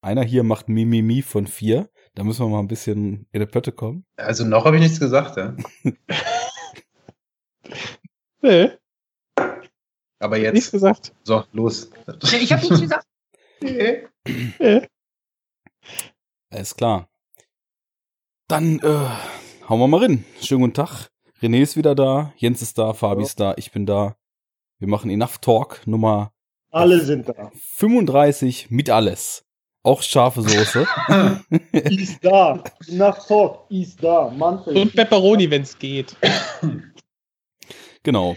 einer hier macht Mimimi von vier. Da müssen wir mal ein bisschen in der Pötte kommen. Also noch habe ich nichts gesagt, ja. Nee, Aber nichts jetzt. gesagt. So, los. Nee, ich habe nichts gesagt. Nee. Alles klar. Dann äh, hauen wir mal rein. Schönen guten Tag. René ist wieder da, Jens ist da, Fabi ist da, ich bin da. Wir machen Enough Talk Nummer Alle sind da. 35 mit alles. Auch scharfe Soße. Ist da. Nach Talk. Ist da. Manfred. Und Pepperoni, wenn es geht. genau.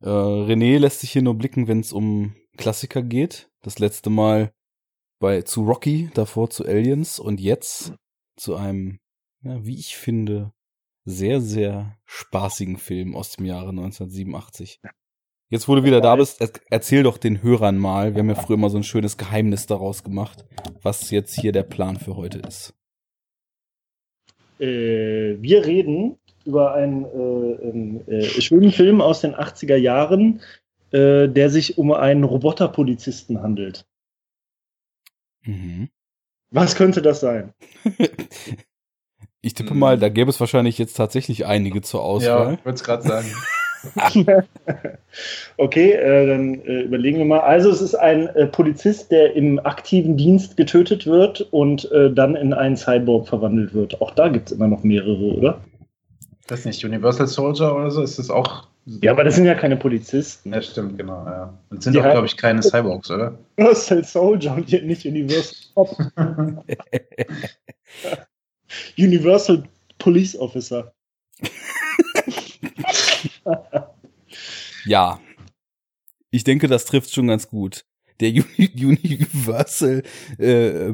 Äh, René lässt sich hier nur blicken, wenn es um Klassiker geht. Das letzte Mal bei zu Rocky, davor zu Aliens und jetzt zu einem, ja, wie ich finde, sehr, sehr spaßigen Film aus dem Jahre 1987. Jetzt, wo du wieder da bist, er erzähl doch den Hörern mal, wir haben ja früher immer so ein schönes Geheimnis daraus gemacht, was jetzt hier der Plan für heute ist. Äh, wir reden über einen äh, ähm, äh, schönen Film aus den 80er Jahren, äh, der sich um einen Roboterpolizisten handelt. Mhm. Was könnte das sein? Ich tippe mal, da gäbe es wahrscheinlich jetzt tatsächlich einige zur Ja, Auswahl. ich wollte es gerade sagen. okay, äh, dann äh, überlegen wir mal. Also es ist ein äh, Polizist, der im aktiven Dienst getötet wird und äh, dann in einen Cyborg verwandelt wird. Auch da gibt es immer noch mehrere, oder? Das ist nicht Universal Soldier oder so? Ist das auch. Ja, aber das sind ja keine Polizisten. Ja, stimmt, genau, ja. Und sind Die auch, glaube ich, keine Cyborgs, oder? Universal Soldier und nicht Universal Cop. Universal Police Officer. Ja. Ich denke, das trifft schon ganz gut. Der Uni Universal äh,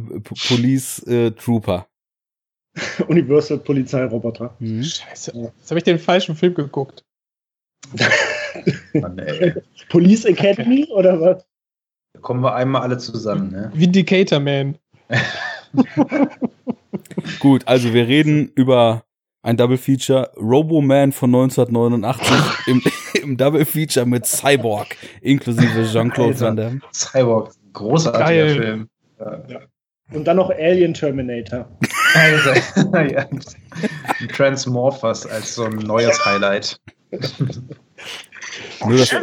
Police äh, Trooper. Universal Polizeiroboter. Mhm. Scheiße. Jetzt habe ich den falschen Film geguckt. Mann, ey. Police Academy oder was? Da kommen wir einmal alle zusammen, ne? Vindicator Man. Gut, also wir reden über ein Double Feature Roboman von 1989 im, im Double Feature mit Cyborg inklusive Jean-Claude. Van Damme. Cyborg, großartiger Geil. Film. Ja. Und dann noch Alien Terminator. Ja. Transmorphers als so ein neues Highlight. Nur das,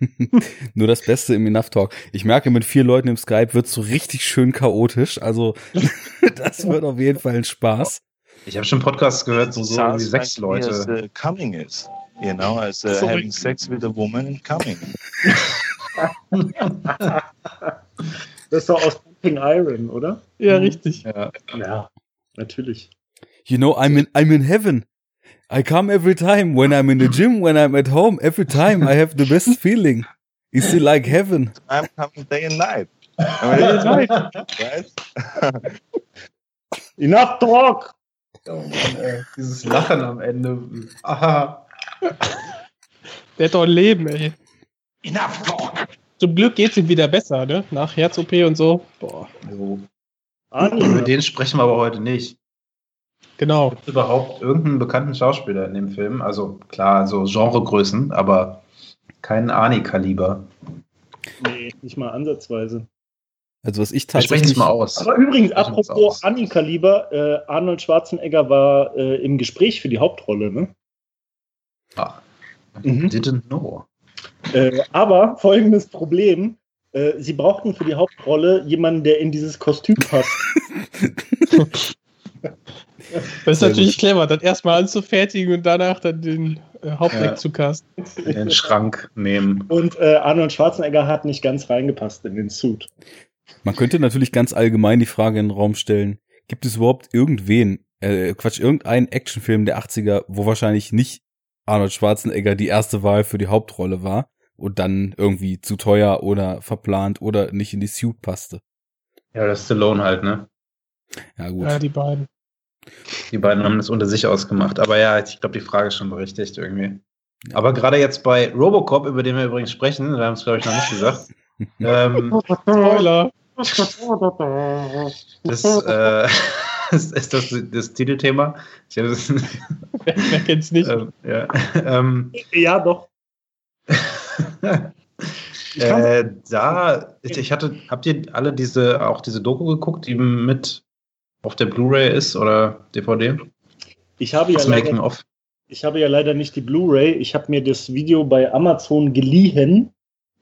nur das Beste im Enough Talk. Ich merke, mit vier Leuten im Skype wird so richtig schön chaotisch. Also das wird auf jeden Fall ein Spaß. Ich habe schon Podcasts gehört, wo so irgendwie sechs like me as, Leute. uh, coming is. You know, as uh, having sex with a woman and coming. Das ist doch aus Pumping Iron, oder? Ja, Mhm. richtig. Ja. Ja, natürlich. You know, I'm in I'm in heaven. I come every time when I'm in the gym, when I'm at home. Every time I have the best feeling. It's still like heaven. I'm coming day and night. I mean, right? Enough talk! Oh Mann, ey. Dieses Lachen am Ende. Aha. Der hat doch ein Leben, ey. Enough talk. Zum Glück geht's ihm wieder besser, ne? Nach Herz-OP und so. Boah, So. Über Arnie, den sprechen wir aber heute nicht. genau. Gibt es überhaupt irgendeinen bekannten Schauspieler in dem Film? Also klar, so Genregrößen, aber kein Ani-Kaliber. nee, nicht mal ansatzweise. Also was ich Wir sprechen tatsächlich mal aus. Aber übrigens, apropos aus. Annie-Kaliber, äh, Arnold Schwarzenegger war äh, im Gespräch für die Hauptrolle, ne? Ah, Mhm. Didn't know. Äh, aber folgendes Problem. Äh, sie brauchten für die Hauptrolle jemanden, der in dieses Kostüm passt. Das ist natürlich clever, das erstmal anzufertigen und danach dann den äh, Hauptdeck Ja. zu casten. In den Schrank nehmen. Und äh, Arnold Schwarzenegger hat nicht ganz reingepasst in den Suit. Man könnte natürlich ganz allgemein die Frage in den Raum stellen, gibt es überhaupt irgendwen, äh, Quatsch, irgendeinen Actionfilm der 80er, wo wahrscheinlich nicht Arnold Schwarzenegger die erste Wahl für die Hauptrolle war und dann irgendwie zu teuer oder verplant oder nicht in die Suit passte? Ja, das ist Stallone halt, ne? Ja gut. Ja, die beiden. Die beiden haben das unter sich ausgemacht. Aber ja, ich glaube, die Frage ist schon berechtigt irgendwie. Aber gerade jetzt bei Robocop, über den wir übrigens sprechen, wir haben es, glaube ich, noch nicht gesagt, ähm, Spoiler. Das, äh, ist, ist das das Titelthema? Ich habe es, Wer, wer kennt's nicht? ähm, ja, ähm, Ja, doch. Äh, da, ich, ich hatte, habt ihr alle diese, auch diese Doku geguckt, die mit auf der Blu-ray ist oder DVD? Ich habe, ja Das leider, ich habe ja leider nicht die Blu-ray. Ich habe mir das Video bei Amazon geliehen.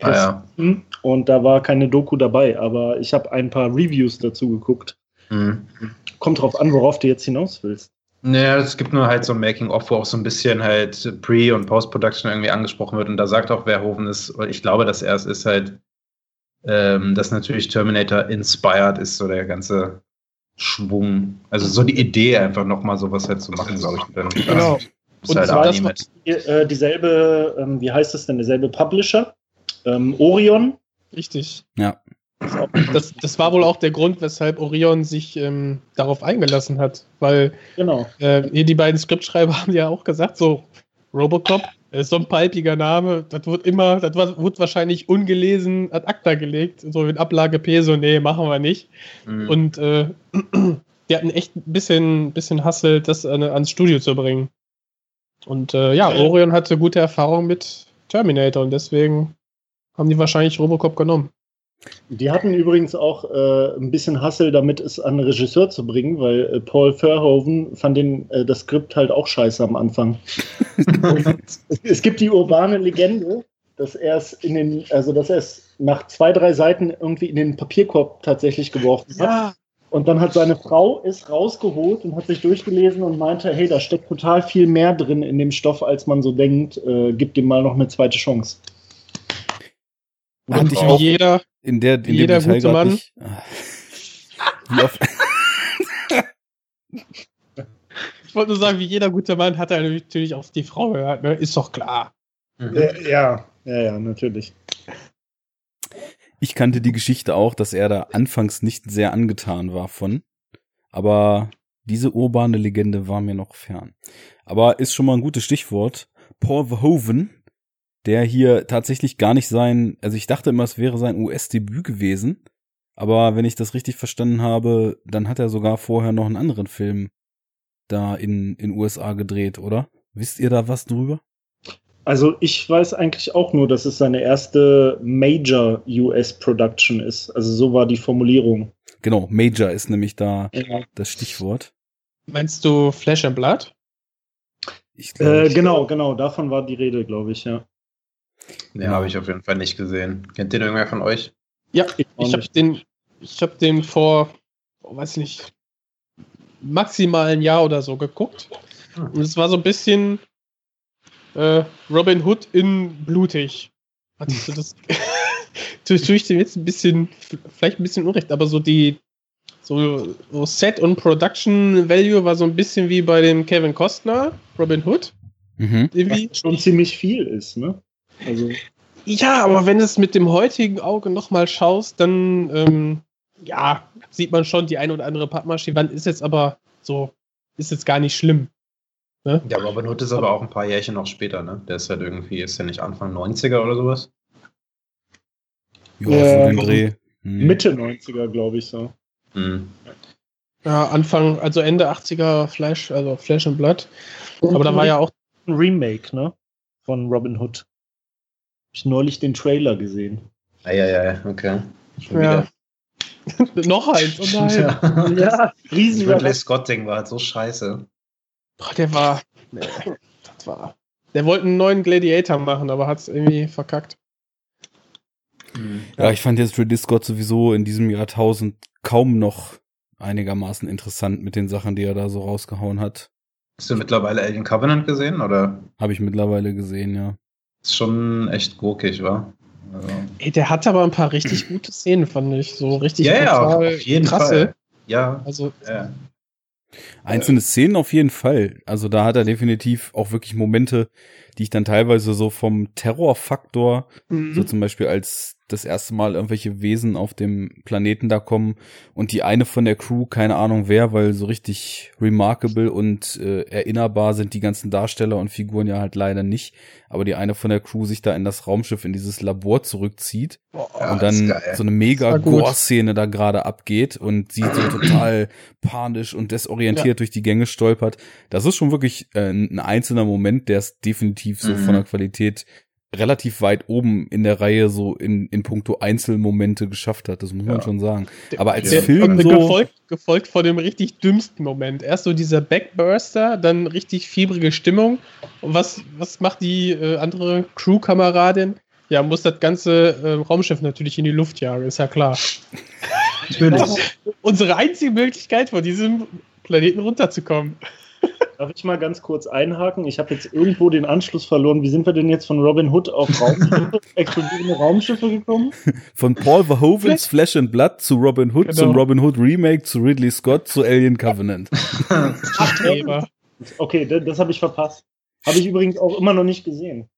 Ah, ja. Und da war keine Doku dabei, aber ich habe ein paar Reviews dazu geguckt. Hm. Kommt drauf an, worauf du jetzt hinaus willst. Naja, es gibt nur halt so ein Making-of, wo auch so ein bisschen halt Pre- und Post-Production irgendwie angesprochen wird. Und da sagt auch Verhoeven ist, ich glaube, dass er es ist halt, ähm, dass natürlich Terminator inspired ist, so der ganze Schwung. Also so die Idee einfach nochmal sowas halt zu machen, glaube ich. Genau. Ist Und halt zwar was- Die, äh, dieselbe, ähm, wie heißt das denn, derselbe Publisher? Ähm, Orion. Richtig. Ja. Das, das war wohl auch der Grund, weshalb Orion sich ähm, darauf eingelassen hat, weil Genau. äh, hier die beiden Skriptschreiber haben ja auch gesagt, so Robocop, ist so ein palpiger Name, das wird immer, das war- wird wahrscheinlich ungelesen ad acta gelegt, so in Ablage P, so nee, machen wir nicht. Mhm. Und äh, die hatten echt ein bisschen, bisschen Hassel, das an, ans Studio zu bringen. Und äh, ja, Orion hatte gute Erfahrung mit Terminator und deswegen haben die wahrscheinlich Robocop genommen. Die hatten übrigens auch äh, ein bisschen Hassel damit, es an einen Regisseur zu bringen, weil äh, Paul Verhoeven fand den, äh, das Skript halt auch scheiße am Anfang. es, gibt die urbane Legende, dass er es in den, also dass er es nach zwei, drei Seiten irgendwie in den Papierkorb tatsächlich geworfen hat. Und dann hat seine Frau es rausgeholt und hat sich durchgelesen und meinte, hey, da steckt total viel mehr drin in dem Stoff, als man so denkt. Äh, gib dem mal noch eine zweite Chance. Hatte ich Wie auch jeder, in der in dem jeder Detail gute Mann. nicht. Ah. Wie oft, ich wollte nur sagen, wie jeder gute Mann hat er natürlich auf die Frau gehört, ne? Ist doch klar. Mhm. Ja, ja, ja, natürlich. ich kannte die Geschichte auch, dass er da anfangs nicht sehr angetan war von. Aber diese urbane Legende war mir noch fern. Aber ist schon mal ein gutes Stichwort. Paul Verhoeven, der hier tatsächlich gar nicht sein, also ich dachte immer, es wäre sein US-Debüt gewesen. Aber wenn ich das richtig verstanden habe, dann hat er sogar vorher noch einen anderen Film da in in USA gedreht, oder? Wisst ihr da was drüber? Also ich weiß eigentlich auch nur, dass es seine erste Major US Production ist. Also so war die Formulierung. Genau, Major ist nämlich da Ja. das Stichwort. Meinst du Flash and Blood? Ich glaub, Äh, genau, genau, davon war die Rede, glaube ich, ja. Den habe ich auf jeden Fall nicht gesehen. Kennt den irgendwer von euch? Ja, Ich habe den, ich habe den vor, oh, weiß nicht, maximal ein Jahr oder so geguckt. Hm. Und es war so ein bisschen äh, Robin Hood in blutig. Hattest du das? tue tue ich dem jetzt ein bisschen, vielleicht ein bisschen unrecht, aber so die, so, so Set und Production Value war so ein bisschen wie bei dem Kevin Costner, Robin Hood. Mhm. Irgendwie. Was schon ziemlich viel ist, ne? Also, Ja, aber wenn du es mit dem heutigen Auge nochmal schaust, dann ähm, ja, sieht man schon die eine oder andere Pappmaché-Wand ist jetzt aber so, ist jetzt gar nicht schlimm. Ne? Ja, Robin Hood ist aber auch ein paar Jährchen noch später, ne? Der ist halt irgendwie, ist ja nicht Anfang 90er oder sowas. Ja, Dreh. Hm. Mitte 90er, glaube ich so. Hm. Ja, Anfang, also Ende 80er Flash, also Flash and Blood. Aber da war ja auch, ein Remake, ne? Von Robin Hood. Ich neulich den Trailer gesehen. Eieiei, okay. Schon Ja. noch eins, oh nein. Ja, Das riesiger Ridley Scott-Ding war halt so scheiße. Boah, der war, nee, das war, der wollte einen neuen Gladiator machen, aber hat es irgendwie verkackt. Ja, ich fand jetzt Ridley Scott sowieso in diesem Jahrtausend kaum noch einigermaßen interessant mit den Sachen, die er da so rausgehauen hat. Hast du mittlerweile Alien Covenant gesehen oder? Habe ich mittlerweile gesehen, ja. Ist schon echt gurkig, wa? Also, Ey, der hatte aber ein paar richtig gute Szenen, fand ich. So richtig ja, ja, auf jeden krasse. Fall. Ja, Also, ja. Einzelne Szenen auf jeden Fall. Also da hat er definitiv auch wirklich Momente, die ich dann teilweise so vom Terrorfaktor, mhm. so zum Beispiel als das erste Mal irgendwelche Wesen auf dem Planeten da kommen und die eine von der Crew, keine Ahnung wer, weil so richtig remarkable und äh, erinnerbar sind die ganzen Darsteller und Figuren ja halt leider nicht, aber die eine von der Crew sich da in das Raumschiff in dieses Labor zurückzieht Ja, und dann so eine mega. Gore-Szene da gerade abgeht und sie so total panisch und desorientiert durch die Gänge stolpert. Das ist schon wirklich äh, ein einzelner Moment, der es definitiv so Mhm. von der Qualität relativ weit oben in der Reihe so in, in puncto Einzelmomente geschafft hat. Das muss man Ja. schon sagen. Aber als Der- Film und so. gefolgt, gefolgt von dem richtig dümmsten Moment. Erst so dieser Backburster, dann richtig fiebrige Stimmung. Und was, was macht die äh, andere Crew-Kameradin? Ja, muss das ganze äh, Raumschiff natürlich in die Luft jagen, ist ja klar. Natürlich. Unsere einzige Möglichkeit, von diesem Planeten runterzukommen. Darf ich mal ganz kurz einhaken? Ich habe jetzt irgendwo den Anschluss verloren. Wie sind wir denn jetzt von Robin Hood auf Raumschiffe, explodierende Raumschiffe gekommen? Von Paul Verhoevens Flesh and Blood zu Robin Hood, Genau. zum Robin Hood Remake, zu Ridley Scott, zu Alien Covenant. Okay, das, das habe ich verpasst. Habe ich übrigens auch immer noch nicht gesehen.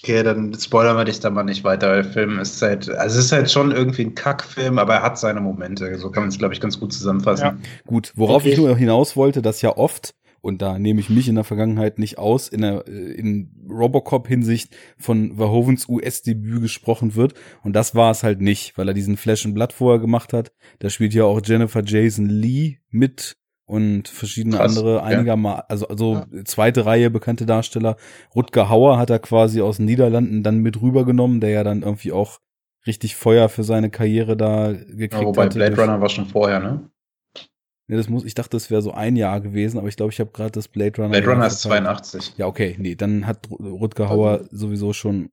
Okay, dann spoilern wir dich da mal nicht weiter. Der Film ist halt, also es ist halt schon irgendwie ein Kackfilm, aber er hat seine Momente. So kann man es, glaube ich, ganz gut zusammenfassen. Ja. Gut, worauf Okay. ich nur hinaus wollte, dass ja oft, und da nehme ich mich in der Vergangenheit nicht aus, in der äh, in Robocop-Hinsicht von Verhovens US-Debüt gesprochen wird. Und das war es halt nicht, weil er diesen Flash and Blood vorher gemacht hat. Da spielt ja auch Jennifer Jason Lee mit und verschiedene Krass, andere ja. einigermaßen, also, also zweite Reihe bekannte Darsteller. Rutger Hauer hat er quasi aus den Niederlanden dann mit rübergenommen, der ja dann irgendwie auch richtig Feuer für seine Karriere da gekriegt Ja, wobei hatte. Blade Runner war schon vorher, ne? Nee, das muss, ich dachte, das wäre so ein Jahr gewesen, aber ich glaube, ich habe gerade das Blade Runner. Blade Runner ist vertan. 82. Ja, okay, nee, dann hat Ru- Rutger Hauer sowieso schon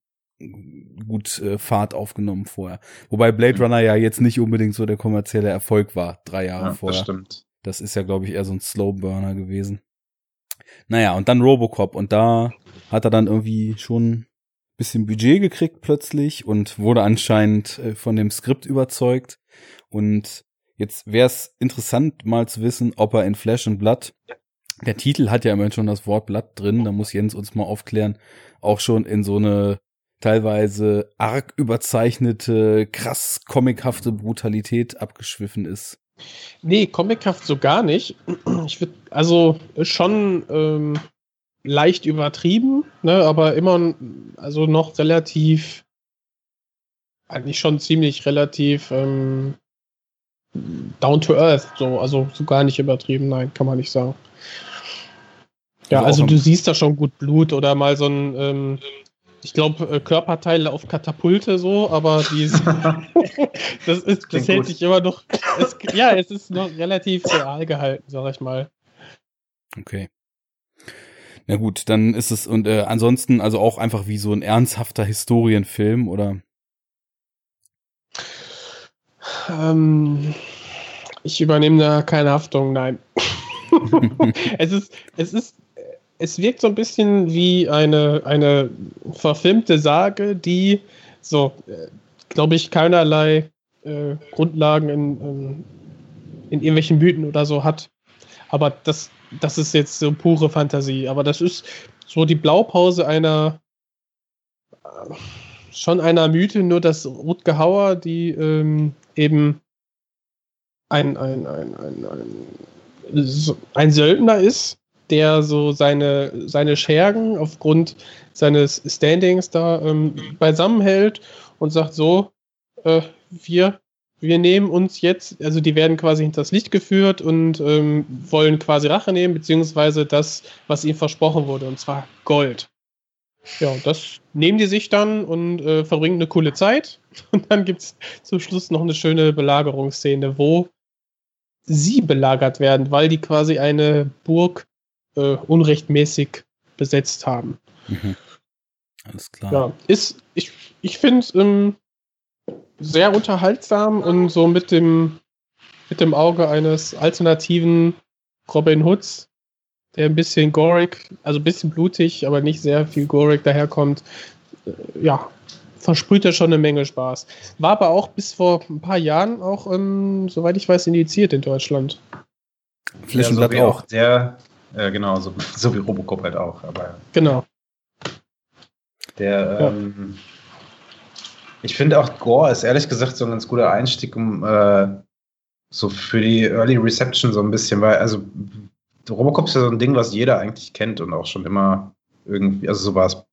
gut äh, Fahrt aufgenommen vorher. Wobei Blade Mhm. Runner ja jetzt nicht unbedingt so der kommerzielle Erfolg war, drei Jahre Ja, das vorher. stimmt. Das ist ja, glaube ich, eher so ein Slowburner gewesen. Naja, und dann Robocop. Und da hat er dann irgendwie schon ein bisschen Budget gekriegt plötzlich und wurde anscheinend äh, von dem Skript überzeugt. Und jetzt wäre es interessant, mal zu wissen, ob er in Flash and Blood, der Titel hat ja immerhin schon das Wort Blood drin, da muss Jens uns mal aufklären, auch schon in so eine teilweise arg überzeichnete, krass comichafte Brutalität abgeschwiffen ist. Nee, comichaft so gar nicht. Ich würde, also schon ähm, leicht übertrieben, ne, aber immer, also noch relativ, eigentlich schon ziemlich relativ ähm, down to earth, so, also so gar nicht übertrieben, nein, kann man nicht sagen. Ja, Also also du siehst da schon gut Blut oder mal so ein, ähm, ich glaube, äh, Körperteile auf Katapulte so, aber die ist, das ist, das hält sich immer noch, es, ja, es ist noch relativ real gehalten, sag ich mal. Okay. Na gut, dann ist es und äh, ansonsten also auch einfach wie so ein ernsthafter Historienfilm oder Ähm, ich übernehme da keine Haftung, nein. es ist, es ist, es wirkt so ein bisschen wie eine, eine verfilmte Sage, die so, äh, glaube ich, keinerlei äh, Grundlagen in, in, in irgendwelchen Mythen oder so hat. Aber das, das ist jetzt so pure Fantasie. Aber das ist so die Blaupause einer äh, schon einer Mythe, nur dass Rutger Hauer, die ähm, eben ein, ein, ein, ein, ein, ein Söldner ist, der so seine, seine Schergen aufgrund seines Standings da ähm, beisammenhält und sagt so, äh, wir, wir nehmen uns jetzt, also die werden quasi hinters Licht geführt und ähm, wollen quasi Rache nehmen, beziehungsweise das, was ihnen versprochen wurde, und zwar Gold. Ja, das nehmen die sich dann und äh, verbringen eine coole Zeit. Und dann gibt es zum Schluss noch eine schöne Belagerungsszene, wo sie belagert werden, weil die quasi eine Burg äh, unrechtmäßig besetzt haben. mhm. alles klar. Ja, ist, ich, ich finde ähm, sehr unterhaltsam und so mit dem, mit dem Auge eines alternativen Robin Hoods, der ein bisschen gorig, also ein bisschen blutig, aber nicht sehr viel gorig daherkommt. Äh, ja, versprüht er schon eine Menge Spaß. War aber auch bis vor ein paar Jahren auch, ähm, soweit ich weiß, indiziert in Deutschland. Flash ja, so auch. der, äh, genau, so, so wie Robocop halt auch, aber Genau. der, Ja. ähm, ich finde auch Gore ist ehrlich gesagt so ein ganz guter Einstieg, um äh, so für die Early Reception so ein bisschen, weil, also Robocop ist ja so ein Ding, was jeder eigentlich kennt und auch schon immer irgendwie, also so war es,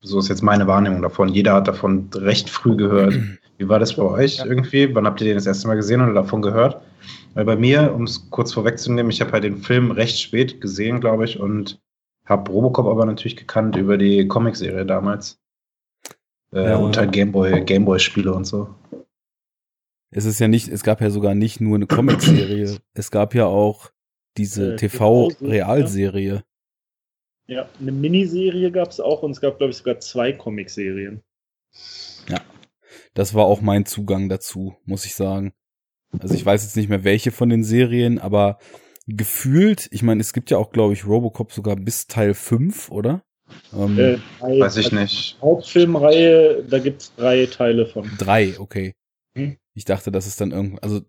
so ist jetzt meine Wahrnehmung davon. Jeder hat davon recht früh gehört. Wie war das bei euch irgendwie? Wann habt ihr den das erste Mal gesehen oder davon gehört? Weil bei mir, um es kurz vorwegzunehmen, ich habe halt den Film recht spät gesehen, glaube ich, und habe Robocop aber natürlich gekannt über die Comicserie damals. Äh, Ja. Und halt Gameboy, Gameboy-Spiele und so. Es ist ja nicht, es gab ja sogar nicht nur eine Comicserie, es gab ja auch diese Äh, TV-Realserie. Ja, eine Miniserie gab es auch und es gab, glaube ich, sogar zwei Comicserien. Das war auch mein Zugang dazu, muss ich sagen. Also ich weiß jetzt nicht mehr welche von den Serien, aber gefühlt, ich meine, es gibt ja auch, glaube ich, Robocop sogar bis Teil 5, oder? Ähm, Äh, drei- Weiß ich also nicht. Hauptfilmreihe, da gibt es drei Teile von. Drei, okay. Hm. Ich dachte, das ist dann irgend, also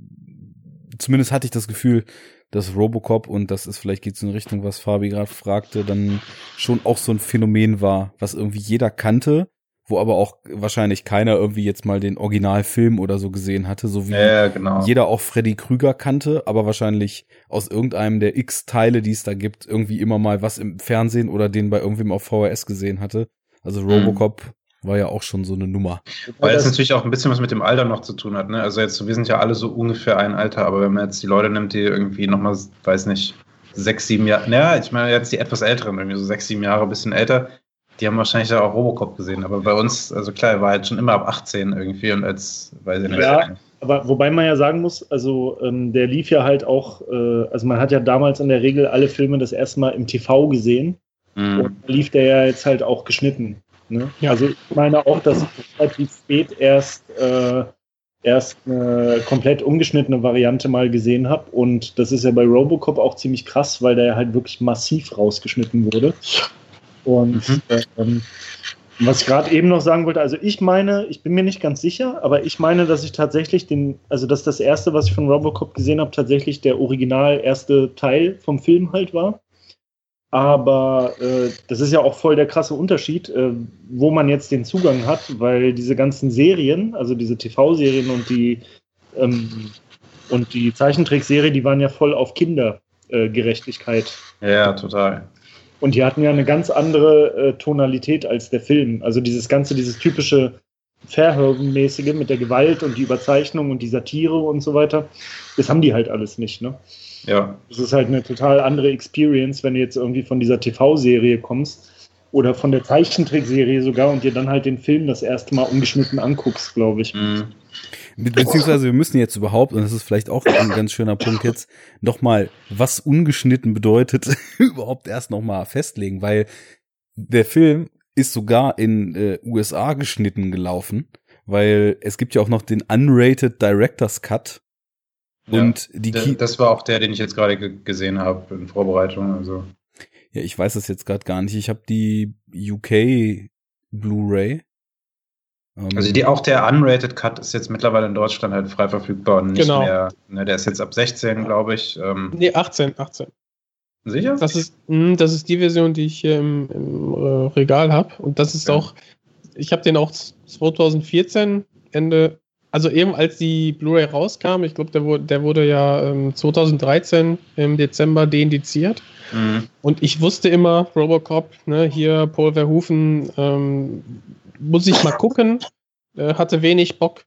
zumindest hatte ich das Gefühl, dass Robocop und das ist vielleicht geht es in Richtung, was Fabi gerade fragte, dann schon auch so ein Phänomen war, was irgendwie jeder kannte, wo aber auch wahrscheinlich keiner irgendwie jetzt mal den Originalfilm oder so gesehen hatte, so wie Ja, genau. jeder auch Freddy Krüger kannte, aber wahrscheinlich aus irgendeinem der x Teile, die es da gibt, irgendwie immer mal was im Fernsehen oder den bei irgendwem auf VHS gesehen hatte. Also Robocop war ja auch schon so eine Nummer. Weil es natürlich auch ein bisschen was mit dem Alter noch zu tun hat. Ne? Also jetzt, wir sind ja alle so ungefähr ein Alter, aber wenn man jetzt die Leute nimmt, die irgendwie nochmal, weiß nicht, sechs, sieben Jahre, naja, ich meine jetzt die etwas älteren, irgendwie so sechs, sieben Jahre, ein bisschen älter, die haben wahrscheinlich ja auch Robocop gesehen. Aber bei uns, also klar, er war halt schon immer ab 18 irgendwie und als, weiß ich nicht. Ja. aber wobei man ja sagen muss, also ähm, der lief ja halt auch, äh, also man hat ja damals in der Regel alle Filme das erste Mal im TV gesehen Mhm. und da lief der ja jetzt halt auch geschnitten. Ne? Ja. Also ich meine auch, dass ich relativ spät erst, äh, erst eine komplett umgeschnittene Variante mal gesehen habe. Und das ist ja bei Robocop auch ziemlich krass, weil der ja halt wirklich massiv rausgeschnitten wurde. Und Mhm. ähm, was ich gerade eben noch sagen wollte, also ich meine, ich bin mir nicht ganz sicher, aber ich meine, dass ich tatsächlich den, also dass das erste, was ich von Robocop gesehen habe, tatsächlich der original erste Teil vom Film halt war. Aber äh, das ist ja auch voll der krasse Unterschied, äh, wo man jetzt den Zugang hat, weil diese ganzen Serien, also diese TV-Serien und die ähm, und die Zeichentrickserie, die waren ja voll auf Kindergerechtigkeit. Ja, ja, total. Und die hatten ja eine ganz andere äh, Tonalität als der Film. Also dieses ganze, dieses typische Verhoeven-mäßige mit der Gewalt und die Überzeichnung und die Satire und so weiter, das haben die halt alles nicht, ne? Ja. Das ist halt eine total andere Experience, wenn du jetzt irgendwie von dieser TV-Serie kommst oder von der Zeichentrickserie sogar und dir dann halt den Film das erste Mal ungeschnitten anguckst, glaube ich. Mhm. Be beziehungsweise wir müssen jetzt überhaupt, und das ist vielleicht auch ein ganz schöner Punkt jetzt, nochmal, was ungeschnitten bedeutet, überhaupt erst nochmal festlegen, weil der Film ist sogar in äh, USA geschnitten gelaufen, weil es gibt ja auch noch den Unrated Director's Cut. Ja. Und die Ki Das war auch der, den ich jetzt gerade ge gesehen habe in Vorbereitung. Also. Ja, ich weiß das jetzt gerade gar nicht. Ich habe die UK Blu-ray. Ähm, Also die, auch der Unrated Cut ist jetzt mittlerweile in Deutschland halt frei verfügbar und nicht Genau. mehr. Ne, der ist jetzt ab 16, glaube ich. Ähm, Nee, 18, 18. sicher? Das ist, mh, das ist die Version, die ich hier im, im äh, Regal habe. Und das ist Ja. auch, ich habe den auch 2014 Ende, also eben als die Blu-ray rauskam, ich glaube, der, wurde- der wurde ja ähm, 2013 im Dezember deindiziert. Mhm. Und ich wusste immer, Robocop, ne, hier Paul Verhoeven, ähm, muss ich mal gucken. Äh, hatte wenig Bock,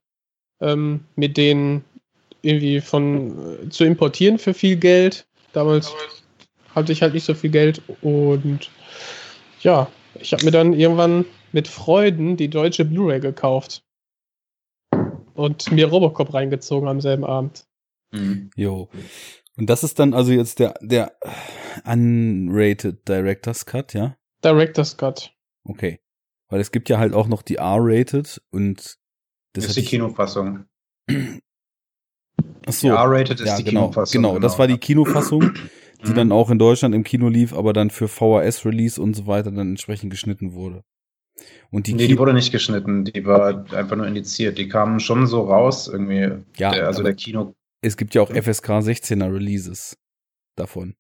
ähm, mit denen irgendwie von äh, zu importieren für viel Geld. Damals hatte ich halt nicht so viel Geld und ja, ich habe mir dann irgendwann mit Freuden die deutsche Blu-ray gekauft und mir Robocop reingezogen am selben Abend. Mhm. Jo. Und das ist dann also jetzt der, der Unrated Director's Cut, ja? Director's Cut. Okay. Weil es gibt ja halt auch noch die R-Rated und Das, das ist die Kinofassung. Ach so. Die R-Rated ist ja, die genau, Kinofassung. genau, das war die Kinofassung, die Mhm. dann auch in Deutschland im Kino lief, aber dann für VHS-Release und so weiter dann entsprechend geschnitten wurde. Und die, Nee, die wurde nicht geschnitten, die war einfach nur indiziert. Die kamen schon so raus, irgendwie. ja, der, also der Kino. es gibt ja auch FSK 16er Releases davon.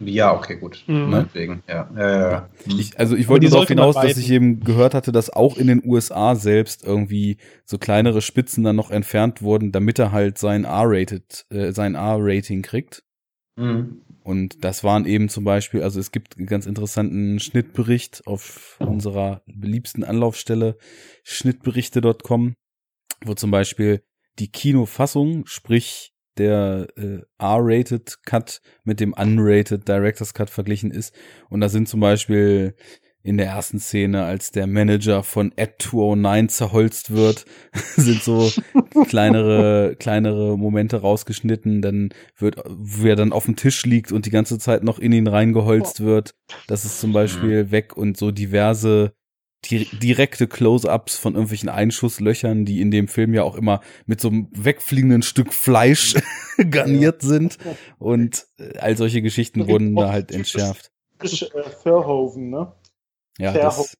Ja, okay, gut. Mhm. Meinetwegen, ja. ja, ja, ja. Ich, also ich wollte darauf hinaus, dass weiten. ich eben gehört hatte, dass auch in den USA selbst irgendwie so kleinere Spitzen dann noch entfernt wurden, damit er halt sein R-Rated, äh, sein R-Rating kriegt. Mhm. Und das waren eben zum Beispiel, also es gibt einen ganz interessanten Schnittbericht auf unserer beliebsten Anlaufstelle schnittberichte.com, wo zum Beispiel die Kinofassung, sprich der äh, R-Rated Cut mit dem Unrated Director's Cut verglichen ist. Und da sind zum Beispiel in der ersten Szene, als der Manager von Ed 209 zerholzt wird, sind so kleinere, kleinere Momente rausgeschnitten, dann wird, wo er dann auf dem Tisch liegt und die ganze Zeit noch in ihn reingeholzt wird. Das ist zum Beispiel weg und so diverse di direkte Close-ups von irgendwelchen Einschusslöchern, die in dem Film ja auch immer mit so einem wegfliegenden Stück Fleisch garniert sind. Und all solche Geschichten wurden da halt entschärft. Typisch äh, ne? Ja, das,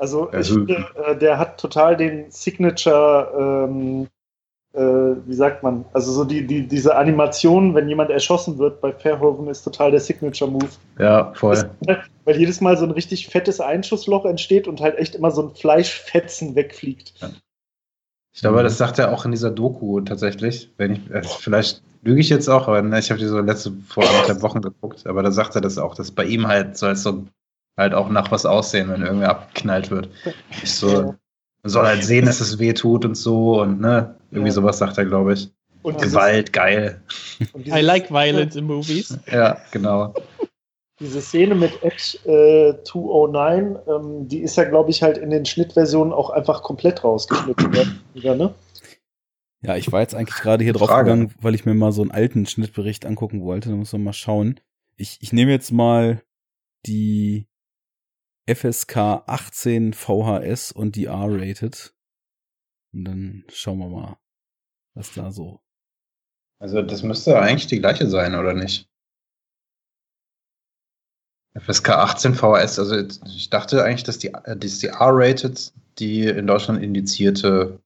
Also ich Also- finde, äh, der hat total den Signature, ähm, äh, wie sagt man, also so die, die, diese Animation, wenn jemand erschossen wird bei Verhoeven, ist total der Signature-Move. Ja, voll. Weil jedes Mal so ein richtig fettes Einschussloch entsteht und halt echt immer so ein Fleischfetzen wegfliegt. Ich glaube, das sagt er auch in dieser Doku tatsächlich. Wenn ich, äh, vielleicht lüge ich jetzt auch, aber ne, ich habe die so letzte vor anderthalb Wochen geguckt, aber da sagt er das auch, dass bei ihm halt soll es so halt auch nach was aussehen, wenn irgendwer abgeknallt wird. Ich so, man soll halt sehen, dass es weh tut und so und ne, irgendwie Ja. sowas sagt er, glaube ich. Und dieses- Gewalt, geil. und dieses- I like violence in movies. Ja, genau. Diese Szene mit Ed äh, 209, ähm, die ist ja, glaube ich, halt in den Schnittversionen auch einfach komplett rausgeschnitten worden. Wieder, ne? ja, ich war jetzt eigentlich gerade hier drauf Frage. gegangen, weil ich mir mal so einen alten Schnittbericht angucken wollte. Da muss man mal schauen. Ich, ich nehme jetzt mal die FSK 18 VHS und die R-Rated. Und dann schauen wir mal, was da so. Also das müsste eigentlich die gleiche sein, oder nicht? FSK 18 VHS, also ich dachte eigentlich, dass die, äh, dass die R-Rated die in Deutschland indizierte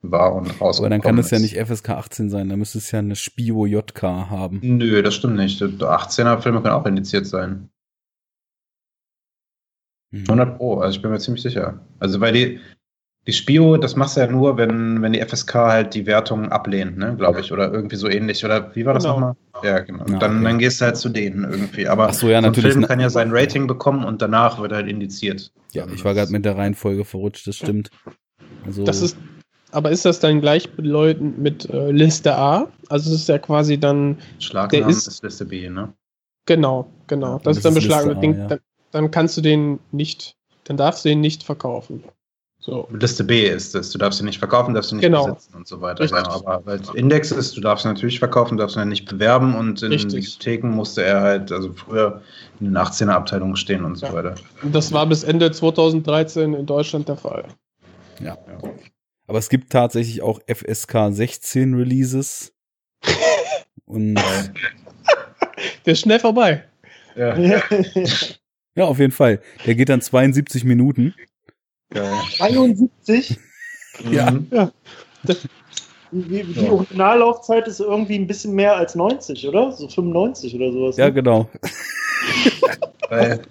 war und rausgekommen Aber dann kann das ja nicht FSK 18 sein, dann müsste es ja eine Spio JK haben. Nö, das stimmt nicht. 18er Filme können auch indiziert sein. Mhm. 100 Pro, also ich bin mir ziemlich sicher. Also weil die, die Spio, das machst du ja nur, wenn, wenn die FSK halt die Wertung ablehnt, ne, glaube ich, oder irgendwie so ähnlich. Oder wie war das Genau. nochmal? Ja, genau. Ja, dann, okay. dann gehst du halt zu denen irgendwie. Aber Ach so, ja, so ein natürlich. Film kann ja sein Rating bekommen und danach wird halt indiziert. Ja, ich war gerade mit der Reihenfolge verrutscht, das stimmt. Also, Das ist, aber ist das dann gleichbedeutend mit äh, Liste A? Also es ist ja quasi dann, Schlagnamen der ist, ist- Liste B, ne? genau, genau. Das das ist dann Ding, ja. Dann, kannst du den nicht, dann darfst du den nicht verkaufen. So. Liste B ist es. Du darfst ihn nicht verkaufen, darfst ihn nicht Genau. besitzen und so weiter. Richtig. Aber weil es Index ist, du darfst ihn natürlich verkaufen, darfst ihn nicht bewerben und in Richtig. Bibliotheken musste er halt, also früher in den 18er Abteilungen stehen und so Ja. weiter. Und das war bis Ende 2013 in Deutschland der Fall. ja. Aber es gibt tatsächlich auch FSK 16 Releases. Und Der ist schnell vorbei. Ja, ja, auf jeden Fall. Der geht dann 72 Minuten. geil. 71? Ja. Mhm. Die, die Ja. Originallaufzeit ist irgendwie ein bisschen mehr als 90, oder? So 95 oder sowas. Ja, ne? genau. Geil.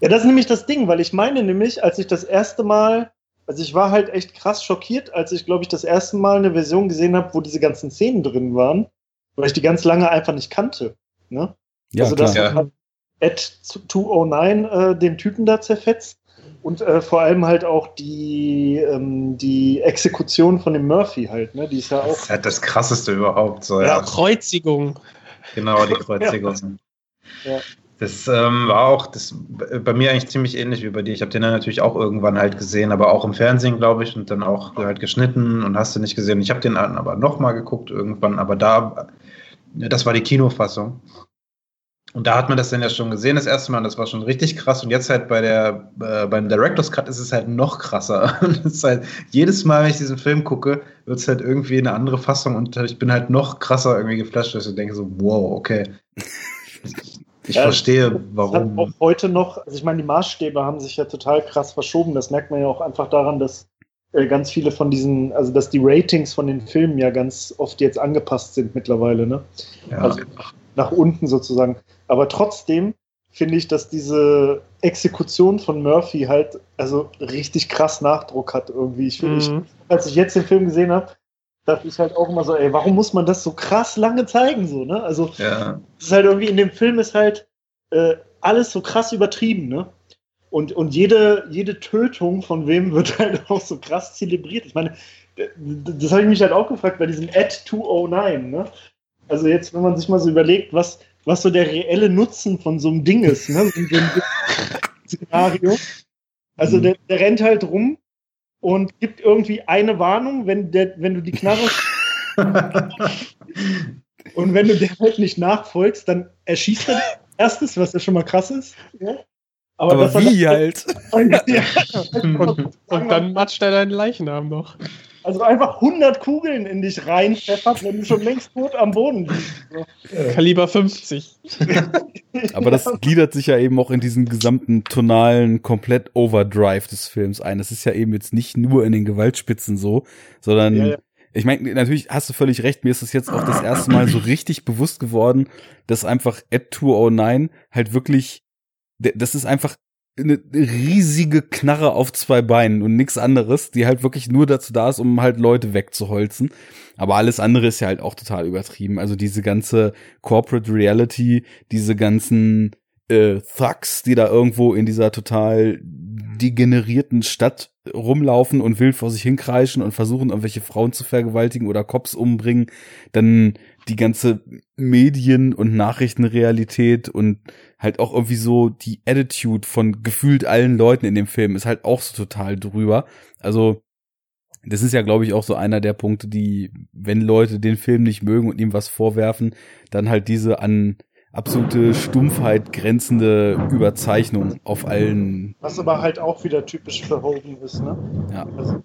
Ja, das ist nämlich das Ding, weil ich meine nämlich, als ich das erste Mal, also ich war halt echt krass schockiert, als ich, glaube ich, das erste Mal eine Version gesehen habe, wo diese ganzen Szenen drin waren, weil ich die ganz lange einfach nicht kannte. Ne? Ja, also, klar. dass Ja. halt Ed 209 äh, den Typen da zerfetzt und äh, vor allem halt auch die, ähm, die Exekution von dem Murphy halt, ne? Die ist ja Das auch. ist halt das krasseste überhaupt. So, ja. Kreuzigung. Genau, die Kreuzigung. Ja. Das ähm, war auch das, bei mir eigentlich ziemlich ähnlich wie bei dir. Ich habe den dann natürlich auch irgendwann halt gesehen, aber auch im Fernsehen, glaube ich, und dann auch halt geschnitten und hast du nicht gesehen. Ich habe den dann aber nochmal geguckt irgendwann, aber da, das war die Kinofassung. Und da hat man das dann ja schon gesehen, das erste Mal, und das war schon richtig krass. Und jetzt halt bei der, äh, beim Director's Cut ist es halt noch krasser. Und es ist halt, jedes Mal, wenn ich diesen Film gucke, wird es halt irgendwie eine andere Fassung und ich bin halt noch krasser irgendwie geflasht, dass ich denke so, wow, okay. Ich Ja, verstehe, hat auch warum. heute noch, also ich meine, die Maßstäbe haben sich ja total krass verschoben. Das merkt man ja auch einfach daran, dass äh, ganz viele von diesen, also dass die Ratings von den Filmen ja ganz oft jetzt angepasst sind mittlerweile, ne? Ja. Also nach unten sozusagen. Aber trotzdem finde ich, dass diese Exekution von Murphy halt also richtig krass Nachdruck hat irgendwie. Ich, Mhm. als ich jetzt den Film gesehen habe, dachte ich halt auch immer so, ey, warum muss man das so krass lange zeigen so, ne? Also ja. es ist halt irgendwie in dem Film ist halt äh, alles so krass übertrieben, ne? Und, und jede, jede Tötung von wem wird halt auch so krass zelebriert. Ich meine, das habe ich mich halt auch gefragt bei diesem Ad 209, ne? Also jetzt, wenn man sich mal so überlegt, was, was so der reelle Nutzen von so einem Ding ist, ne? So ein Szenario. Also Mhm. der, der rennt halt rum und gibt irgendwie eine Warnung, wenn, der, wenn du die Knarre und wenn du der halt nicht nachfolgst, dann erschießt er dich erstes, was ja schon mal krass ist. Ja? Aber, dass er wie halt? Ja. Und, und dann matscht er deinen Leichnam noch. Also einfach 100 Kugeln in dich reinpfeffert, wenn du schon längst tot am Boden liegst. So. Kaliber 50. Aber das gliedert sich ja eben auch in diesen gesamten tonalen komplett Overdrive des Films ein. Das ist ja eben jetzt nicht nur in den Gewaltspitzen so, sondern Ja, ja. ich meine, natürlich hast du völlig recht, mir ist es jetzt auch das erste Mal so richtig bewusst geworden, dass einfach Ed 209 halt wirklich, das ist einfach eine riesige Knarre auf zwei Beinen und nichts anderes, die halt wirklich nur dazu da ist, um halt Leute wegzuholzen. Aber alles andere ist ja halt auch total übertrieben. Also diese ganze Corporate Reality, diese ganzen äh, Thugs, die da irgendwo in dieser total degenerierten Stadt rumlaufen und wild vor sich hinkreischen und versuchen, irgendwelche Frauen zu vergewaltigen oder Cops umbringen, dann die ganze Medien- und Nachrichtenrealität und halt auch irgendwie so die Attitude von gefühlt allen Leuten in dem Film ist halt auch so total drüber. Also das ist ja, glaube ich, auch so einer der Punkte, die, wenn Leute den Film nicht mögen und ihm was vorwerfen, dann halt diese an absolute Stumpfheit grenzende Überzeichnung auf allen. Was aber halt auch wieder typisch für Hogan ist, ne? Ja. Also,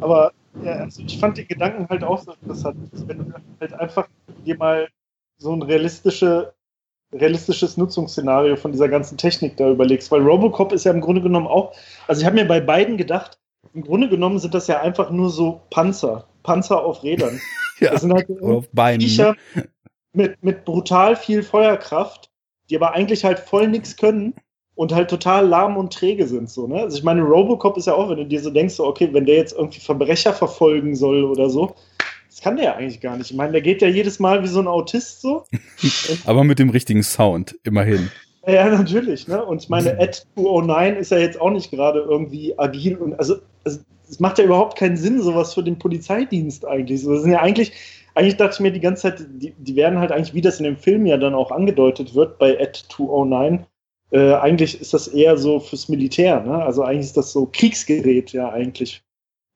aber ja, also ich fand den Gedanken halt auch so interessant, dass wenn du halt einfach dir mal so ein realistische, realistisches Nutzungsszenario von dieser ganzen Technik da überlegst, weil Robocop ist ja im Grunde genommen auch, also ich habe mir bei beiden gedacht, im Grunde genommen sind das ja einfach nur so Panzer, Panzer auf Rädern. Ja, Das sind halt auf Beinen. Ne? Viecher mit, mit brutal viel Feuerkraft, die aber eigentlich halt voll nichts können und halt total lahm und träge sind. So, ne? Also ich meine, Robocop ist ja auch, wenn du dir so denkst, so, okay, wenn der jetzt irgendwie Verbrecher verfolgen soll oder so, das kann der ja eigentlich gar nicht. Ich meine, der geht ja jedes Mal wie so ein Autist so. Aber mit dem richtigen Sound, immerhin. Ja, natürlich, ne? Und ich meine, Ed 209 ist ja jetzt auch nicht gerade irgendwie agil und also, also es macht ja überhaupt keinen Sinn, sowas für den Polizeidienst eigentlich. So, das sind ja eigentlich, eigentlich dachte ich mir die ganze Zeit, die, die werden halt eigentlich, wie das in dem Film ja dann auch angedeutet wird bei Ed 209, äh, eigentlich ist das eher so fürs Militär, ne? Also eigentlich ist das so Kriegsgerät, ja, eigentlich.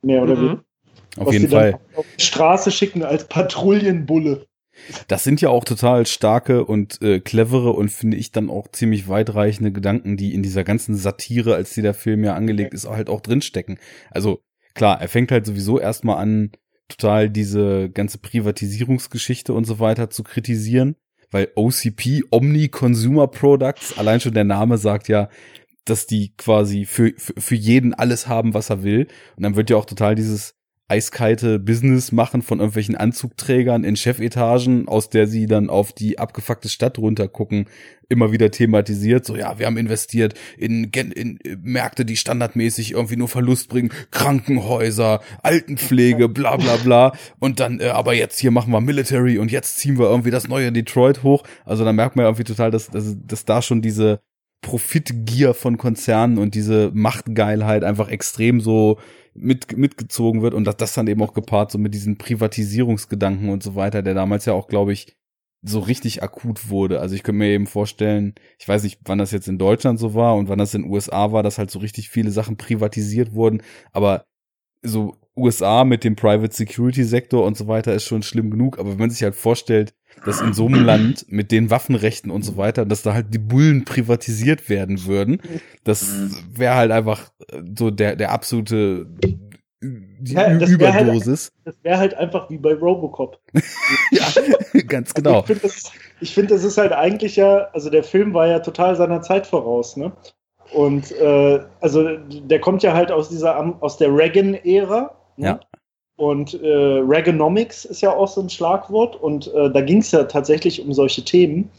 Mehr oder Mhm. weniger. Auf jeden Fall. Auf die Straße schicken als Patrouillenbulle. Das sind ja auch total starke und äh, clevere und finde ich dann auch ziemlich weitreichende Gedanken, die in dieser ganzen Satire, als die der Film ja angelegt ist, halt auch drinstecken. Also klar, er fängt halt sowieso erstmal an, total diese ganze Privatisierungsgeschichte und so weiter zu kritisieren, weil OCP, Omni Consumer Products, allein schon der Name sagt ja, dass die quasi für, für, für jeden alles haben, was er will. Und dann wird ja auch total dieses eiskalte Business machen von irgendwelchen Anzugträgern in Chefetagen, aus der sie dann auf die abgefuckte Stadt runtergucken, immer wieder thematisiert. So, ja, wir haben investiert in, in äh, Märkte, die standardmäßig irgendwie nur Verlust bringen, Krankenhäuser, Altenpflege, bla bla bla. Und dann, äh, aber jetzt hier machen wir Military und jetzt ziehen wir irgendwie das neue Detroit hoch. Also da merkt man ja irgendwie total, dass, dass, dass da schon diese Profitgier von Konzernen und diese Machtgeilheit einfach extrem so mit, mitgezogen wird und dass das dann eben auch gepaart so mit diesen Privatisierungsgedanken und so weiter, der damals ja auch, glaube ich, so richtig akut wurde. Also ich könnte mir eben vorstellen, ich weiß nicht, wann das jetzt in Deutschland so war und wann das in den USA war, dass halt so richtig viele Sachen privatisiert wurden, aber so USA mit dem Private Security Sektor und so weiter ist schon schlimm genug, aber wenn man sich halt vorstellt, dass in so einem Land mit den Waffenrechten und so weiter, dass da halt die Bullen privatisiert werden würden, das wäre halt einfach äh, so der, der absolute Ja, das wär halt- Überdosis. Das wäre halt einfach wie bei Robocop. ja, ganz genau. Ich finde, das, ich find, das ist halt eigentlich ja, also der Film war ja total seiner Zeit voraus, ne? Und äh, also der kommt ja halt aus dieser aus der Reagan-Ära. Ne? Ja. Und äh, Reaganomics ist ja auch so ein Schlagwort und äh, da ging es ja tatsächlich um solche Themen.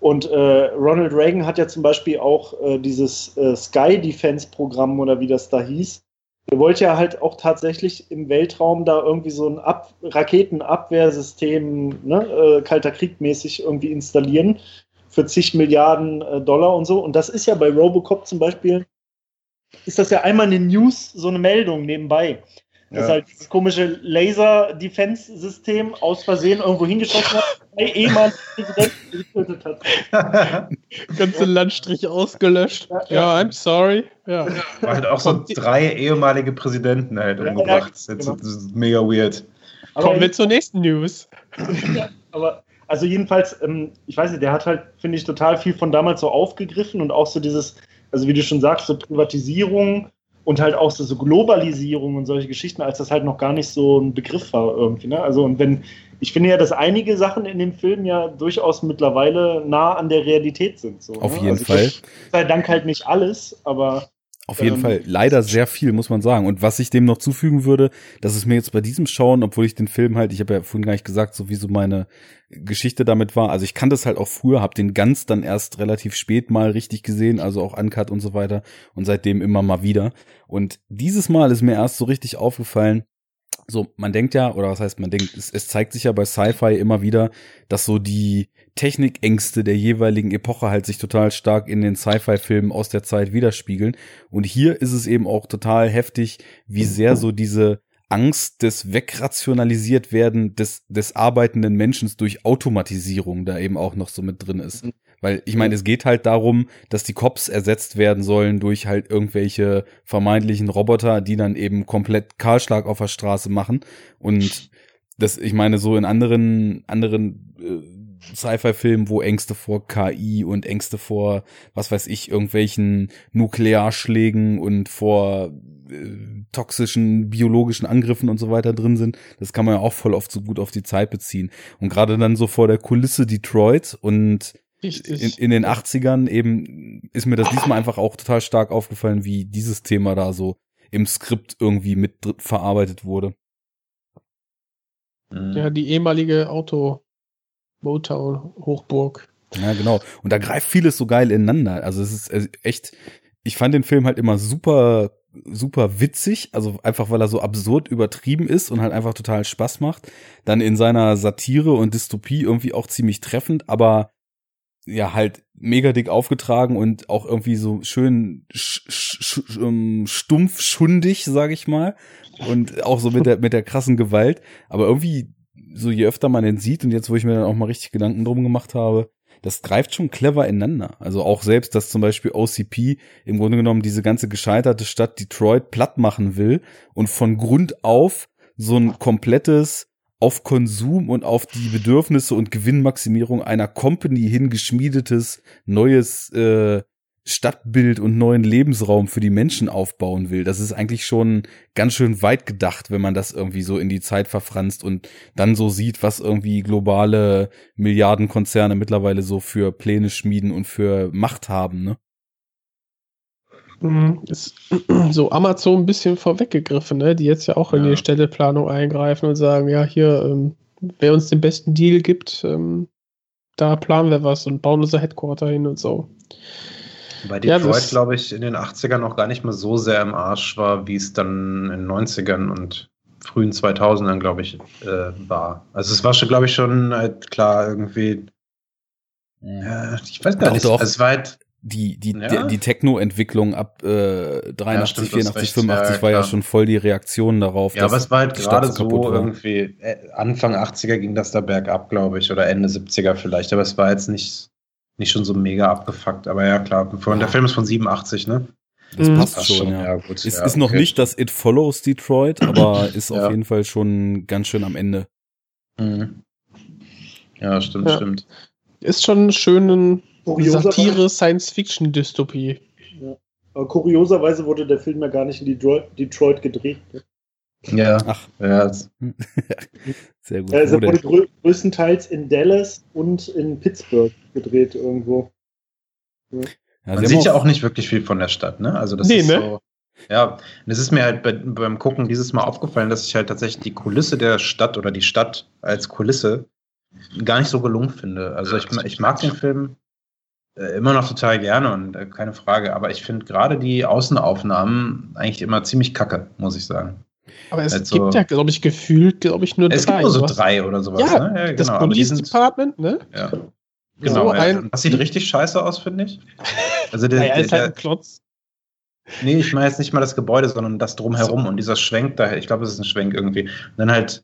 Und äh, Ronald Reagan hat ja zum Beispiel auch äh, dieses äh, Sky Defense Programm oder wie das da hieß. Der wollte ja halt auch tatsächlich im Weltraum da irgendwie so ein Ab Raketenabwehrsystem, ne, äh, Kalter Krieg mäßig irgendwie installieren für zig Milliarden äh, Dollar und so. Und das ist ja bei Robocop zum Beispiel, ist das ja einmal in den News so eine Meldung nebenbei. Dass Ja. halt dieses komische Laser-Defense-System aus Versehen irgendwo hingeschossen hat, zwei ehemalige Präsidenten getötet hat. Ganze Landstrich ausgelöscht. Ja, Ja, I'm sorry. Ja. War halt auch so drei ehemalige Präsidenten halt umgebracht. ja, Das ist genau. das ist mega weird. Kommen wir zur nächsten News. Aber also jedenfalls, ähm, ich weiß nicht, der hat halt, finde ich, total viel von damals so aufgegriffen und auch so dieses, also wie du schon sagst, so Privatisierung und halt auch so, so Globalisierung und solche Geschichten, als das halt noch gar nicht so ein Begriff war irgendwie. Ne? Also und wenn, ich finde ja, dass einige Sachen in dem Film ja durchaus mittlerweile nah an der Realität sind. So, Auf ne? jeden also, Fall. Sei Dank halt nicht alles, aber Auf jeden Ähm, Fall. Leider sehr viel, muss man sagen. Und was ich dem noch zufügen würde, dass es mir jetzt bei diesem Schauen, obwohl ich den Film halt, ich habe ja vorhin gar nicht gesagt, so wie so meine Geschichte damit war. Also ich kannte es halt auch früher, habe den ganz dann erst relativ spät mal richtig gesehen, also auch Uncut und so weiter. Und seitdem immer mal wieder. Und dieses Mal ist mir erst so richtig aufgefallen, so, man denkt ja, oder was heißt man denkt, es, es zeigt sich ja bei Sci-Fi immer wieder, dass so die Technikängste der jeweiligen Epoche halt sich total stark in den Sci-Fi-Filmen aus der Zeit widerspiegeln. Und hier ist es eben auch total heftig, wie sehr so diese Angst des wegrationalisiert werden des, des arbeitenden Menschen durch Automatisierung da eben auch noch so mit drin ist. Weil ich meine, es geht halt darum, dass die Cops ersetzt werden sollen durch halt irgendwelche vermeintlichen Roboter, die dann eben komplett Kahlschlag auf der Straße machen. Und das, ich meine, so in anderen, anderen äh, Sci-Fi-Filmen, wo Ängste vor KI und Ängste vor, was weiß ich, irgendwelchen Nuklearschlägen und vor äh, toxischen biologischen Angriffen und so weiter drin sind, das kann man ja auch voll oft so gut auf die Zeit beziehen. Und gerade dann so vor der Kulisse Detroit und in, in den 80ern eben ist mir das diesmal einfach auch total stark aufgefallen, wie dieses Thema da so im Skript irgendwie mit verarbeitet wurde. Mhm. Ja, die ehemalige Auto Motown Hochburg. Ja, genau. Und da greift vieles so geil ineinander. Also es ist echt, ich fand den Film halt immer super, super witzig. Also einfach, weil er so absurd übertrieben ist und halt einfach total Spaß macht. Dann in seiner Satire und Dystopie irgendwie auch ziemlich treffend, aber ja, halt mega dick aufgetragen und auch irgendwie so schön sch sch sch ähm, stumpf schundig, sag ich mal. Und auch so mit der, mit der krassen Gewalt. Aber irgendwie, so je öfter man den sieht und jetzt, wo ich mir dann auch mal richtig Gedanken drum gemacht habe, das greift schon clever ineinander. Also auch selbst, dass zum Beispiel OCP im Grunde genommen diese ganze gescheiterte Stadt Detroit platt machen will und von Grund auf so ein komplettes auf Konsum und auf die Bedürfnisse und Gewinnmaximierung einer Company hingeschmiedetes neues äh, Stadtbild und neuen Lebensraum für die Menschen aufbauen will. Das ist eigentlich schon ganz schön weit gedacht, wenn man das irgendwie so in die Zeit verfranst und dann so sieht, was irgendwie globale Milliardenkonzerne mittlerweile so für Pläne schmieden und für Macht haben, ne? Mhm. Ist so Amazon ein bisschen vorweggegriffen, ne? die jetzt ja auch in Ja. die Städteplanung eingreifen und sagen, ja, hier, ähm, wer uns den besten Deal gibt, ähm, da planen wir was und bauen unser Headquarter hin und so. Bei Ja, Detroit, das- glaube ich, in den 80ern noch gar nicht mal so sehr im Arsch war, wie es dann in den 90ern und frühen 2000ern, glaube ich, äh, war. Also es war schon, glaube ich, schon halt klar irgendwie, ja, ich weiß gar Doch, nicht, doch. Also es war halt, Die, die, Ja. die, Techno-Entwicklung ab äh, 83, Ja, stimmt, du hast 84, recht. 85 Ja, war ja schon voll die Reaktion darauf. ja, aber es war halt gerade so war. irgendwie, äh, Anfang 80er ging das da bergab, glaube ich, oder Ende 70er vielleicht, aber es war jetzt nicht, nicht schon so mega abgefuckt, aber ja, klar, von, der Film ist von 87, ne? Das Mhm. passt Ach schon, ja. gut. Es ja, ist noch okay. nicht das It Follows Detroit, aber ist auf Ja. jeden Fall schon ganz schön am Ende. Mhm. Ja, stimmt, Ja. stimmt. Ist schon eine schöne Satire, Science-Fiction-Dystopie. Aber kurioserweise wurde der Film ja gar nicht in Detroit, Detroit gedreht. Ja, Ach, ja, sehr gut. Also er wurde größtenteils in Dallas und in Pittsburgh gedreht irgendwo. Ja, man sie sieht ja auch nicht wirklich viel von der Stadt, ne? Also das Nee, ist ne? so. Ja, und es ist mir halt bei, beim Gucken dieses Mal aufgefallen, dass ich halt tatsächlich die Kulisse der Stadt oder die Stadt als Kulisse gar nicht so gelungen finde. Also ich, ich mag den Film äh, immer noch total gerne und äh, keine Frage, aber ich finde gerade die Außenaufnahmen eigentlich immer ziemlich kacke, muss ich sagen. Aber es Also- gibt ja, glaube ich, gefühlt, glaube ich, nur Es drei. gibt nur so drei oder sowas, Ja, ne? Das aber die Police sind, Department, ne? ja. So Genau, ja. ein- das sieht richtig scheiße aus, finde ich. Also der, Naja, der, ist halt der, ein Klotz. Nee, ich meine jetzt nicht mal das Gebäude, sondern das drumherum und dieser Schwenk da, ich glaube, es ist ein Schwenk irgendwie. Und dann halt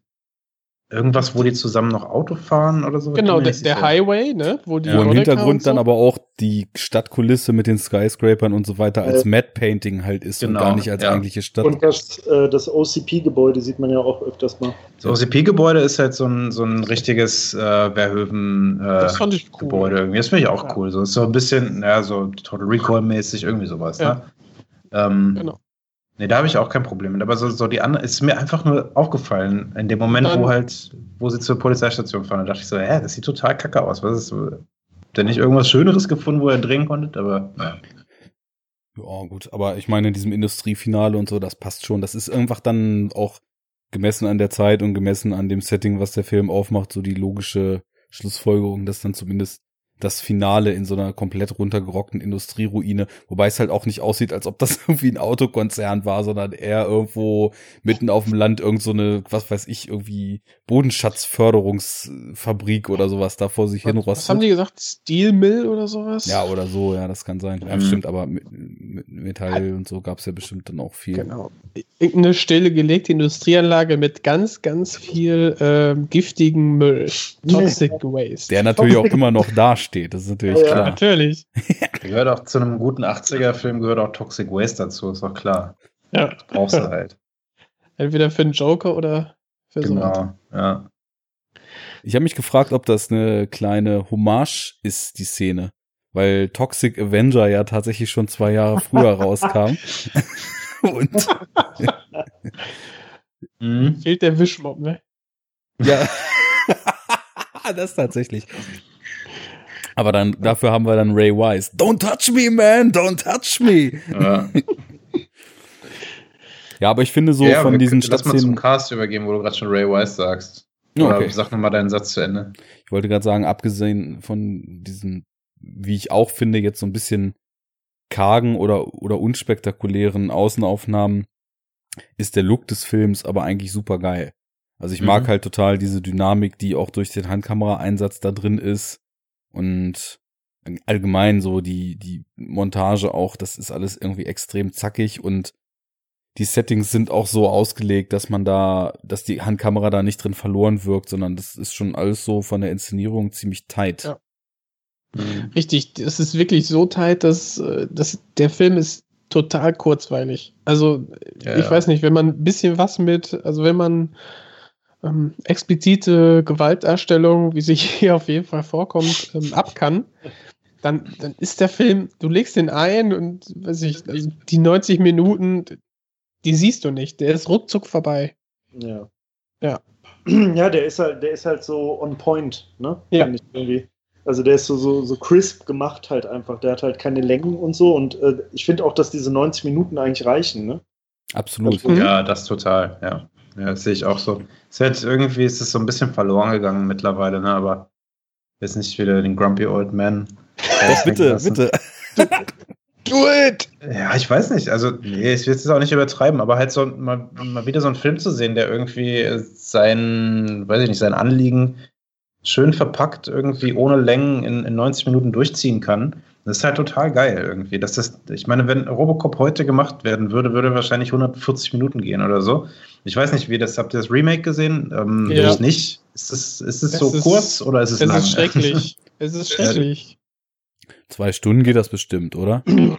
irgendwas, wo die zusammen noch Auto fahren oder so. Genau, der, der. Highway, ne? Wo die Wo im Hintergrund so. dann aber auch die Stadtkulisse mit den Skyscrapern und so weiter als Äh, Matte Painting halt ist genau, und gar nicht als ja. eigentliche Stadt. Und das, äh, das OCP-Gebäude sieht man ja auch öfters mal. Das OCP-Gebäude ist halt so ein, so ein richtiges äh, Verhöven äh, Das fand ich cool. Gebäude irgendwie. Das finde ich auch Ja. cool. So ist so ein bisschen, ja, so Total Recall-mäßig, irgendwie sowas, Ja. ne? Ähm, Genau. Nee, da habe ich auch kein Problem mit. Aber so, so die andere ist mir einfach nur aufgefallen, in dem Moment, Dann- wo halt, wo sie zur Polizeistation fahren, da dachte ich so, hä, das sieht total kacke aus. Was ist so? Habt ihr nicht irgendwas Schöneres gefunden, wo ihr drehen konntet? Aber naja. Ja, gut, aber ich meine, in diesem Industriefinale und so, das passt schon. Das ist einfach dann auch gemessen an der Zeit und gemessen an dem Setting, was der Film aufmacht, so die logische Schlussfolgerung, dass dann zumindest das Finale in so einer komplett runtergerockten Industrieruine, wobei es halt auch nicht aussieht, als ob das irgendwie ein Autokonzern war, sondern eher irgendwo mitten auf dem Land irgend so eine, was weiß ich, irgendwie Bodenschatzförderungsfabrik oder sowas da vor sich hin Was, was rostet. haben die gesagt? Steel Mill oder sowas? Ja, oder so, ja, das kann sein. Ja, Mhm. stimmt, aber mit, mit Metall und so gab's ja bestimmt dann auch viel. Genau. Irgendeine stillgelegte Industrieanlage mit ganz, ganz viel ähm, giftigen Müll. Toxic Waste. Der natürlich auch immer noch dasteht, das ist natürlich Ja, klar. Natürlich. Gehört auch zu einem guten 80er-Film, gehört auch Toxic Waste dazu, ist doch klar. Ja. Das brauchst du halt. Entweder für einen Joker oder für so. genau, ja. Ich habe mich gefragt, ob das eine kleine Hommage ist, die Szene. Weil Toxic Avenger ja tatsächlich schon zwei Jahre früher rauskam. Und Mhm. Fehlt der Wischmob, ne? ja, das tatsächlich. Aber dann, dafür haben wir dann Ray Wise. Don't touch me, man, don't touch me. Ja. Ja, aber ich finde so ja, von diesen Lass mal zum Stadtszenen. Cast übergeben, wo du gerade schon Ray Wise sagst. Ja, Oder okay. sag nochmal deinen Satz zu Ende. Ich wollte gerade sagen, abgesehen von diesen, wie ich auch finde, jetzt so ein bisschen kargen oder, oder unspektakulären Außenaufnahmen, ist der Look des Films aber eigentlich super geil. Also ich mag Mhm. halt total diese Dynamik, die auch durch den Handkameraeinsatz da drin ist und allgemein so die, die Montage auch, das ist alles irgendwie extrem zackig und die Settings sind auch so ausgelegt, dass man da, dass die Handkamera da nicht drin verloren wirkt, sondern das ist schon alles so von der Inszenierung ziemlich tight. Ja. Richtig, es ist wirklich so tight, dass, äh, dass der Film ist total kurzweilig. Also, Ja, ich ja. weiß nicht, wenn man ein bisschen was mit, also wenn man ähm, explizite Gewaltdarstellung, wie sie hier auf jeden Fall vorkommt, ähm, ab kann, dann, dann ist der Film, du legst den ein und weiß ich, also die 90 Minuten, die siehst du nicht. Der ist ruckzuck vorbei. Ja. Ja. Ja, der ist halt, der ist halt so on point, ne? Ja. Find Ich irgendwie. Also der ist so, so, so crisp gemacht halt einfach. Der hat halt keine Längen und so. Und äh, ich finde auch, dass diese 90 Minuten eigentlich reichen, ne? Absolut. Mhm. Ja, das total, ja. Ja, das sehe ich auch so. Es wird irgendwie ist es so ein bisschen verloren gegangen mittlerweile, ne? Aber jetzt nicht wieder den Grumpy Old Man. Doch, bitte, lassen. bitte. Do it! Ja, ich weiß nicht. Also, nee, ich will es auch nicht übertreiben, aber halt so mal, mal wieder so einen Film zu sehen, der irgendwie sein, weiß ich nicht, sein Anliegen schön verpackt, irgendwie ohne Längen in, in 90 Minuten durchziehen kann. Das ist halt total geil irgendwie. Das ist, ich meine, wenn Robocop heute gemacht werden würde, würde wahrscheinlich 140 Minuten gehen oder so. Ich weiß nicht, wie das, habt ihr das Remake gesehen? Ähm, Ja. Ich nicht. Ist es, ist es Es so ist- kurz oder ist es, Es lang? ist schrecklich. Es ist schrecklich. Zwei Stunden geht das bestimmt, oder?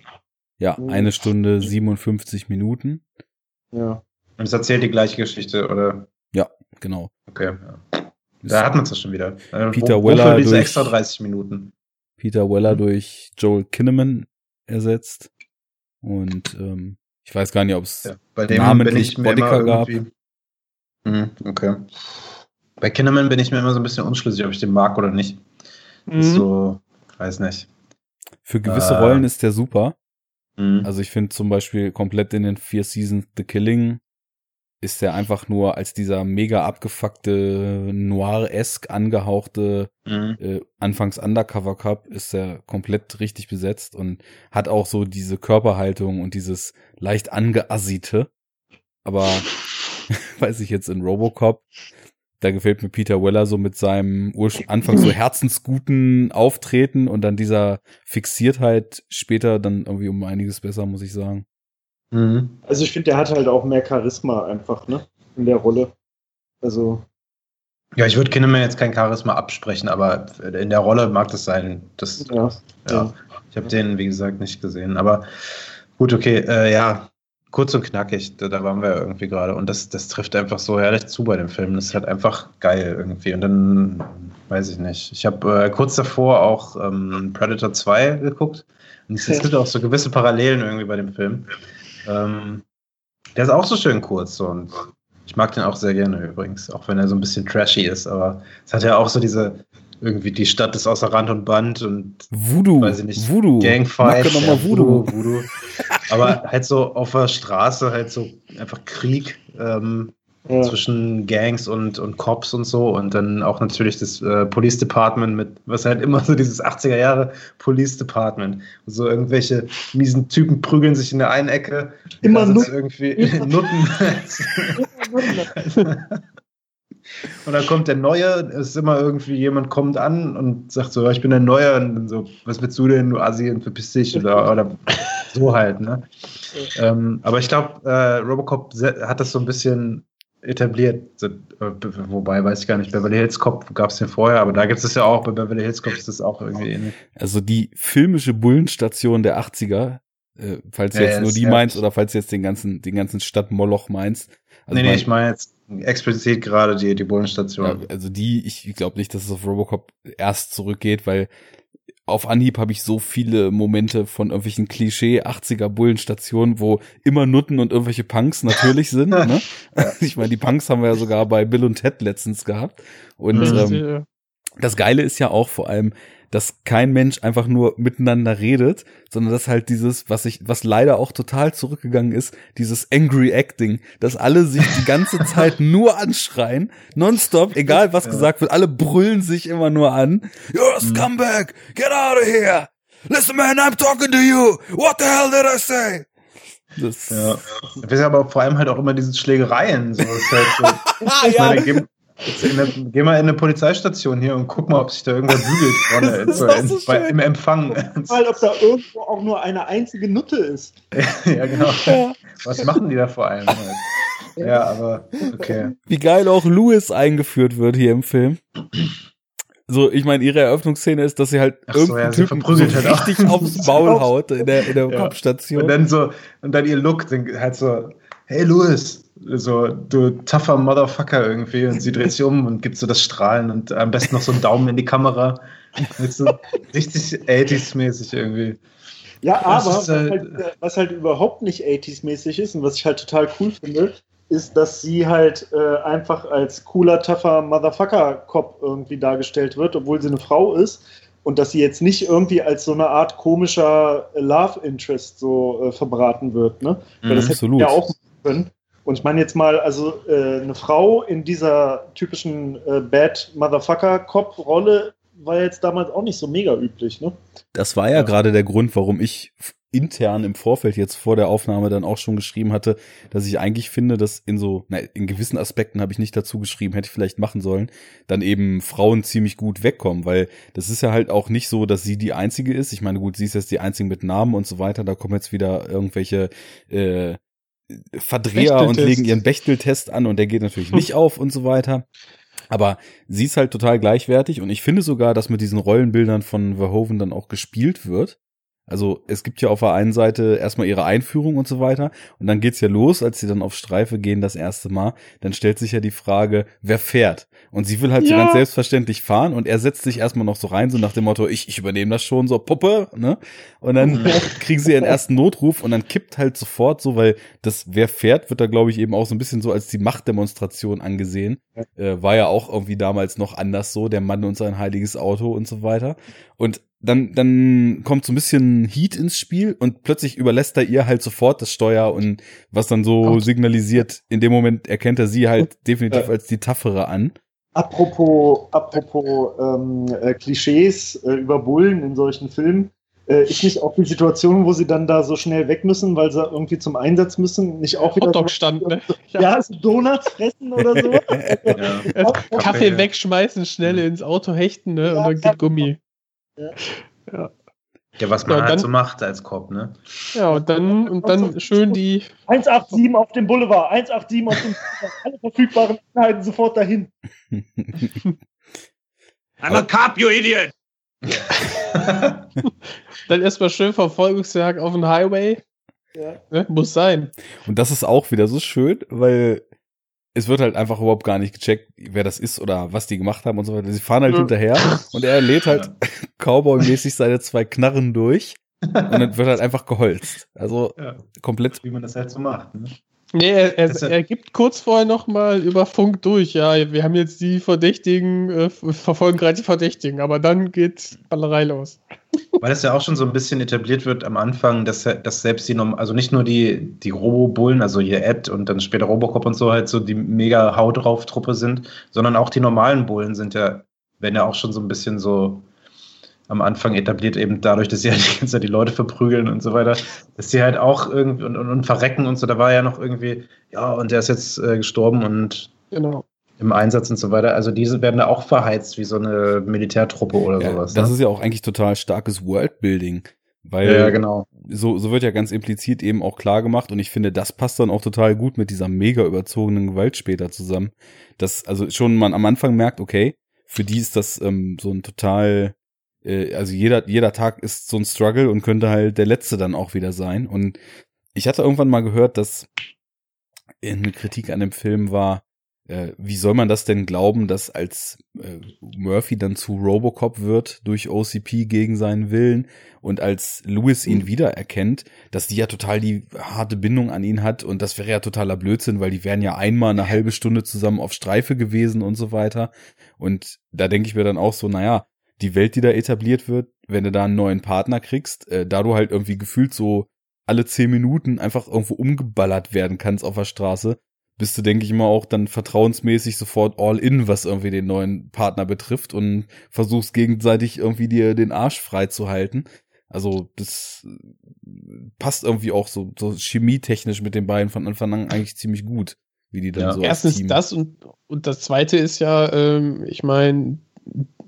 Ja, eine Stunde 57 Minuten. Ja. Und es erzählt die gleiche Geschichte, oder? Genau. Okay. Ja. Da hat man es ja schon wieder. Äh, Peter wo, Weller wofür diese durch- extra 30 Minuten. Peter Weller Mhm. durch Joel Kinnaman ersetzt. Und ähm, ich weiß gar nicht, ob es Ja, bei dem bin namentlich Bodiker immer gab. irgendwie. Hm, okay. Bei Kinnaman bin ich mir immer so ein bisschen unschlüssig, ob ich den mag oder nicht. Mhm. so, weiß nicht. für gewisse Äh. Rollen ist der super. Hm. Also ich finde zum Beispiel komplett in den vier Seasons The Killing ist der einfach nur als dieser mega abgefuckte, noir-esque angehauchte Hm. äh, anfangs Undercover Cup ist er komplett richtig besetzt und hat auch so diese Körperhaltung und dieses leicht angeassite. Aber weiß ich jetzt in Robocop, da gefällt mir Peter Weller so mit seinem Ursch anfangs so herzensguten Auftreten und dann dieser Fixiertheit später dann irgendwie um einiges besser, muss ich sagen. Mhm. Also ich finde, der hat halt auch mehr Charisma einfach, ne? In der Rolle. Also, Ja, ich würde Kinneman jetzt kein Charisma absprechen, aber in der Rolle mag das sein. Das, ja. ja. Ich habe den, wie gesagt, nicht gesehen. Aber gut, okay, äh, ja, kurz und knackig, da, waren wir ja irgendwie gerade. Und das, das trifft einfach so herrlich zu bei dem Film. Das ist halt einfach geil irgendwie. Und dann, weiß ich nicht. Ich habe äh, kurz davor auch ähm, Predator 2 geguckt. Und es gibt auch so gewisse Parallelen irgendwie bei dem Film. Ähm, der ist auch so schön kurz und ich mag den auch sehr gerne übrigens, auch wenn er so ein bisschen trashy ist, aber es hat ja auch so diese, irgendwie die Stadt ist außer Rand und Band und Voodoo. weiß ich nicht, Voodoo. Gangfight. Ja, Voodoo. Voodoo. Aber halt so auf der Straße halt so einfach Krieg ähm, Ja. zwischen Gangs und, und Cops und so und dann auch natürlich das äh, Police Department mit, was halt immer so dieses 80er Jahre Police Department. So irgendwelche miesen Typen prügeln sich in der einen Ecke. Immer Nutten. irgendwie Nutten. Und dann kommt der Neue, es ist immer irgendwie, jemand kommt an und sagt so, ich bin der Neue und dann so, was willst du denn, du Assi, und verpiss dich oder, oder so halt, ne? Ähm, aber ich glaube, äh, Robocop hat das so ein bisschen etabliert, so, äh, wobei, weiß ich gar nicht, Beverly Hills Cop gab es den vorher, aber da gibt es ja auch, bei Beverly Hills Cop ist das auch irgendwie ähnlich. Also die filmische Bullenstation der 80er, äh, falls du jetzt nur die ja- meinst oder falls du jetzt den ganzen, den ganzen Stadt Moloch meinst. Also nee, nee, mein- ich meine jetzt explizit gerade die, die Bullenstation. Ja, also die, ich glaube nicht, dass es auf Robocop erst zurückgeht, weil auf Anhieb habe ich so viele Momente von irgendwelchen Klischee 80er Bullenstationen, wo immer Nutten und irgendwelche Punks natürlich sind. Ne? Ich meine, die Punks haben wir ja sogar bei Bill und Ted letztens gehabt. Und Mhm. ähm, das Geile ist ja auch vor allem, dass kein Mensch einfach nur miteinander redet, sondern dass halt dieses, was ich, was leider auch total zurückgegangen ist, dieses Angry Acting, dass alle sich die ganze Zeit nur anschreien, nonstop, egal was Ja. gesagt wird, alle brüllen sich immer nur an. You're a scumbag! Get out of here! Listen man, I'm talking to you! What the hell did I say? Das, Ja. Wir sind aber vor allem halt auch immer diese Schlägereien. So, ist halt so, ja. meine, eine, geh mal in eine Polizeistation hier und guck mal, ob sich da irgendwer bügelt vorne so, in, bei, im Empfang. mal, ob da irgendwo auch nur eine einzige Nutte ist. ja, genau. Ja. Was machen die da vor allem? Halt? Ja, aber okay. Wie geil auch Louis eingeführt wird hier im Film. So, ich meine, ihre Eröffnungsszene ist, dass sie halt Ach so, irgendeinen ja, sie Typen so halt richtig aufs Maul haut in der, in der Ja. Kopfstation. Und dann so, und dann ihr Look, halt so, hey Louis, so, du tougher Motherfucker irgendwie. Und sie dreht sich um und gibt so das Strahlen und am besten noch so einen Daumen in die Kamera. So richtig 80s-mäßig irgendwie. Ja, aber was, halt- halt, äh, was halt überhaupt nicht 80s-mäßig ist und was ich halt total cool finde, ist, dass sie halt äh, einfach als cooler, tougher Motherfucker-Cop irgendwie dargestellt wird, obwohl sie eine Frau ist. Und dass sie jetzt nicht irgendwie als so eine Art komischer äh, Love Interest so äh, verbraten wird. Ne? Weil das hätte absolut. ja auch können. Und ich meine jetzt mal, also äh, eine Frau in dieser typischen äh, Bad Motherfucker-Cop-Rolle war jetzt damals auch nicht so mega üblich. Ne? Das war ja, Ja. gerade der Grund, warum ich intern im Vorfeld jetzt vor der Aufnahme dann auch schon geschrieben hatte, dass ich eigentlich finde, dass in so, na, in gewissen Aspekten habe ich nicht dazu geschrieben, hätte ich vielleicht machen sollen, dann eben Frauen ziemlich gut wegkommen, weil das ist ja halt auch nicht so, dass sie die einzige ist. Ich meine, gut, sie ist jetzt die einzige mit Namen und so weiter, da kommen jetzt wieder irgendwelche äh, Verdreher und legen ihren Bechteltest an und der geht natürlich nicht auf und so weiter. Aber sie ist halt total gleichwertig und ich finde sogar, dass mit diesen Rollenbildern von Verhoeven dann auch gespielt wird. Also es gibt ja auf der einen Seite erstmal ihre Einführung und so weiter und dann geht's ja los, als sie dann auf Streife gehen das erste Mal, dann stellt sich ja die Frage, wer fährt? Und sie will halt so Ja. ganz selbstverständlich fahren und er setzt sich erstmal noch so rein, so nach dem Motto, ich, ich übernehme das schon, so Puppe, ne? Und dann kriegen sie ihren ersten Notruf und dann kippt halt sofort so, weil das wer fährt, wird da glaube ich eben auch so ein bisschen so als die Machtdemonstration angesehen. Äh, war ja auch irgendwie damals noch anders so, der Mann und sein heiliges Auto und so weiter. Und dann, dann kommt so ein bisschen Heat ins Spiel und plötzlich überlässt er ihr halt sofort das Steuer und was dann so Auto. signalisiert, in dem Moment erkennt er sie halt definitiv Ja. als die Taffere an. Apropos, apropos ähm, äh, Klischees äh, über Bullen in solchen Filmen, äh, ist nicht auch die Situation, wo sie dann da so schnell weg müssen, weil sie irgendwie zum Einsatz müssen, nicht auch wieder Hotdog stand, ne? ja, so Donuts fressen oder so? Ja. Äh, Kaffee, Kaffee ja. wegschmeißen, schnell ins Auto hechten, ne? Ja, und dann ja. geht Gummi. Ja, was man Ja, halt dann- so macht als Cop, ne? Ja, und dann, und dann schön die, 187 auf dem Boulevard, 187 auf dem Boulevard. Alle verfügbaren Einheiten sofort dahin. I'm a cop, you idiot! dann erstmal schön Verfolgungsjagd auf den Highway. Ja. Ne? Muss sein. Und das ist auch wieder so schön, weil es wird halt einfach überhaupt gar nicht gecheckt, wer das ist oder was die gemacht haben und so weiter. Sie fahren halt Ja. hinterher und er lädt halt Cowboy-mäßig seine zwei Knarren durch und dann wird halt einfach geholzt. Also Ja. komplett. Wie man das halt so macht, ne? Nee, er, er, er gibt kurz vorher nochmal über Funk durch, ja, wir haben jetzt die Verdächtigen, äh, verfolgen gerade die Verdächtigen, aber dann geht Ballerei los. Weil es ja auch schon so ein bisschen etabliert wird am Anfang, dass, dass selbst die, also nicht nur die, die Robo-Bullen, also hier Ed und dann später Robocop und so halt so die mega Haut drauf Truppe sind, sondern auch die normalen Bullen sind ja, werden ja auch schon so ein bisschen so am Anfang etabliert, eben dadurch, dass sie halt die ganze Zeit die Leute verprügeln und so weiter, dass sie halt auch irgendwie und, und, und verrecken und so, da war ja noch irgendwie, ja, und der ist jetzt äh, gestorben und Genau. Im Einsatz und so weiter. Also diese werden da auch verheizt wie so eine Militärtruppe oder Ja, sowas. das ne? ist ja auch eigentlich total starkes Worldbuilding. Weil ja, genau. so, so wird ja ganz implizit eben auch klar gemacht und ich finde, das passt dann auch total gut mit dieser mega überzogenen Gewalt später zusammen. Dass also schon man am Anfang merkt, okay, für die ist das ähm, so ein total, äh, also jeder, jeder Tag ist so ein Struggle und könnte halt der letzte dann auch wieder sein. Und ich hatte irgendwann mal gehört, dass eine Kritik an dem Film war, äh, wie soll man das denn glauben, dass als äh, Murphy dann zu Robocop wird durch OCP gegen seinen Willen und als Lewis ihn wiedererkennt, dass die ja total die harte Bindung an ihn hat und das wäre ja totaler Blödsinn, weil die wären ja einmal eine halbe Stunde zusammen auf Streife gewesen und so weiter. Und da denke ich mir dann auch so, naja, die Welt, die da etabliert wird, wenn du da einen neuen Partner kriegst, äh, da du halt irgendwie gefühlt so alle zehn Minuten einfach irgendwo umgeballert werden kannst auf der Straße, bist du, denke ich mal, auch dann vertrauensmäßig sofort all in, was irgendwie den neuen Partner betrifft und versuchst gegenseitig irgendwie dir den Arsch frei zu halten. Also das äh, passt irgendwie auch so, so chemietechnisch mit den beiden von Anfang an eigentlich ziemlich gut, wie die dann Ja. so als Erstens Team. das und, und das zweite ist ja, ähm, ich meine,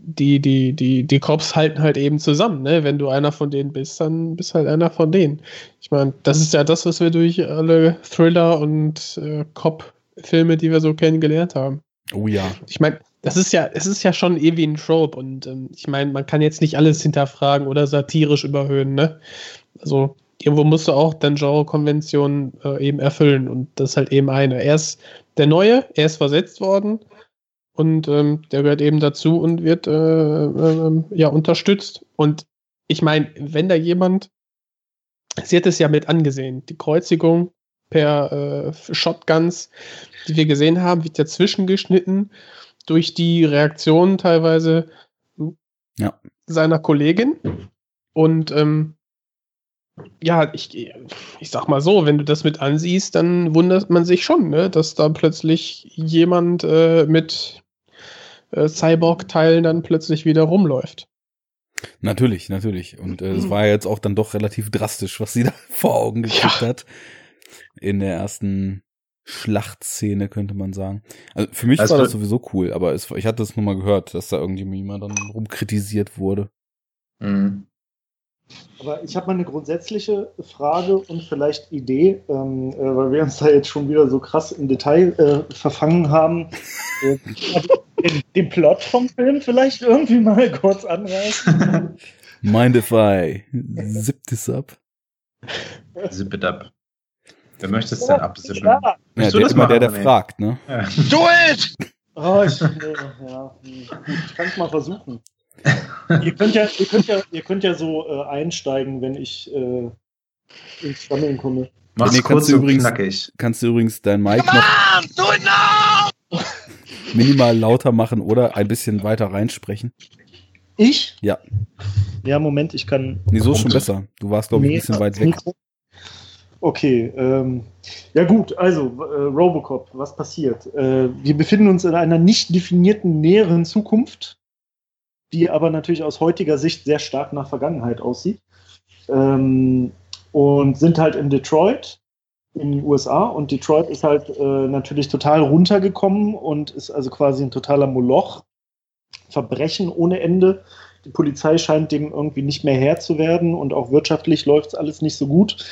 die, die, die, die Cops halten halt eben zusammen, ne? Wenn du einer von denen bist, dann bist halt einer von denen. Ich meine, das ist ja das, was wir durch alle Thriller und äh, Cop-Filme, die wir so kennengelernt haben. Oh ja. Ich meine, das ist ja, es ist ja schon eh wie ein Trope und ähm, ich meine, man kann jetzt nicht alles hinterfragen oder satirisch überhöhen, ne? Also irgendwo musst du auch dann Genre-Konventionen äh, eben erfüllen und das ist halt eben eine. Er ist der Neue, er ist versetzt worden und ähm, der gehört eben dazu und wird äh, ähm, ja unterstützt. Und ich meine, wenn da jemand, sie hat es ja mit angesehen, die Kreuzigung per äh, Shotguns, die wir gesehen haben, wird ja zwischengeschnitten durch die Reaktionen teilweise Ja. seiner Kollegin. Und ähm, ja, ich, ich sag mal so, wenn du das mit ansiehst, dann wundert man sich schon, ne, dass da plötzlich jemand äh, mit äh, Cyborg-Teilen dann plötzlich wieder rumläuft. Natürlich, natürlich. Und äh, es war ja jetzt auch dann doch relativ drastisch, was sie da vor Augen gekriegt hat. In der ersten Schlachtszene, könnte man sagen. Also für mich Also war das sowieso cool, aber es, ich hatte es nur mal gehört, dass da irgendjemand dann rumkritisiert wurde. Mhm. Aber ich habe mal eine grundsätzliche Frage und vielleicht Idee, ähm, äh, weil wir uns da jetzt schon wieder so krass im Detail äh, verfangen haben. Den, den Plot vom Film vielleicht irgendwie mal kurz anreißen. Mind if I zip this up? Zip it up. Wer möchte es denn absippen? Ja. Ja, du der immer der, der fragt, ne? Ja. Do it! Oh, ich, ja, ich kann es mal versuchen. Ihr, könnt ja, ihr, könnt ja, ihr könnt ja so äh, einsteigen, wenn ich äh, ins Stammeln komme. Mach's Nee, kurz kannst du und übrigens- knackig. Kannst du übrigens dein Mic Come noch on! Do it now! minimal lauter machen oder ein bisschen weiter reinsprechen? Ich? Ja. Ja, Moment, ich kann. Nee, so ist schon besser. Du warst, glaube ich, ein bisschen weit weg. Okay, ähm, ja gut, also äh, Robocop, was passiert? Äh, wir befinden uns in einer nicht definierten näheren Zukunft, die aber natürlich aus heutiger Sicht sehr stark nach Vergangenheit aussieht. Ähm, und sind halt in Detroit, in den USA. Und Detroit ist halt äh, natürlich total runtergekommen und ist also quasi ein totaler Moloch. Verbrechen ohne Ende. Die Polizei scheint dem irgendwie nicht mehr Herr zu werden und auch wirtschaftlich läuft es alles nicht so gut.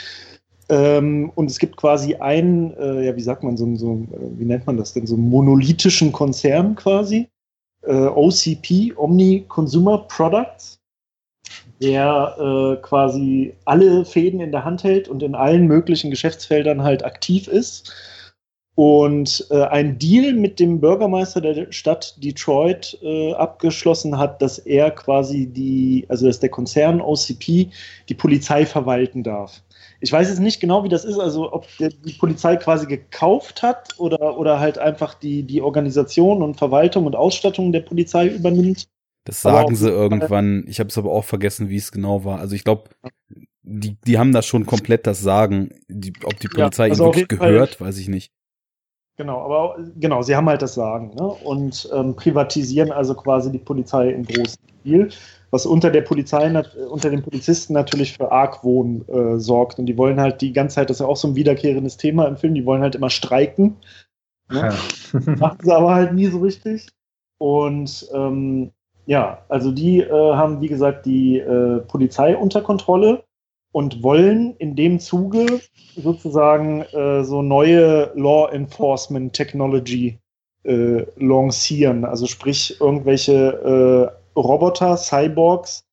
Ähm, und es gibt quasi einen, äh, ja, wie sagt man, so, so äh, wie nennt man das denn, so einen monolithischen Konzern quasi, äh, OCP, Omni Consumer Products, der äh, quasi alle Fäden in der Hand hält und in allen möglichen Geschäftsfeldern halt aktiv ist und äh, ein Deal mit dem Bürgermeister der Stadt Detroit äh, abgeschlossen hat, dass er quasi die, also dass der Konzern OCP die Polizei verwalten darf. Ich weiß jetzt nicht genau, wie das ist, also ob der, die Polizei quasi gekauft hat oder, oder halt einfach die, die Organisation und Verwaltung und Ausstattung der Polizei übernimmt. Das sagen sie irgendwann. Ich habe es aber auch vergessen, wie es genau war. Also ich glaube, die, die haben da schon komplett das Sagen. Die, ob die Polizei ja, also ihm wirklich gehört, weiß ich nicht. Genau, aber genau, sie haben halt das Sagen ne? und ähm, privatisieren also quasi die Polizei im großen Stil, was unter der Polizei, unter den Polizisten natürlich für Argwohn äh, sorgt. Und die wollen halt die ganze Zeit, das ist ja auch so ein wiederkehrendes Thema im Film, die wollen halt immer streiken. Ne? Ja. Machen sie aber halt nie so richtig. Und ähm, ja, also die äh, haben, wie gesagt, die äh, Polizei unter Kontrolle und wollen in dem Zuge sozusagen äh, so neue Law Enforcement Technology äh, lancieren. Also sprich irgendwelche äh, Roboter, Cyborgs,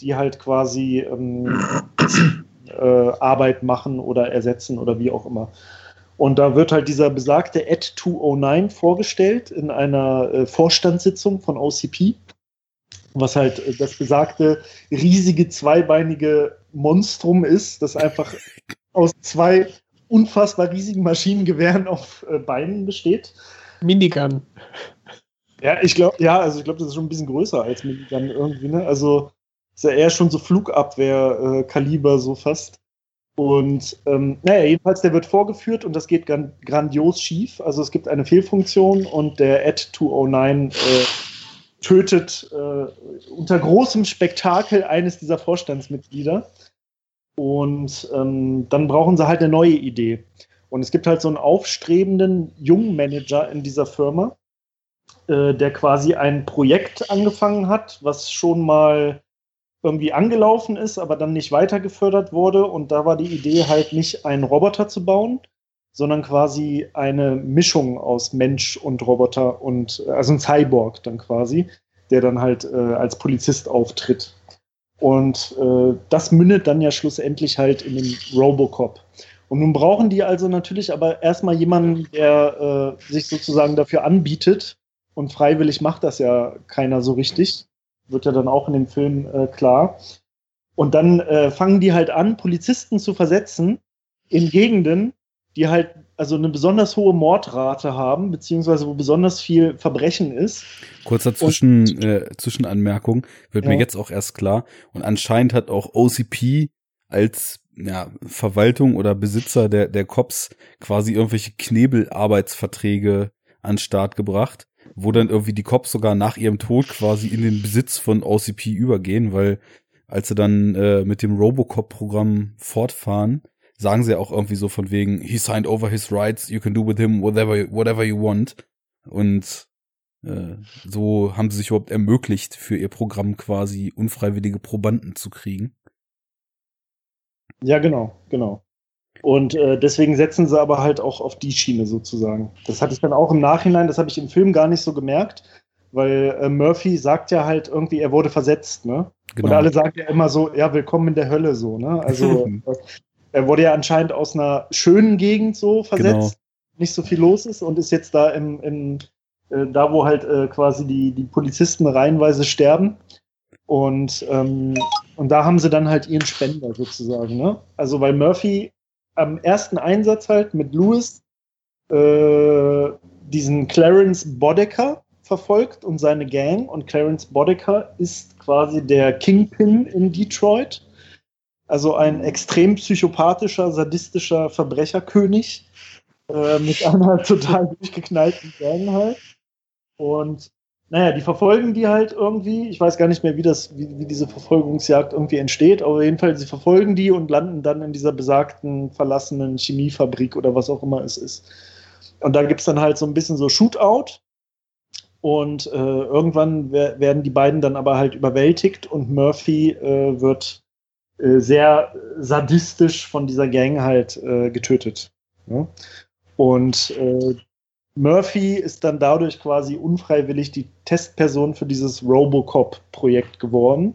die halt quasi ähm, äh, Arbeit machen oder ersetzen oder wie auch immer. Und da wird halt dieser besagte Ad 209 vorgestellt in einer äh, Vorstandssitzung von OCP was halt äh, das besagte riesige zweibeinige Monstrum ist, das einfach aus zwei unfassbar riesigen Maschinengewehren auf äh, Beinen besteht. Minigun. Ja, ich glaube, ja, also ich glaube, das ist schon ein bisschen größer als Minigun irgendwie, ne? Also ist ja eher schon so Flugabwehr-Kaliber so fast. Und ähm, naja, jedenfalls, der wird vorgeführt und das geht grandios schief. Also es gibt eine Fehlfunktion und der Ad 209 äh, tötet äh, unter großem Spektakel eines dieser Vorstandsmitglieder. Und ähm, dann brauchen sie halt eine neue Idee. Und es gibt halt so einen aufstrebenden jungen Manager in dieser Firma, äh, der quasi ein Projekt angefangen hat, was schon mal irgendwie angelaufen ist, aber dann nicht weiter gefördert wurde. Und da war die Idee halt nicht einen Roboter zu bauen, sondern quasi eine Mischung aus Mensch und Roboter und also ein Cyborg dann quasi, der dann halt äh, als Polizist auftritt. Und äh, das mündet dann ja schlussendlich halt in den Robocop. Und nun brauchen die also natürlich aber erstmal jemanden, der äh, sich sozusagen dafür anbietet. Und freiwillig macht das ja keiner so richtig. Wird ja dann auch in dem Film äh, klar. Und dann äh, fangen die halt an, Polizisten zu versetzen in Gegenden, die halt also eine besonders hohe Mordrate haben, beziehungsweise wo besonders viel Verbrechen ist. Kurzer Zwischen, äh, Zwischenanmerkung, wird ja. mir jetzt auch erst klar. Und anscheinend hat auch OCP als ja, Verwaltung oder Besitzer der, der Cops quasi irgendwelche Knebelarbeitsverträge an Start gebracht, wo dann irgendwie die Cops sogar nach ihrem Tod quasi in den Besitz von OCP übergehen, weil als sie dann äh, mit dem Robocop-Programm fortfahren, sagen sie auch irgendwie so von wegen, he signed over his rights, you can do with him whatever, whatever you want. Und äh, so haben sie sich überhaupt ermöglicht, für ihr Programm quasi unfreiwillige Probanden zu kriegen. Ja, genau, genau. Und äh, deswegen setzen sie aber halt auch auf die Schiene sozusagen. Das hatte ich dann auch im Nachhinein, das habe ich im Film gar nicht so gemerkt, weil äh, Murphy sagt ja halt irgendwie, er wurde versetzt, ne? Genau. Und alle sagen ja immer so, ja, willkommen in der Hölle so, ne? Also Er wurde ja anscheinend aus einer schönen Gegend so versetzt, genau. nicht so viel los ist und ist jetzt da im, im äh, da, wo halt äh, quasi die, die Polizisten reihenweise sterben. Und, ähm, und da haben sie dann halt ihren Spender sozusagen. Ne? Also weil Murphy am ersten Einsatz halt mit Lewis äh, diesen Clarence Bodecker verfolgt und seine Gang. Und Clarence Bodecker ist quasi der Kingpin in Detroit also ein extrem psychopathischer, sadistischer Verbrecherkönig äh, mit einer total durchgeknallten Gang halt. Und naja, die verfolgen die halt irgendwie. Ich weiß gar nicht mehr, wie das, wie, wie diese Verfolgungsjagd irgendwie entsteht, aber jedenfalls, sie verfolgen die und landen dann in dieser besagten verlassenen Chemiefabrik oder was auch immer es ist. Und da gibt's dann halt so ein bisschen so Shootout. Und äh, irgendwann wer- werden die beiden dann aber halt überwältigt und Murphy äh, wird äh, sehr sadistisch von dieser Gang halt äh, getötet. Ja? Und äh, Murphy ist dann dadurch quasi unfreiwillig die Testperson für dieses Robocop-Projekt geworden.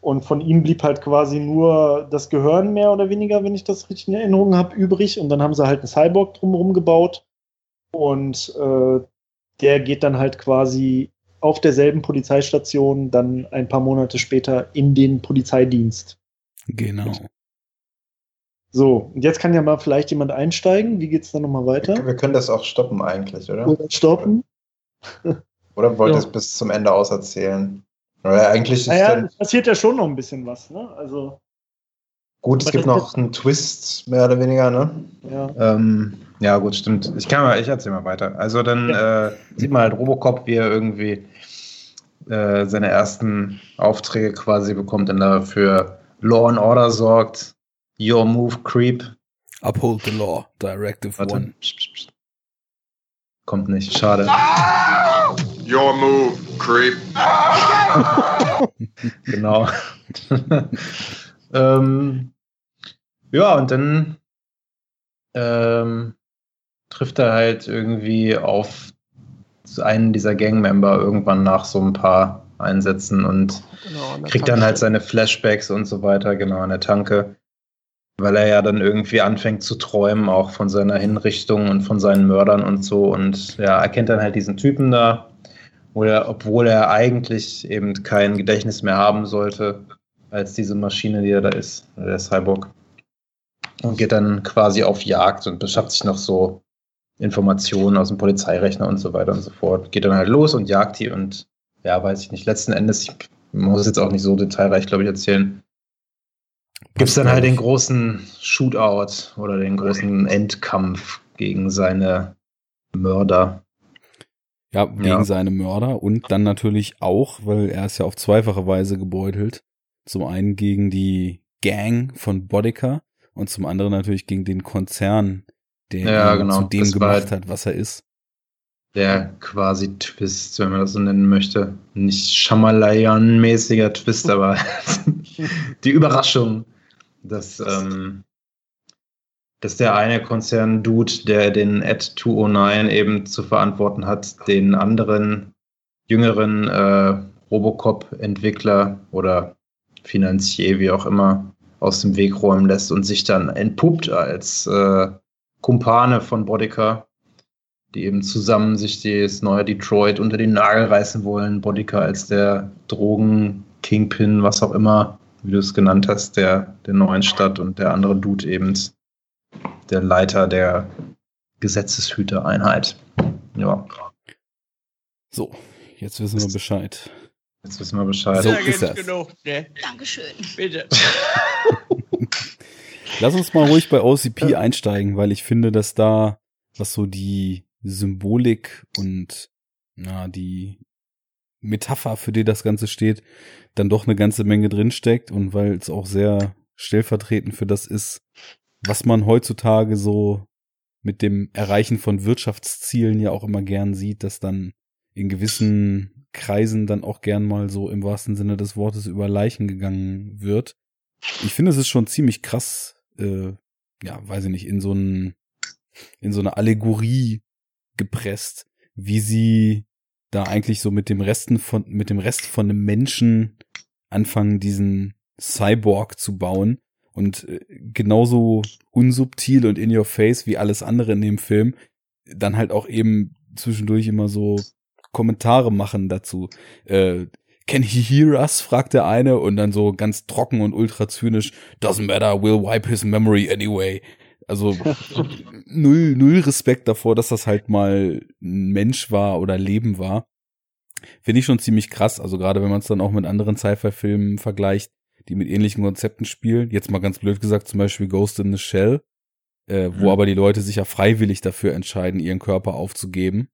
Und von ihm blieb halt quasi nur das Gehirn mehr oder weniger, wenn ich das richtig in Erinnerung habe, übrig. Und dann haben sie halt einen Cyborg drumherum gebaut. Und äh, der geht dann halt quasi auf derselben Polizeistation dann ein paar Monate später in den Polizeidienst. Genau. So, und jetzt kann ja mal vielleicht jemand einsteigen. Wie geht's dann nochmal weiter? Wir, können das auch stoppen eigentlich, oder? Oder stoppen? Oder wollt ihr Ja. es bis zum Ende auserzählen? Weil eigentlich Naja, dann, es passiert ja schon noch ein bisschen was, ne? Also, gut, es gibt noch einen Twist, mehr oder weniger, ne? ja. Ähm, ja, gut, stimmt. Ich kann mal, ich erzähl mal weiter. Also dann äh, sieht man halt Robocop, wie er irgendwie äh, seine ersten Aufträge quasi bekommt und da für Law and Order sorgt. Your Move Creep. Uphold the law, Directive Warte. One. Kommt nicht, schade. Your move, creep. genau. ähm, ja, und dann ähm, trifft er halt irgendwie auf einen dieser Gangmember irgendwann nach so ein paar Einsätzen und Genau, kriegt dann halt seine Flashbacks und so weiter, genau, an der Tanke. Weil er ja dann irgendwie anfängt zu träumen, auch von seiner Hinrichtung und von seinen Mördern und so. Und ja, erkennt dann halt diesen Typen da, er, obwohl er eigentlich eben kein Gedächtnis mehr haben sollte, als diese Maschine, die er da ist, der Cyborg. Und geht dann quasi auf Jagd und beschafft sich noch so Informationen aus dem Polizeirechner und so weiter und so fort. Geht dann halt los und jagt die und ja, weiß ich nicht. Letzten Endes, ich muss jetzt auch nicht so detailreich, glaube ich, erzählen. Gibt es dann halt den großen Shootout oder den großen Endkampf gegen seine Mörder. Ja, gegen Ja. seine Mörder und dann natürlich auch, weil er ist ja auf zweifache Weise gebeutelt. Zum einen gegen die Gang von Bodica und zum anderen natürlich gegen den Konzern, der Ja, genau. zu dem Das gemacht halt- hat, was er ist. Der quasi Twist, wenn man das so nennen möchte. Nicht Shamalayan-mäßiger Twist, aber die Überraschung, dass, ähm, dass der eine Konzern-Dude, der den Ad 209 eben zu verantworten hat, den anderen jüngeren äh, Robocop-Entwickler oder Finanzier, wie auch immer, aus dem Weg räumen lässt und sich dann entpuppt als äh, Kumpane von Bodica die eben zusammen sich das neue Detroit unter den Nagel reißen wollen. Bodica als der Drogen-Kingpin, was auch immer, wie du es genannt hast, der, der neuen Stadt und der andere Dude eben der Leiter der Gesetzeshütereinheit. Ja, So, jetzt wissen wir Bescheid. jetzt wissen wir Bescheid. So ist das. genug, ne? Dankeschön. Bitte. Lass uns mal ruhig bei OCP einsteigen, weil ich finde, dass da, was so die Symbolik und na, die Metapher, für die das Ganze steht, dann doch eine ganze Menge drinsteckt und weil es auch sehr stellvertretend für das ist, was man heutzutage so mit dem Erreichen von Wirtschaftszielen ja auch immer gern sieht, dass dann in gewissen Kreisen dann auch gern mal so im wahrsten Sinne des Wortes über Leichen gegangen wird. Ich finde, es ist schon ziemlich krass, äh, ja, weiß ich nicht, in so ein, in so eine Allegorie gepresst, wie sie da eigentlich so mit dem Resten von, mit dem Rest von einem Menschen anfangen, diesen Cyborg zu bauen und äh, genauso unsubtil und in your face wie alles andere in dem Film dann halt auch eben zwischendurch immer so Kommentare machen dazu. Äh, Can he hear us? fragt der eine und dann so ganz trocken und ultra zynisch. Doesn't matter, we'll wipe his memory anyway. Also null, null Respekt davor, dass das halt mal ein Mensch war oder Leben war. Finde ich schon ziemlich krass. Also gerade wenn man es dann auch mit anderen Sci-Fi-Filmen vergleicht, die mit ähnlichen Konzepten spielen. Jetzt mal ganz blöd gesagt, zum Beispiel Ghost in the Shell, äh, wo Mhm. aber die Leute sich ja freiwillig dafür entscheiden, ihren Körper aufzugeben.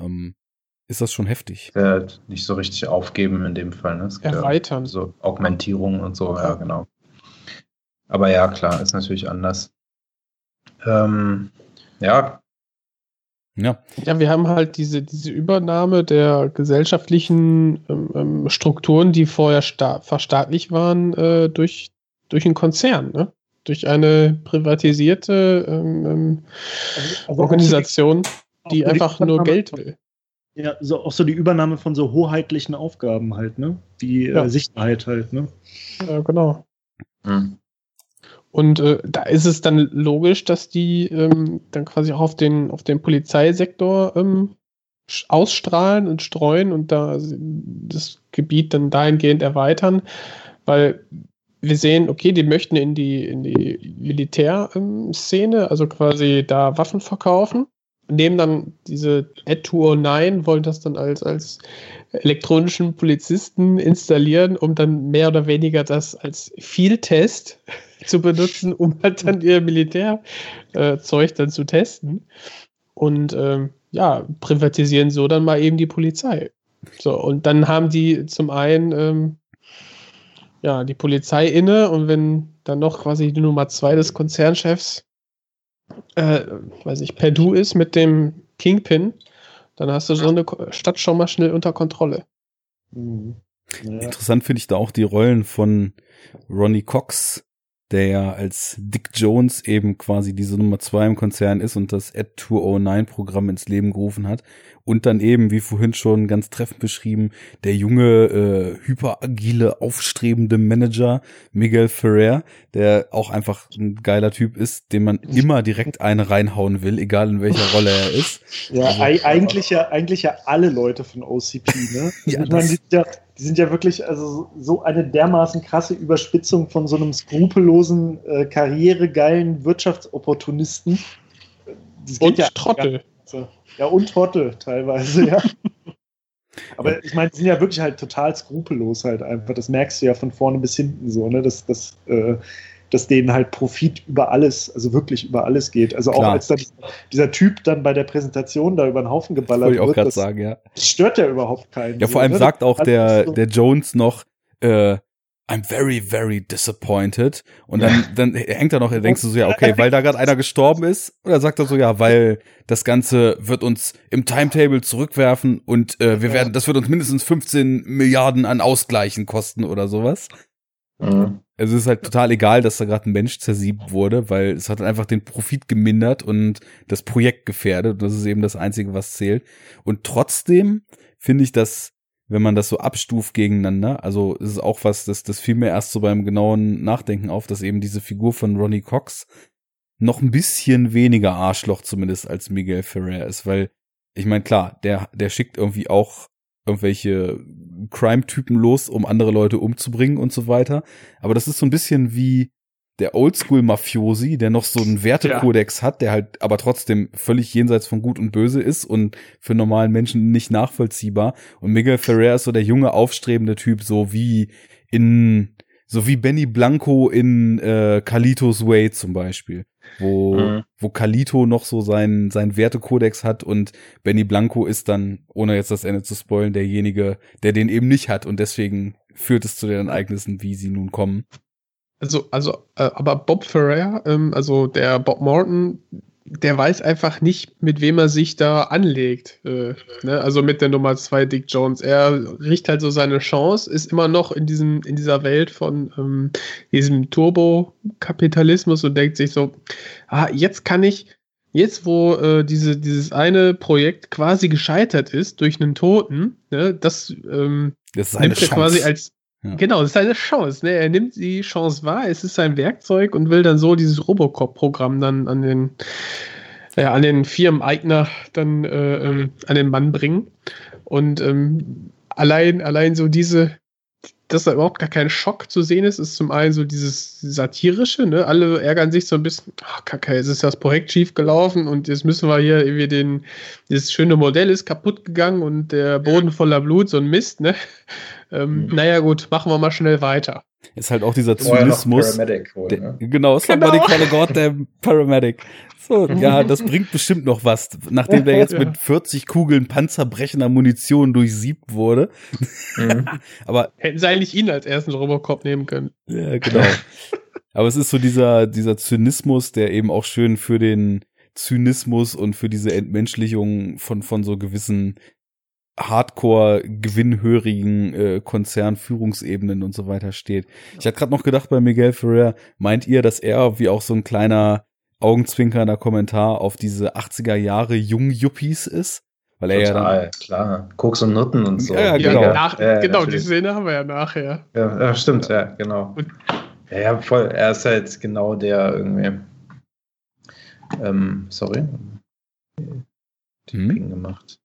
Ähm, ist das schon heftig. Äh, nicht so richtig aufgeben in dem Fall. Ne? Es gibt ja Erweitern. So Augmentierung und so, ja, genau. Aber ja, klar, ist natürlich anders. Ähm, ja, Ja, Ja, wir haben halt diese, diese Übernahme der gesellschaftlichen ähm, ähm, Strukturen, die vorher sta verstaatlicht waren, äh, durch, durch einen Konzern, ne? durch eine privatisierte ähm, ähm, Also Organisation, auch die so einfach nur Geld will. Ja, so, auch so die Übernahme von so hoheitlichen Aufgaben halt, ne? Die Ja. äh, Sicherheit halt, ne? Ja, genau. Mhm. Und äh, da ist es dann logisch, dass die ähm, dann quasi auch auf den, auf den Polizeisektor ähm, ausstrahlen und streuen und da das Gebiet dann dahingehend erweitern, weil wir sehen, okay, die möchten in die, in die Militärszene, also quasi da Waffen verkaufen, nehmen dann diese Ad 209, wollen das dann als, als elektronischen Polizisten installieren, um dann mehr oder weniger das als Field-Test zu benutzen, um halt dann ihr Militärzeug äh, dann zu testen. Und ähm, ja, privatisieren so dann mal eben die Polizei. So, und dann haben die zum einen ähm, ja, die Polizei inne und wenn dann noch quasi die Nummer zwei des Konzernchefs, äh, weiß ich, Perdue ist mit dem Kingpin, dann hast du so eine Stadt schon mal schnell unter Kontrolle. Mhm. Ja. Interessant finde ich da auch die Rollen von Ronnie Cox, der ja als Dick Jones eben quasi diese Nummer zwei im Konzern ist und das Ad 209 Programm ins Leben gerufen hat. Und dann eben, wie vorhin schon ganz treffend beschrieben, der junge, äh, hyperagile, aufstrebende Manager Miguel Ferrer, der auch einfach ein geiler Typ ist, dem man immer direkt eine reinhauen will, egal in welcher Rolle er ist. Ja, Also- ei- eigentlich ja, eigentlich ja alle Leute von OCP, ne? Ja, ich meine, das- die, sind ja, wirklich also so eine dermaßen krasse Überspitzung von so einem skrupellosen, äh, karrieregeilen Wirtschaftsopportunisten. Das Und ja Trottel. Ja, und Trottel teilweise, ja. Aber ich meine, die sind ja wirklich halt total skrupellos halt einfach. Das merkst du ja von vorne bis hinten so, ne? Dass, dass, äh, dass denen halt Profit über alles, also wirklich über alles geht. Also auch Klar. als dann dieser Typ dann bei der Präsentation da über den Haufen geballert Wollte ich auch wird, gerade das sagen, ja. stört ja überhaupt keinen. Ja, vor allem ne? sagt auch Das der, der Jones noch, äh, I'm very, very disappointed. Und dann, dann hängt er noch, denkst du so, ja, okay, weil da gerade einer gestorben ist. Oder sagt er so, ja, weil das Ganze wird uns im Timetable zurückwerfen und äh, wir werden, das wird uns mindestens 15 Milliarden an Ausgleichen kosten oder sowas. Mhm. Also es ist halt total egal, dass da gerade ein Mensch zersiebt wurde, weil es hat einfach den Profit gemindert und das Projekt gefährdet. Und das ist eben das Einzige, was zählt. Und trotzdem finde ich das, wenn man das so abstuft gegeneinander, also es ist auch was, das, das fiel mir erst so beim genauen Nachdenken auf, dass eben diese Figur von Ronnie Cox noch ein bisschen weniger Arschloch zumindest als Miguel Ferrer ist, weil ich meine, klar, der, der schickt irgendwie auch irgendwelche Crime-Typen los, um andere Leute umzubringen und so weiter. Aber das ist so ein bisschen wie der Oldschool-Mafiosi, der noch so einen Wertekodex hat, der halt aber trotzdem völlig jenseits von Gut und Böse ist und für normalen Menschen nicht nachvollziehbar. Und Miguel Ferrer ist so der junge, aufstrebende Typ, so wie in, so wie Benny Blanco in äh, Kalitos Way zum Beispiel. Wo, Mhm. wo Kalito noch so seinen, seinen Wertekodex hat und Benny Blanco ist dann, ohne jetzt das Ende zu spoilen, derjenige, der den eben nicht hat und deswegen führt es zu den Ereignissen, wie sie nun kommen. Also, also, äh, aber Bob Ferrer, ähm, also der Bob Morton, der weiß einfach nicht, mit wem er sich da anlegt. Äh, ne? Also mit der Nummer zwei Dick Jones. Er riecht halt so seine Chance, ist immer noch in diesem, in dieser Welt von ähm, diesem Turbo-Kapitalismus und denkt sich so, ah, jetzt kann ich, jetzt wo äh, diese, dieses eine Projekt quasi gescheitert ist durch einen Toten, ne, das ähm, Das nimmt er quasi als Ja. genau, das ist eine Chance. Ne? Er nimmt die Chance wahr, es ist sein Werkzeug und will dann so dieses Robocop-Programm dann an den ja, an den Firmeneigner dann äh, ähm, an den Mann bringen. Und ähm, allein, allein so diese, dass da überhaupt gar kein Schock zu sehen ist, ist zum einen so dieses satirische, ne? Alle ärgern sich so ein bisschen, ach kacke, jetzt ist das Projekt schief gelaufen und jetzt müssen wir hier irgendwie den, dieses schöne Modell ist kaputt gegangen und der Boden voller Blut, so ein Mist, ne? Ähm, Mhm. Naja, gut, machen wir mal schnell weiter. Ist halt auch dieser Zynismus. Paramedic holen, Der, ne? genau, somebody call a goddamn paramedic. So, ja, das bringt bestimmt noch was, nachdem der jetzt Ja. mit 40 Kugeln panzerbrechender Munition durchsiebt wurde. Mhm. Aber Hätten sie eigentlich ihn als ersten Robocop nehmen können. Ja, genau. Aber es ist so dieser, dieser Zynismus, der eben auch schön für den Zynismus und für diese Entmenschlichung von, von so gewissen Hardcore-gewinnhörigen äh, Konzernführungsebenen und so weiter steht. Ich hatte gerade noch gedacht bei Miguel Ferrer, meint ihr, dass er wie auch so ein kleiner augenzwinkernder Kommentar auf diese 80er Jahre Jung-Yuppies ist? Weil er Total, ja dann, klar. Koks und Nutten und so. Ja, Ja, genau. nach, Ja, genau, die natürlich. Szene haben wir ja nachher. Ja, ja, stimmt, ja, genau. Und- Ja, ja, voll. Er ist halt genau der irgendwie. Ähm, sorry. Hm? Ping gemacht.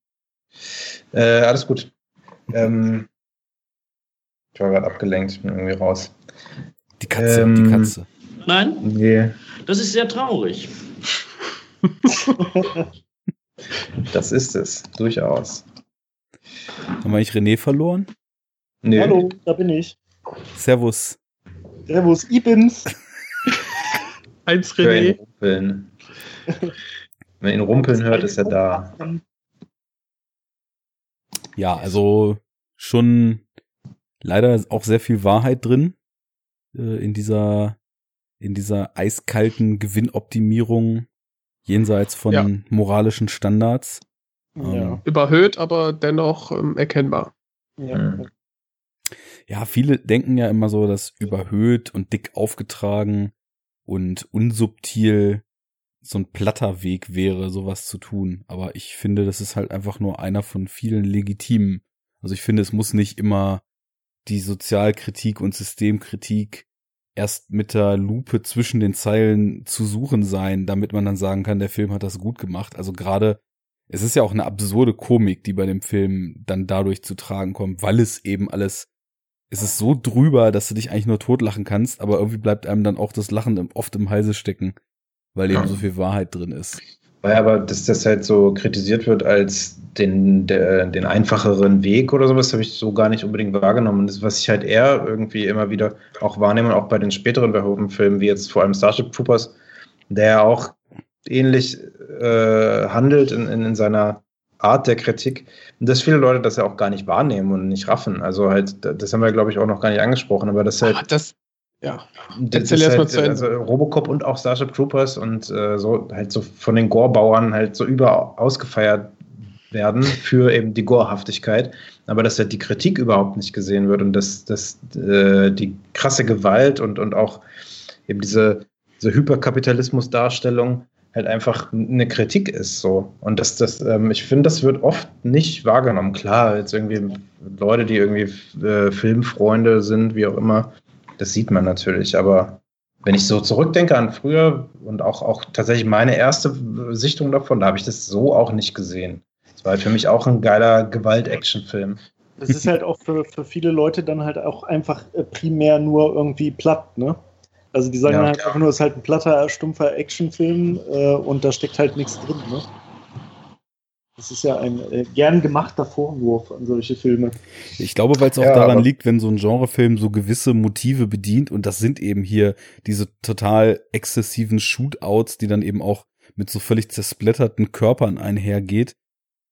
Äh, alles gut. Ähm, ich war gerade abgelenkt, ich bin irgendwie raus. die Katze, Ähm, die Katze. Nein, Nee, das ist sehr traurig. das ist es, durchaus. Haben wir nicht René verloren? Nee. Hallo, da bin ich. Servus. Servus, ich bin's. Eins René. Wenn man ihn rumpeln hört, ist er da. Ja, also schon leider ist auch sehr viel Wahrheit drin äh, in dieser in dieser eiskalten Gewinnoptimierung jenseits von Ja. moralischen Standards. Ja. Ähm, Überhöht, aber dennoch ähm, erkennbar. ja. Ja, viele denken ja immer so, dass überhöht und dick aufgetragen und unsubtil so ein platter Weg wäre, sowas zu tun. Aber ich finde, das ist halt einfach nur einer von vielen legitimen. Also ich finde, es muss nicht immer die Sozialkritik und Systemkritik erst mit der Lupe zwischen den Zeilen zu suchen sein, damit man dann sagen kann, der Film hat das gut gemacht. Also gerade, es ist ja auch eine absurde Komik, die bei dem Film dann dadurch zu tragen kommt, weil es eben alles es ist so drüber, dass du dich eigentlich nur totlachen kannst, aber irgendwie bleibt einem dann auch das Lachen oft im Halse stecken, weil eben Ja. so viel Wahrheit drin ist. Weil aber, dass das halt so kritisiert wird als den, der, den einfacheren Weg oder sowas, habe ich so gar nicht unbedingt wahrgenommen. Und das, was ich halt eher irgendwie immer wieder auch wahrnehme, auch bei den späteren Verhoeven-Filmen, wie jetzt vor allem Starship Troopers, der ja auch ähnlich äh, handelt in, in, in seiner Art der Kritik, und dass viele Leute das ja auch gar nicht wahrnehmen und nicht raffen. Also halt, das haben wir, glaube ich, auch noch gar nicht angesprochen, aber das halt Aber das, ja. Erzähl ist erst mal halt, zu Ende. Also Robocop und auch Starship Troopers und äh, so halt so von den Gore-Bauern halt so über ausgefeiert werden für eben die Gorehaftigkeit, aber dass halt die Kritik überhaupt nicht gesehen wird und dass, dass äh, die krasse Gewalt und, und auch eben diese, diese Hyperkapitalismus-Darstellung halt einfach eine Kritik ist so. Und dass das, ähm, ich finde, das wird oft nicht wahrgenommen. Klar, jetzt irgendwie Leute, die irgendwie äh, Filmfreunde sind, wie auch immer, das sieht man natürlich, aber wenn ich so zurückdenke an früher und auch, auch tatsächlich meine erste Sichtung davon, da habe ich das so auch nicht gesehen. Es war für mich auch ein geiler Gewalt-Action-Film. Das ist halt auch für, für viele Leute dann halt auch einfach äh, primär nur irgendwie platt, ne? Also die sagen Ja. halt einfach nur, es ist halt ein platter, stumpfer Actionfilm äh, und da steckt halt nichts drin, ne? Das ist ja ein äh, gern gemachter Vorwurf an solche Filme. Ich glaube, weil es auch Ja, daran liegt, wenn so ein Genrefilm so gewisse Motive bedient und das sind eben hier diese total exzessiven Shootouts, die dann eben auch mit so völlig zersplatterten Körpern einhergeht,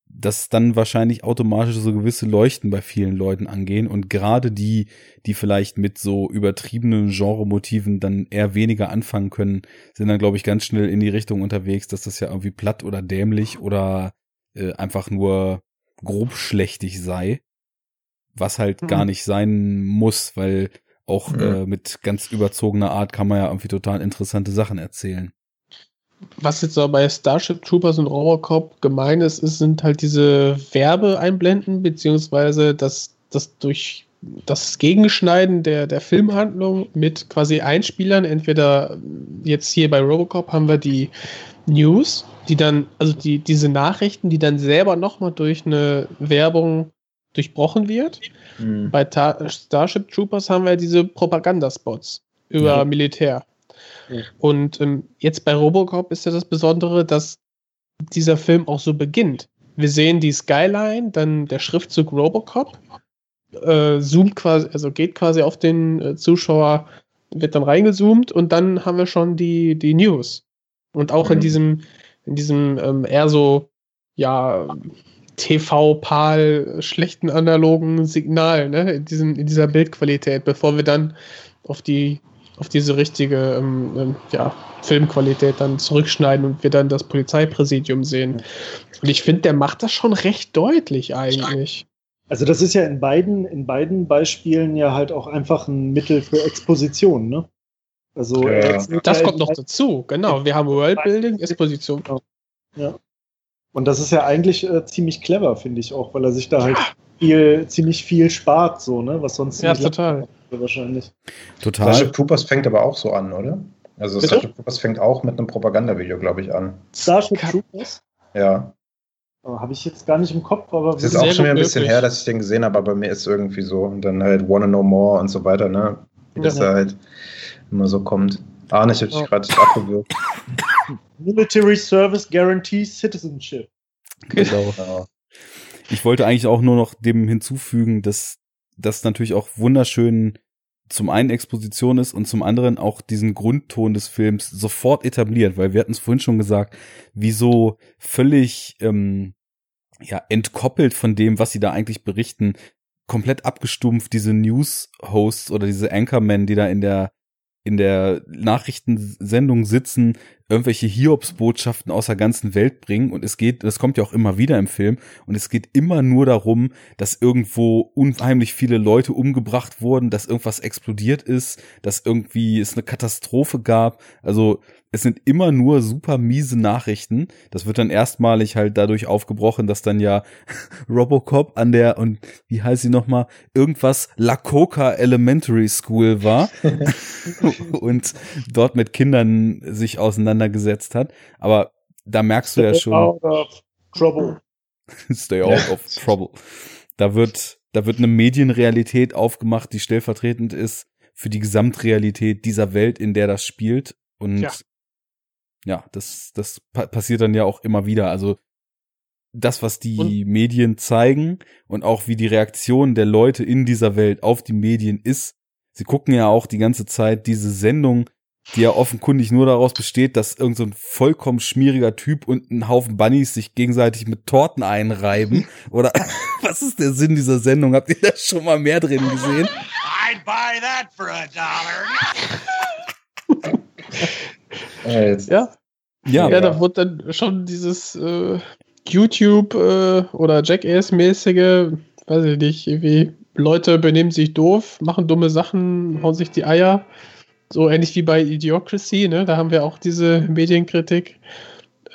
dass dann wahrscheinlich automatisch so gewisse Leuchten bei vielen Leuten angehen und gerade die, die vielleicht mit so übertriebenen Genremotiven dann eher weniger anfangen können, sind dann, glaube ich, ganz schnell in die Richtung unterwegs, dass das ja irgendwie platt oder dämlich oder äh, einfach nur grobschlächtig sei, was halt Mhm. gar nicht sein muss, weil auch Mhm. äh, mit ganz überzogener Art kann man ja irgendwie total interessante Sachen erzählen. Was jetzt so bei Starship Troopers und Robocop gemein ist, ist sind halt diese Werbeeinblenden, beziehungsweise das, das durch das Gegenschneiden der, der Filmhandlung mit quasi Einspielern. Entweder jetzt hier bei Robocop haben wir die News, die dann, also die, diese Nachrichten, die dann selber nochmal durch eine Werbung durchbrochen wird. Mhm. Bei Ta Starship Troopers haben wir diese Propagandaspots über Ja. Militär. Ja. Und ähm, jetzt bei Robocop ist ja das Besondere, dass dieser Film auch so beginnt. Wir sehen die Skyline, dann der Schriftzug Robocop, äh, zoomt quasi, also geht quasi auf den äh, Zuschauer, wird dann reingezoomt und dann haben wir schon die, die News. Und auch in Mhm. diesem, in diesem ähm, eher so, ja, TV-Pal schlechten analogen Signal, ne, in, diesem, in dieser Bildqualität, bevor wir dann auf die auf diese richtige ähm, ähm, ja, Filmqualität dann zurückschneiden und wir dann das Polizeipräsidium sehen. Und ich finde, der macht das schon recht deutlich eigentlich. Also das ist ja in beiden, in beiden Beispielen ja halt auch einfach ein Mittel für Exposition, ne? Also Ja. Das ja kommt noch dazu, genau. Wir haben Worldbuilding, Exposition. Ja. Und das ist ja eigentlich äh, ziemlich clever, finde ich auch, weil er sich da halt viel, ziemlich viel spart, so, ne? Was sonst Ja, total. wahrscheinlich. Total. Starship Troopers fängt aber auch so an, oder? Also Bitte? Starship Troopers fängt auch mit einem Propagandavideo, glaube ich, an. Starship Troopers? Ja. Oh, Habe ich jetzt gar nicht im Kopf, aber Es ist auch schon wieder ein bisschen her, dass ich den gesehen habe, aber bei mir ist es irgendwie so. Und dann halt Wanna Know More und so weiter, ne? Wie das Ja. da halt immer so kommt. Arne, ich hab dich gerade abgewürgt. Military Service Guarantees Citizenship. Genau. Ich wollte eigentlich auch nur noch dem hinzufügen, dass das natürlich auch wunderschön zum einen Exposition ist und zum anderen auch diesen Grundton des Films sofort etabliert, weil wir hatten es vorhin schon gesagt, wie so völlig ähm, ja entkoppelt von dem, was sie da eigentlich berichten, komplett abgestumpft diese News-Hosts oder diese Anchormen, die da in der in der Nachrichtensendung sitzen, irgendwelche Hiobsbotschaften aus der ganzen Welt bringen und es geht, das kommt ja auch immer wieder im Film und es geht immer nur darum, dass irgendwo unheimlich viele Leute umgebracht wurden, dass irgendwas explodiert ist, dass irgendwie es eine Katastrophe gab. Also es sind immer nur super miese Nachrichten. Das wird dann erstmalig halt dadurch aufgebrochen, dass dann ja Robocop an der und wie heißt sie noch mal irgendwas La Coca Elementary School war und dort mit Kindern sich auseinandergesetzt hat. Aber da merkst du ja schon, Out of trouble. stay out of trouble. Da wird, da wird eine Medienrealität aufgemacht, die stellvertretend ist für die Gesamtrealität dieser Welt, in der das spielt. Und ja, Ja. das, das pa passiert dann ja auch immer wieder. Also das, was die Und- Medien zeigen und auch wie die Reaktion der Leute in dieser Welt auf die Medien ist. Sie gucken ja auch die ganze Zeit diese Sendung, die ja offenkundig nur daraus besteht, dass irgend so ein vollkommen schmieriger Typ und ein Haufen Bunnies sich gegenseitig mit Torten einreiben. Oder was ist der Sinn dieser Sendung? Habt ihr da schon mal mehr drin gesehen? I'd buy that for a dollar. Äh, Ja, Ja, ja, da wurde dann schon dieses äh, YouTube äh, oder Jackass-mäßige, weiß ich nicht, irgendwie Leute benehmen sich doof, machen dumme Sachen, hauen sich die Eier. So ähnlich wie bei Idiocracy, ne? Da haben wir auch diese Medienkritik.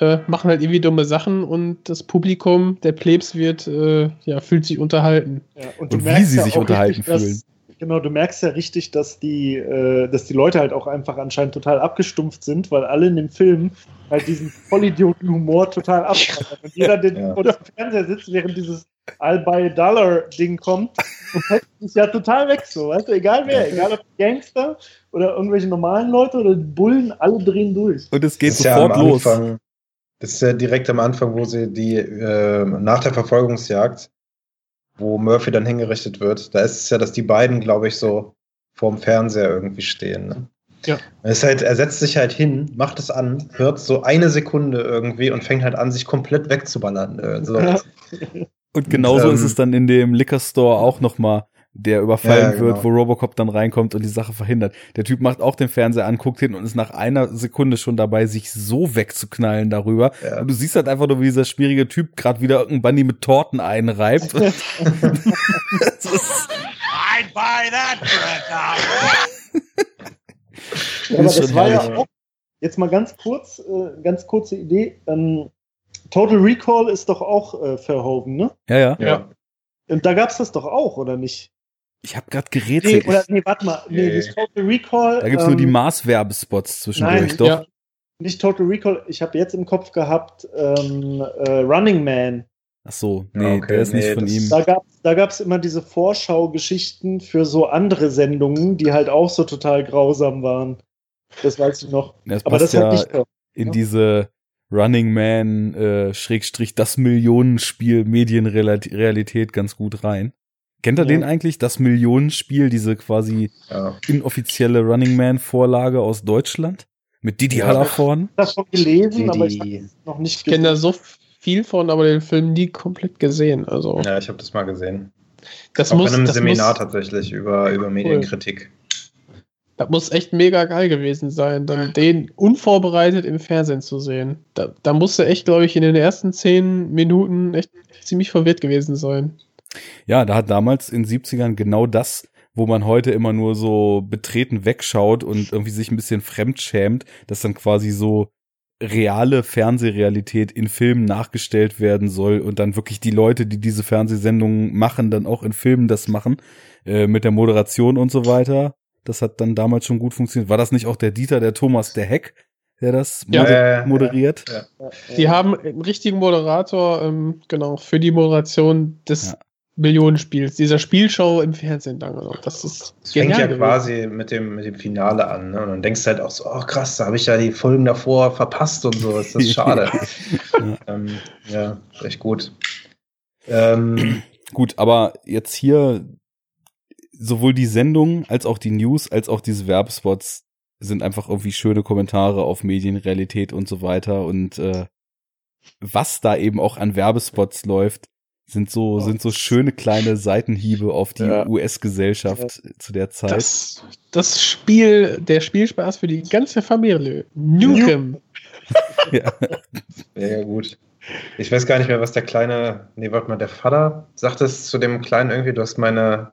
Äh, machen halt irgendwie dumme Sachen und das Publikum, der Plebs wird, äh, ja, fühlt sich unterhalten. Ja, und, Und wie sie sich unterhalten richtig, dass- fühlen. Genau, du merkst ja richtig, dass die, äh, dass die Leute halt auch einfach anscheinend total abgestumpft sind, weil alle in dem Film halt diesen Vollidioten-Humor total abfeiern. Und jeder, der Ja. vor dem Fernseher sitzt, während dieses I'll-buy-Dollar-Ding kommt, und hält sich ja total weg so, weißt du, egal wer, egal ob Gangster oder irgendwelche normalen Leute oder die Bullen, alle drehen durch. Und es geht das ist ja sofort los. Anfang, das ist ja direkt am Anfang, wo sie die, äh, nach der Verfolgungsjagd, wo Murphy dann hingerichtet wird, da ist es ja, dass die beiden, glaube ich, so vorm Fernseher irgendwie stehen. Ne? Ja. Es halt, er setzt sich halt hin, macht es an, hört so eine Sekunde irgendwie und fängt halt an, sich komplett wegzuballern. Äh, so. Ja. Und genauso Ähm, ist es dann in dem Liquor Store auch noch mal, der überfallen Ja, genau. wird, wo Robocop dann reinkommt und die Sache verhindert. Der Typ macht auch den Fernseher an, guckt hin und ist nach einer Sekunde schon dabei, sich so wegzuknallen darüber. Ja. Und du siehst halt einfach nur, wie dieser schwierige Typ gerade wieder irgendein Bunny mit Torten einreibt. I'd buy that for a dollar. Ja, aber das war ja auch, jetzt mal ganz kurz, äh, ganz kurze Idee. Ähm, Total Recall ist doch auch äh, Verhoeven, ne? Ja, ja. Ja. Und da gab's das doch auch, oder nicht? Ich habe gerade Nee, gerätselt. oder, nee, warte mal. Nee, Nee. das Total Recall. da gibt's ähm, nur die Mars-Werbespots zwischendurch, nein, doch? ja. Nicht Total Recall, ich habe jetzt im Kopf gehabt ähm, äh, Running Man. Ach so, Ja, nee, okay, der ist nicht nee, von das- ihm. Da gab's da gab's immer diese Vorschaugeschichten für so andere Sendungen, die halt auch so total grausam waren. Das weiß ich noch. Das Aber passt das ja hat nicht. in Ja. diese Running Man äh, Schrägstrich das Millionenspiel Medienrealität ganz gut rein. Kennt ihr Ja. den eigentlich? Das Millionenspiel, diese quasi Ja. inoffizielle Running Man Vorlage aus Deutschland mit Didi Ja. Hallervorn. Das schon gelesen, Die, aber ich habe noch nicht Ich kenne da so viel von, aber den Film nie komplett gesehen. Also, ja, ich habe das mal gesehen. das Auch muss. in einem das Seminar muss, tatsächlich über, über Medienkritik. Das muss echt mega geil gewesen sein, dann den unvorbereitet im Fernsehen zu sehen. Da, da musste echt, glaube ich, in den ersten zehn Minuten echt ziemlich verwirrt gewesen sein. Ja, da hat damals in den 70ern genau das, wo man heute immer nur so betreten wegschaut und irgendwie sich ein bisschen fremd schämt, dass dann quasi so reale Fernsehrealität in Filmen nachgestellt werden soll und dann wirklich die Leute, die diese Fernsehsendungen machen, dann auch in Filmen das machen, äh, mit der Moderation und so weiter. Das hat dann damals schon gut funktioniert. War das nicht auch der Dieter, der Thomas, der Heck, der das Ja. moder Ja, ja, moderiert? ja. Die haben einen richtigen Moderator, ähm, genau, für die Moderation des Ja. Millionenspiels, dieser Spielshow im Fernsehen dann. Genau. Das ist Es fängt ja gewesen. quasi mit dem, mit dem Finale an, ne? Und dann denkst du halt auch so, oh krass, da habe ich ja die Folgen davor verpasst und so, ist das schade. ähm, ja, echt gut. Ähm, Gut, aber jetzt hier sowohl die Sendung als auch die News als auch diese Werbespots sind einfach irgendwie schöne Kommentare auf Medienrealität und so weiter und äh, was da eben auch an Werbespots läuft, sind so sind so schöne kleine Seitenhiebe auf die Ja. US-Gesellschaft zu der Zeit. Das, das Spiel, der Spielspaß für die ganze Familie. Nukem. ja. ja, gut. Ich weiß gar nicht mehr, was der kleine, nee, warte mal, der Vater sagt es zu dem Kleinen irgendwie, du hast meine,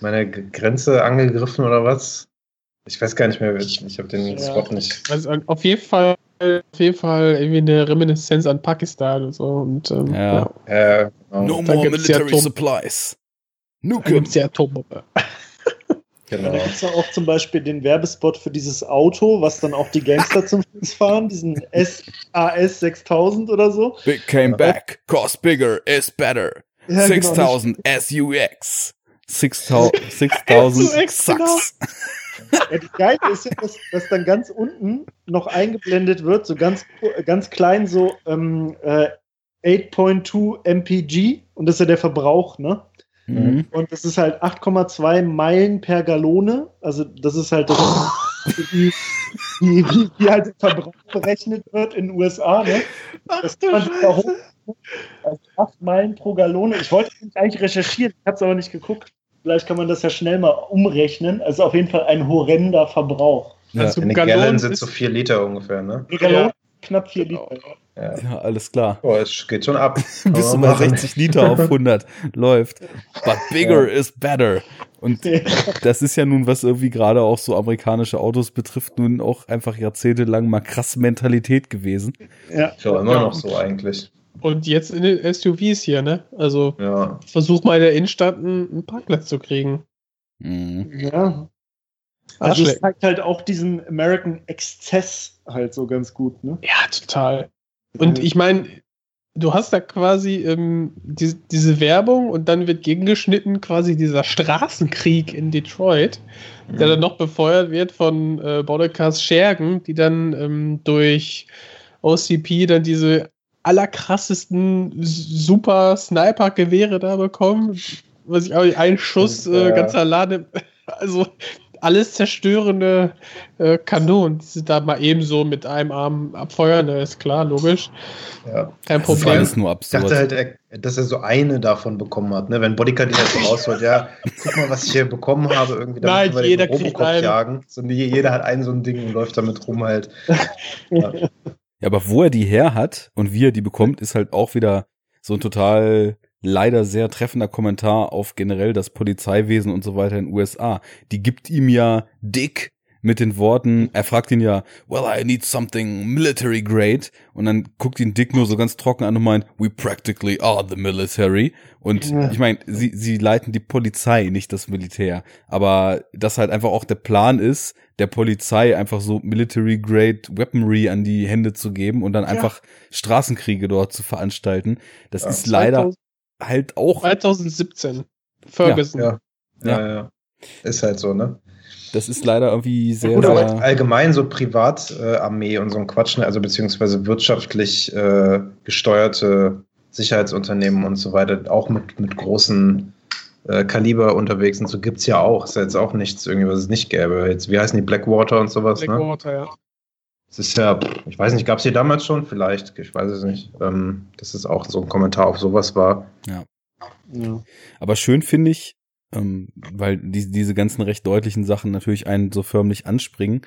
meine Grenze angegriffen oder was? Ich weiß gar nicht mehr, ich habe den Ja. Spot nicht. Also auf jeden Fall, auf jeden Fall irgendwie eine Reminiszenz an Pakistan und so. Und ähm, Ja. ja. Äh. No Dann more gibt's ja military Tom- supplies. Da Nukem. gibt es ja Atombombe. genau. Da gibt es ja auch zum Beispiel den Werbespot für dieses Auto, was dann auch die Gangster zum Schluss fahren, diesen SAS 6000 oder so. Big came back. Cost bigger is better. Ja, genau, 6000 SUX. 6000 6000 SUX, genau. sucks. Ja, das Geile ist ja, dass, dass dann ganz unten noch eingeblendet wird, so ganz, ganz klein, so ähm, äh, 8.2 MPG und das ist ja der Verbrauch, ne? Mhm. Und das ist halt 8,2 Meilen per Gallone. Also das ist halt das, wie, wie, wie, wie halt der Verbrauch berechnet wird in den USA, ne? Das kann man sich da hoch, also 8 Meilen pro Gallone. Ich wollte das eigentlich recherchieren, ich habe es aber nicht geguckt. Vielleicht kann man das ja schnell mal umrechnen. Also auf jeden Fall ein horrender Verbrauch. Ja, Also Eine Gallonen Gallon sind so vier Liter ungefähr, ne? Die Gallone Ja. knapp 4 Genau. Ja. ja, alles klar. Oh, es geht schon ab. Bist du Kann man bei machen. 60 Liter auf 100. Läuft. But bigger is better. Und das ist ja nun, was irgendwie gerade auch so amerikanische Autos betrifft, nun auch einfach jahrzehntelang mal krass Mentalität gewesen. Ja. Ist ja immer Ja. noch so eigentlich. Und jetzt in den SUVs hier, ne? Also Ja. versuch mal in der Innenstadt einen, Parkplatz zu kriegen. Mhm. ja. Also es zeigt halt auch diesen American Exzess halt so ganz gut, ne? Ja, total. Und ich meine, du hast da quasi ähm, die, diese Werbung und dann wird gegengeschnitten quasi dieser Straßenkrieg in Detroit, der dann noch befeuert wird von äh, Bodekas Schergen, die dann ähm, durch OCP dann diese allerkrassesten super Sniper-Gewehre da bekommen. Was ich auch nicht, ein Schuss, äh, Ja. ganzer Laden, also alles zerstörende äh, Kanonen, die sie da mal ebenso mit einem Arm abfeuern, ne, ist klar, logisch. ja. Kein Das ist Problem. alles nur Ich absurd. dachte halt, dass er so eine davon bekommen hat. Ne? Wenn Bodyguard die halt so rausholt, ja, guck mal, was ich hier bekommen habe. Irgendwie, da Nein, wir jeder den kriegt Robocop einen. jagen. So, jeder hat ein so ein Ding und läuft damit rum halt. Ja. Ja, aber wo er die her hat und wie er die bekommt, ist halt auch wieder so ein total leider sehr treffender Kommentar auf generell das Polizeiwesen und so weiter in den USA. Die gibt ihm ja dick mit den Worten, er fragt ihn ja, well, I need something military grade. Und dann guckt ihn Dick nur so ganz trocken an und meint, we practically are the military. Und Ja. ich meine, sie, sie leiten die Polizei, nicht das Militär. Aber das halt einfach auch der Plan ist, der Polizei einfach so military grade Weaponry an die Hände zu geben und dann einfach Straßenkriege dort zu veranstalten. Das Ja. ist leider halt auch, 2017. Ferguson. Ja. Ja, Ja. ja. Ist halt so, ne? das ist leider irgendwie sehr, Oder sehr, allgemein so Privatarmee äh, und so ein Quatsch, ne? also beziehungsweise wirtschaftlich äh, gesteuerte Sicherheitsunternehmen und so weiter, auch mit, mit großen äh, Kaliber unterwegs und so gibt's ja auch. Ist ja jetzt auch nichts irgendwie, was es nicht gäbe. Jetzt, wie heißen die Blackwater und sowas, ne? Blackwater, ja. Das ist ja, ich weiß nicht, gab's die damals schon? Vielleicht, ich weiß es nicht. Ähm, dass es auch so ein Kommentar auf sowas war. Ja. aber schön finde ich, ähm, weil die, diese ganzen recht deutlichen Sachen natürlich einen so förmlich anspringen.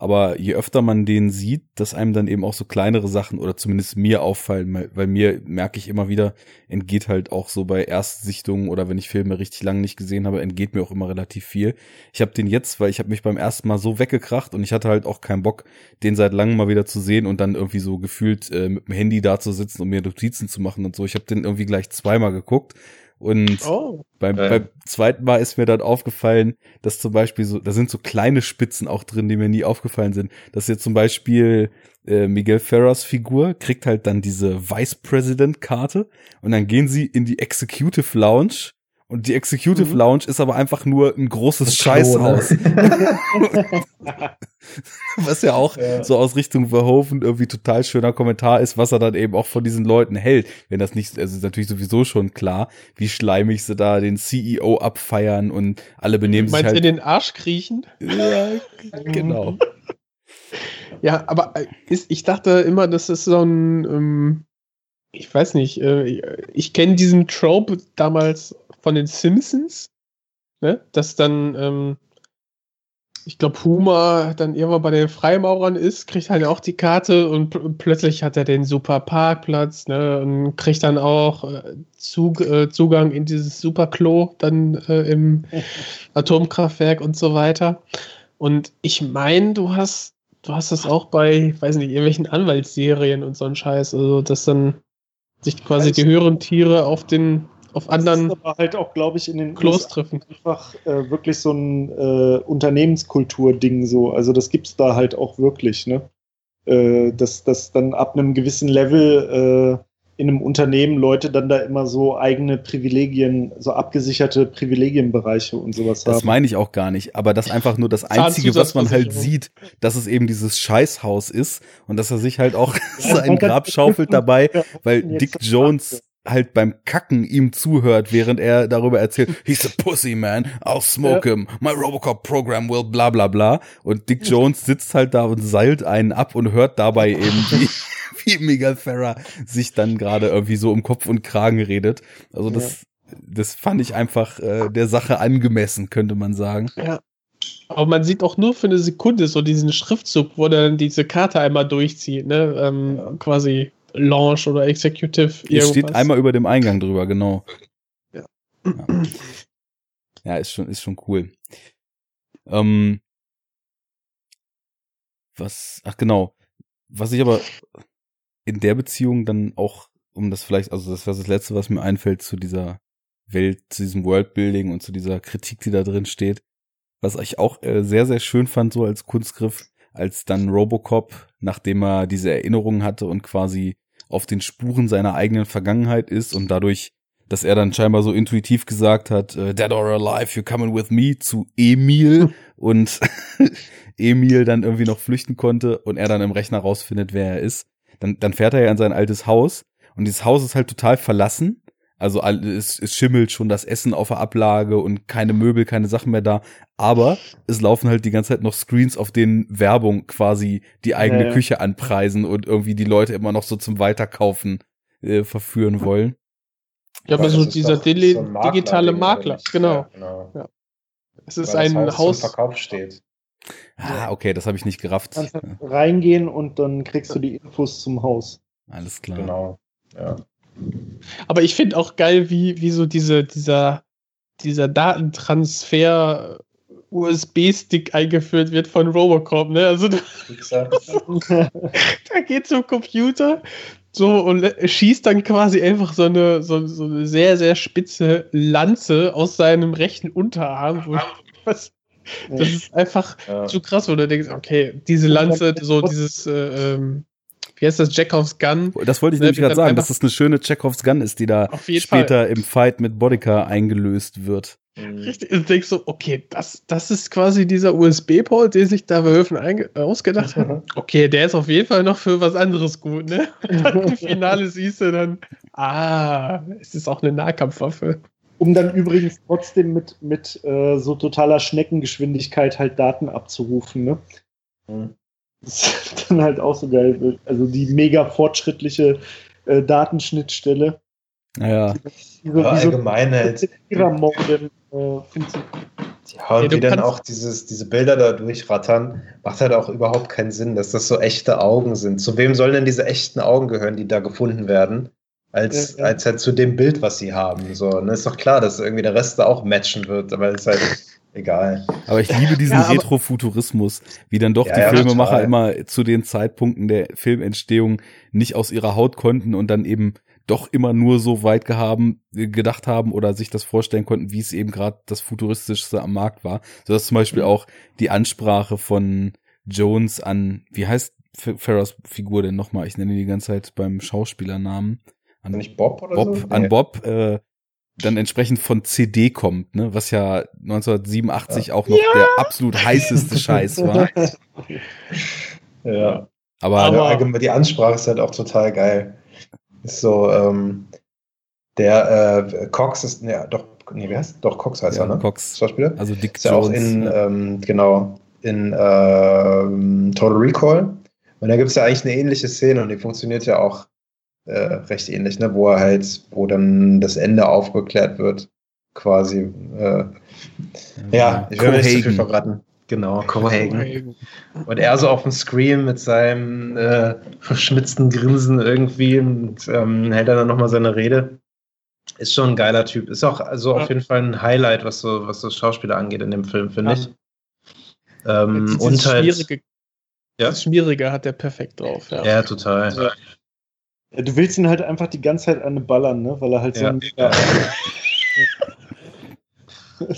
Aber je öfter man den sieht, dass einem dann eben auch so kleinere Sachen oder zumindest mir auffallen, weil, mir merke ich immer wieder, entgeht halt auch so bei Erstsichtungen oder wenn ich Filme richtig lange nicht gesehen habe, entgeht mir auch immer relativ viel. Ich habe den jetzt, weil ich habe mich beim ersten Mal so weggekracht und ich hatte halt auch keinen Bock, den seit langem mal wieder zu sehen und dann irgendwie so gefühlt äh, mit dem Handy da zu sitzen und mir Notizen zu machen und so. Ich habe den irgendwie gleich zweimal geguckt und Oh. beim, beim zweiten Mal ist mir dann aufgefallen, dass zum Beispiel so, da sind so kleine Spitzen auch drin, die mir nie aufgefallen sind. Dass jetzt zum Beispiel äh, Miguel Ferras Figur kriegt halt dann diese Vice President Karte und dann gehen sie in die Executive Lounge und die Executive Mhm. Lounge ist aber einfach nur ein großes? Scheißhaus. Was ja auch Ja. so aus Richtung Verhoeven irgendwie total schöner Kommentar ist, was er dann eben auch von diesen Leuten hält. Wenn das nicht, also ist natürlich sowieso schon klar, wie schleimig sie da den CEO abfeiern und alle benehmen sich Meinst du halt. den Arsch kriechen? ja, genau. Ja, aber äh, ist, ich dachte immer, das ist so ein, ähm, ich weiß nicht, äh, ich kenne diesen Trope damals von den Simpsons, ne? dass dann, ähm, ich glaube, Homer dann irgendwann bei den Freimaurern ist, kriegt halt auch die Karte und pl plötzlich hat er den super Parkplatz ne? und kriegt dann auch äh, Zug, äh, Zugang in dieses Superklo dann äh, im Atomkraftwerk und so weiter. Und ich meine, du hast, du hast das auch bei, weiß nicht, irgendwelchen Anwaltsserien und so ein Scheiß, also dass dann sich quasi die höheren Tiere auf den, auf Das anderen ist aber halt auch, glaube ich, in den Klos treffen. einfach äh, wirklich so ein äh, Unternehmenskultur-Ding so. Also das gibt's da halt auch wirklich, ne? Äh, dass, dass dann ab einem gewissen Level äh, in einem Unternehmen Leute dann da immer so eigene Privilegien, so abgesicherte Privilegienbereiche und sowas Das haben. meine ich auch gar nicht. Aber das einfach nur das Einzige, was man halt sieht, dass es eben dieses Scheißhaus ist und dass er sich halt auch Ja, sein Grab schaufelt dabei, weil Dick Jones halt beim Kacken ihm zuhört, während er darüber erzählt, he's a pussy man, I'll smoke him, my Robocop program will bla bla bla. Und Dick Jones sitzt halt da und seilt einen ab und hört dabei eben, wie, wie Miguel Ferrer sich dann gerade irgendwie so um Kopf und Kragen redet. Also das, das fand ich einfach äh, der Sache angemessen, könnte man sagen. Ja. Aber man sieht auch nur für eine Sekunde so diesen Schriftzug, wo dann diese Karte einmal durchzieht, ne? Ähm, Quasi Launch oder Executive. Hier steht einmal über dem Eingang drüber, genau. Ja. Ja, ja ist schon, ist schon cool. Ähm, was, ach genau. Was ich aber in der Beziehung dann auch, um das vielleicht, also das war das Letzte, was mir einfällt zu dieser Welt, zu diesem Worldbuilding und zu dieser Kritik, die da drin steht. Was ich auch äh, sehr, sehr schön fand, so als Kunstgriff, als dann Robocop, nachdem er diese Erinnerungen hatte und quasi auf den Spuren seiner eigenen Vergangenheit ist und dadurch, dass er dann scheinbar so intuitiv gesagt hat, äh, Dead or Alive, you're coming with me zu Emil und Emil dann irgendwie noch flüchten konnte und er dann im Rechner rausfindet, wer er ist. Dann, dann fährt er ja in sein altes Haus und dieses Haus ist halt total verlassen. Also es, es schimmelt schon das Essen auf der Ablage und keine Möbel, keine Sachen mehr da. Aber es laufen halt die ganze Zeit noch Screens, auf denen Werbung quasi die eigene Ja, ja. Küche anpreisen und irgendwie die Leute immer noch so zum Weiterkaufen äh, verführen wollen. Ja, aber so dieser doch Dili so ein digitale Makler, genau. Ja, genau. Es ist Weil ein das Haus. zum Verkauf steht. Ah, okay, das habe ich nicht gerafft. kannst halt Ja, reingehen und dann kriegst du die Infos zum Haus. alles klar. Genau. Ja. Aber ich finde auch geil, wie, wie so diese, dieser, dieser Datentransfer USB-Stick eingeführt wird von Robocop, ne? Also da, da geht zum Computer so und schießt dann quasi einfach so eine, so, so eine sehr, sehr spitze Lanze aus seinem rechten Unterarm. Wo ich, was, das ist einfach ja. so krass, wo du denkst, okay, diese Lanze, so dieses, äh, ähm, wie heißt das, Jackovs Gun, Das wollte ich Ne, nämlich gerade sagen, dass das eine schöne Chekhovs Gun ist, die da später Fall. im Fight mit Bodica eingelöst wird. Mhm. Richtig, und denkst so, okay, das, das ist quasi dieser USB-Port, den sich da Verhoeven einge- äh, ausgedacht hat. Okay, der ist auf jeden Fall noch für was anderes gut, ne? Und dann im Finale siehst du dann, ah, es ist auch eine Nahkampfwaffe. Um dann übrigens trotzdem mit, mit äh, so totaler Schneckengeschwindigkeit halt Daten abzurufen, ne? Mhm. Das ist dann halt auch so geil. Also die mega fortschrittliche äh, Datenschnittstelle. Naja, Diese, Ja, allgemein halt. Mode, äh, finde ich Ja, und Ja, du wie dann auch dieses, diese Bilder da durchrattern, macht halt auch überhaupt keinen Sinn, dass das so echte Augen sind. Zu wem sollen denn diese echten Augen gehören, die da gefunden werden? Als, Ja, ja. als halt zu dem Bild, was sie haben. So, ne? Ist doch klar, dass irgendwie der Rest da auch matchen wird, aber ist halt egal. aber ich liebe diesen Ja, Retrofuturismus, wie dann doch Ja, die ja, Filmemacher total. immer zu den Zeitpunkten der Filmentstehung nicht aus ihrer Haut konnten und dann eben doch immer nur so weit gehaben, gedacht haben oder sich das vorstellen konnten, wie es eben gerade das futuristischste am Markt war. So dass zum Beispiel auch die Ansprache von Jones an, wie heißt F- Farrahs Figur denn nochmal? Ich nenne die ganze Zeit beim Schauspielernamen. An Nicht Bob oder Bob, so? an. Bob, äh, dann entsprechend von CD kommt, ne, was ja 1987 auch noch der absolut heißeste Scheiß war. Ja. Aber, Aber- Ja, allgemein, die Ansprache ist halt auch total geil. Ist so, ähm, der äh, Cox ist, ne, doch, nee, wie heißt? Doch, Cox heißt ja, er, ne? Cox, Schauspieler. also Dick Ist ja auch Jones. in, ja. ähm, genau, in ähm, Total Recall. Und da gibt es ja eigentlich eine ähnliche Szene und die funktioniert ja auch äh, recht ähnlich, ne? wo er halt, wo dann das Ende aufgeklärt wird, quasi. Äh, ja, ich will nicht zu viel verraten. Genau, Cohagen. Und er so auf dem Screen mit seinem äh, verschmitzten Grinsen irgendwie und ähm, hält dann nochmal seine Rede. Ist schon ein geiler Typ. Ist auch also Ja. auf jeden Fall ein Highlight, was so, was so Schauspieler angeht in dem Film, finde Ja. ich. Ähm, und halt. Schmierige, Ja? das Schmierige hat der perfekt drauf. Ja. Ja, total. Ja. Ja, du willst ihn halt einfach die ganze Zeit an ballern, ne? Weil er halt Ja. so ein. Ja.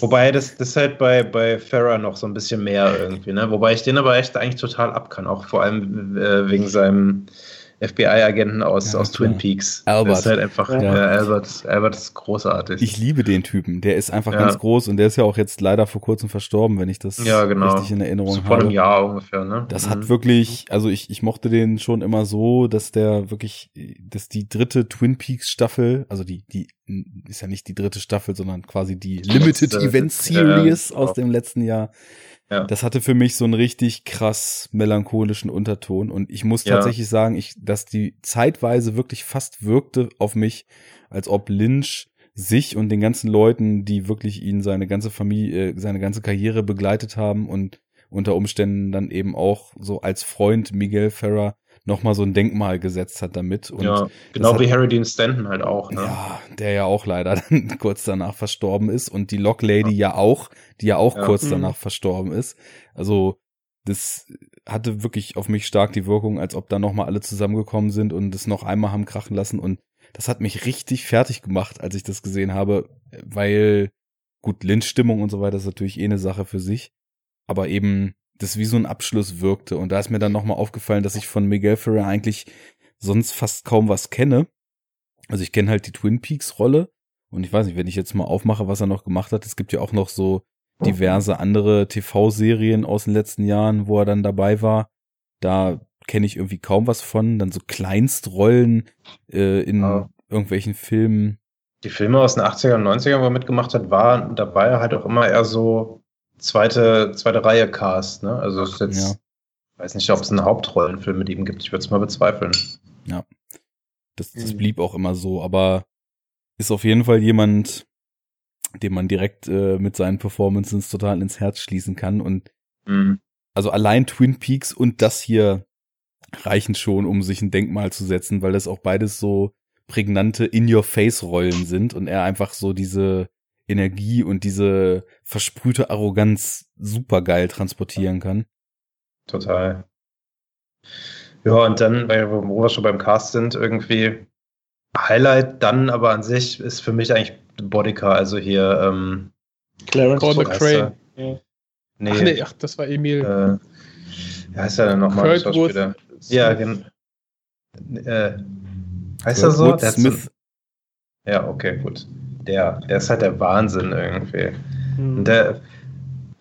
Wobei das, das ist halt bei, bei Farrah noch so ein bisschen mehr irgendwie, ne? Wobei ich den aber echt eigentlich total ab kann, auch vor allem äh, wegen seinem FBI-Agenten aus, Ja, aus klar. Twin Peaks. Albert. Das ist halt einfach, Ja. ja. Albert, Albert ist großartig. Ich liebe den Typen. Der ist einfach Ja. ganz groß und der ist ja auch jetzt leider vor kurzem verstorben, wenn ich das Ja, genau. richtig in Erinnerung so vor einem habe. Jahr ungefähr, ne? Das Mhm. hat wirklich, also ich, ich mochte den schon immer so, dass der wirklich, dass die dritte Twin Peaks Staffel, also die, die ist ja nicht die dritte Staffel, sondern quasi die Limited. Event Series ja, aus genau. dem letzten Jahr. Ja. Das hatte für mich so einen richtig krass melancholischen Unterton und ich muss Ja. tatsächlich sagen, ich, dass die zeitweise wirklich fast wirkte auf mich, als ob Lynch sich und den ganzen Leuten, die wirklich ihn seine ganze Familie, äh, seine ganze Karriere begleitet haben und unter Umständen dann eben auch so als Freund Miguel Ferrer nochmal so ein Denkmal gesetzt hat damit. Und ja, genau hat- wie Harry Dean Stanton halt auch, ne? ja, der ja auch leider dann kurz danach verstorben ist und die Lock Lady ja auch, die ja auch Ja. kurz Mhm. danach verstorben ist. Also das hatte wirklich auf mich stark die Wirkung, als ob da nochmal alle zusammengekommen sind und es noch einmal haben krachen lassen und das hat mich richtig fertig gemacht, als ich das gesehen habe, weil gut, Lynch-Stimmung und so weiter ist natürlich eh eine Sache für sich, aber eben das wie so ein Abschluss wirkte und da ist mir dann nochmal aufgefallen, dass ich von Miguel Ferrer eigentlich sonst fast kaum was kenne. Also ich kenne halt die Twin Peaks Rolle und ich weiß nicht, wenn ich jetzt mal aufmache, was er noch gemacht hat, es gibt ja auch noch so diverse andere TV-Serien aus den letzten Jahren, wo er dann dabei war. Da kenne ich irgendwie kaum was von. Dann so Kleinstrollen äh, in Ja. irgendwelchen Filmen. Die Filme aus den 80er und 90ern, wo er mitgemacht hat, war dabei halt auch immer eher so zweite, zweite Reihe Cast, ne? Also es ist jetzt, Ja. weiß nicht, ob es einen Hauptrollenfilm mit ihm gibt. Ich würde es mal bezweifeln. Das, das Mhm. blieb auch immer so, aber ist auf jeden Fall jemand, dem man direkt äh, mit seinen Performances total ins Herz schließen kann. Und Mhm. also allein Twin Peaks und das hier reichen schon, um sich ein Denkmal zu setzen, weil das auch beides so prägnante In-Your-Face-Rollen sind und er einfach so diese Energie und diese versprühte Arroganz supergeil transportieren kann. Total. Ja, und dann, weil wir- wo wir schon beim Cast sind, irgendwie Highlight dann aber an sich ist für mich eigentlich Bodycar, also hier, ähm, Clarence Paul er. Ja. Nee, Ach nee, ach, das war Emil. äh, wie heißt er denn nochmal? Schauspieler? Ja, genau. Äh, heißt er so? Hat so- Smith. Ja, okay, gut. Der, der ist halt der Wahnsinn irgendwie. Hm. Und der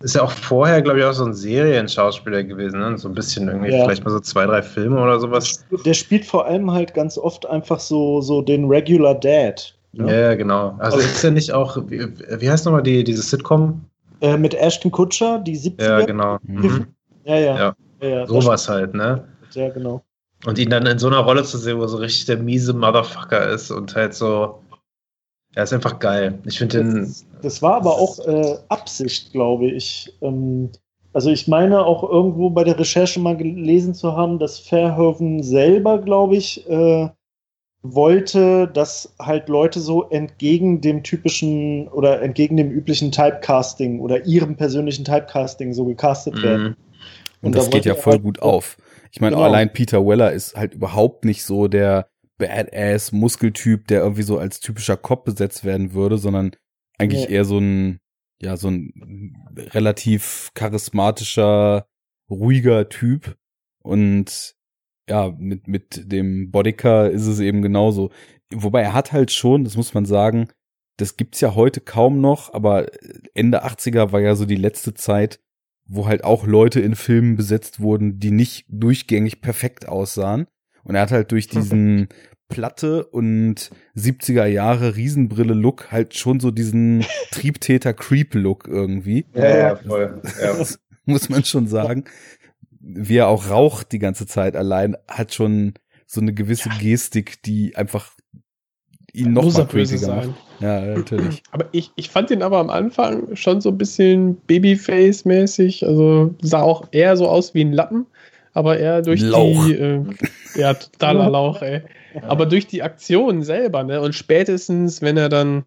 ist ja auch vorher, glaube ich, auch so ein Serienschauspieler gewesen, ne? So ein bisschen irgendwie, Ja. vielleicht mal so zwei, drei Filme oder sowas. Der spielt vor allem halt ganz oft einfach so, so den Regular Dad. Ja, Ne? ja genau. Also Also- ist er nicht auch, wie, wie heißt nochmal die, diese Sitcom? Äh, mit Ashton Kutcher, die 70er. Ja, genau. Mhm. Ja, ja. Ja. ja, ja Sowas halt, ne? Ja, genau. Und ihn dann in so einer Rolle zu sehen, wo er so richtig der miese Motherfucker ist und halt so, Er ist einfach geil. Ich finde den. Das, war aber auch äh, Absicht, glaube ich. Ähm, also ich meine auch irgendwo bei der Recherche mal gelesen zu haben, dass Verhoeven selber, glaube ich, äh, wollte, dass halt Leute so entgegen dem typischen oder entgegen dem üblichen Typecasting oder ihrem persönlichen Typecasting so gecastet Mhm. werden. Und, da das geht wollte ja voll halt- gut auf. Ich meine, Genau. allein Peter Weller ist halt überhaupt nicht so der Badass Muskeltyp, der irgendwie so als typischer Cop besetzt werden würde, sondern eigentlich Nee. eher so ein ja so ein relativ charismatischer, ruhiger Typ und ja, mit mit dem Bodycar ist es eben genauso. Wobei er hat halt schon, das muss man sagen, das gibt's ja heute kaum noch, aber Ende 80er war ja so die letzte Zeit, wo halt auch Leute in Filmen besetzt wurden, die nicht durchgängig perfekt aussahen. Und er hat halt durch diesen Platte und 70er Jahre Riesenbrille-Look halt schon so diesen Triebtäter-Creep-Look irgendwie. Ja, ja, voll. Ja. Das muss man schon sagen. Wie er auch raucht die ganze Zeit allein, hat schon so eine gewisse Gestik, die einfach ihn noch mal böse sein. Ja, natürlich. Aber ich, ich fand den aber am Anfang schon so ein bisschen Babyface-mäßig. Also sah auch eher so aus wie ein Lappen. Aber eher durch Lauch. die. Äh, ja, totaler Lauch, ey. Aber durch die Aktion selber, ne? Und spätestens, wenn er dann,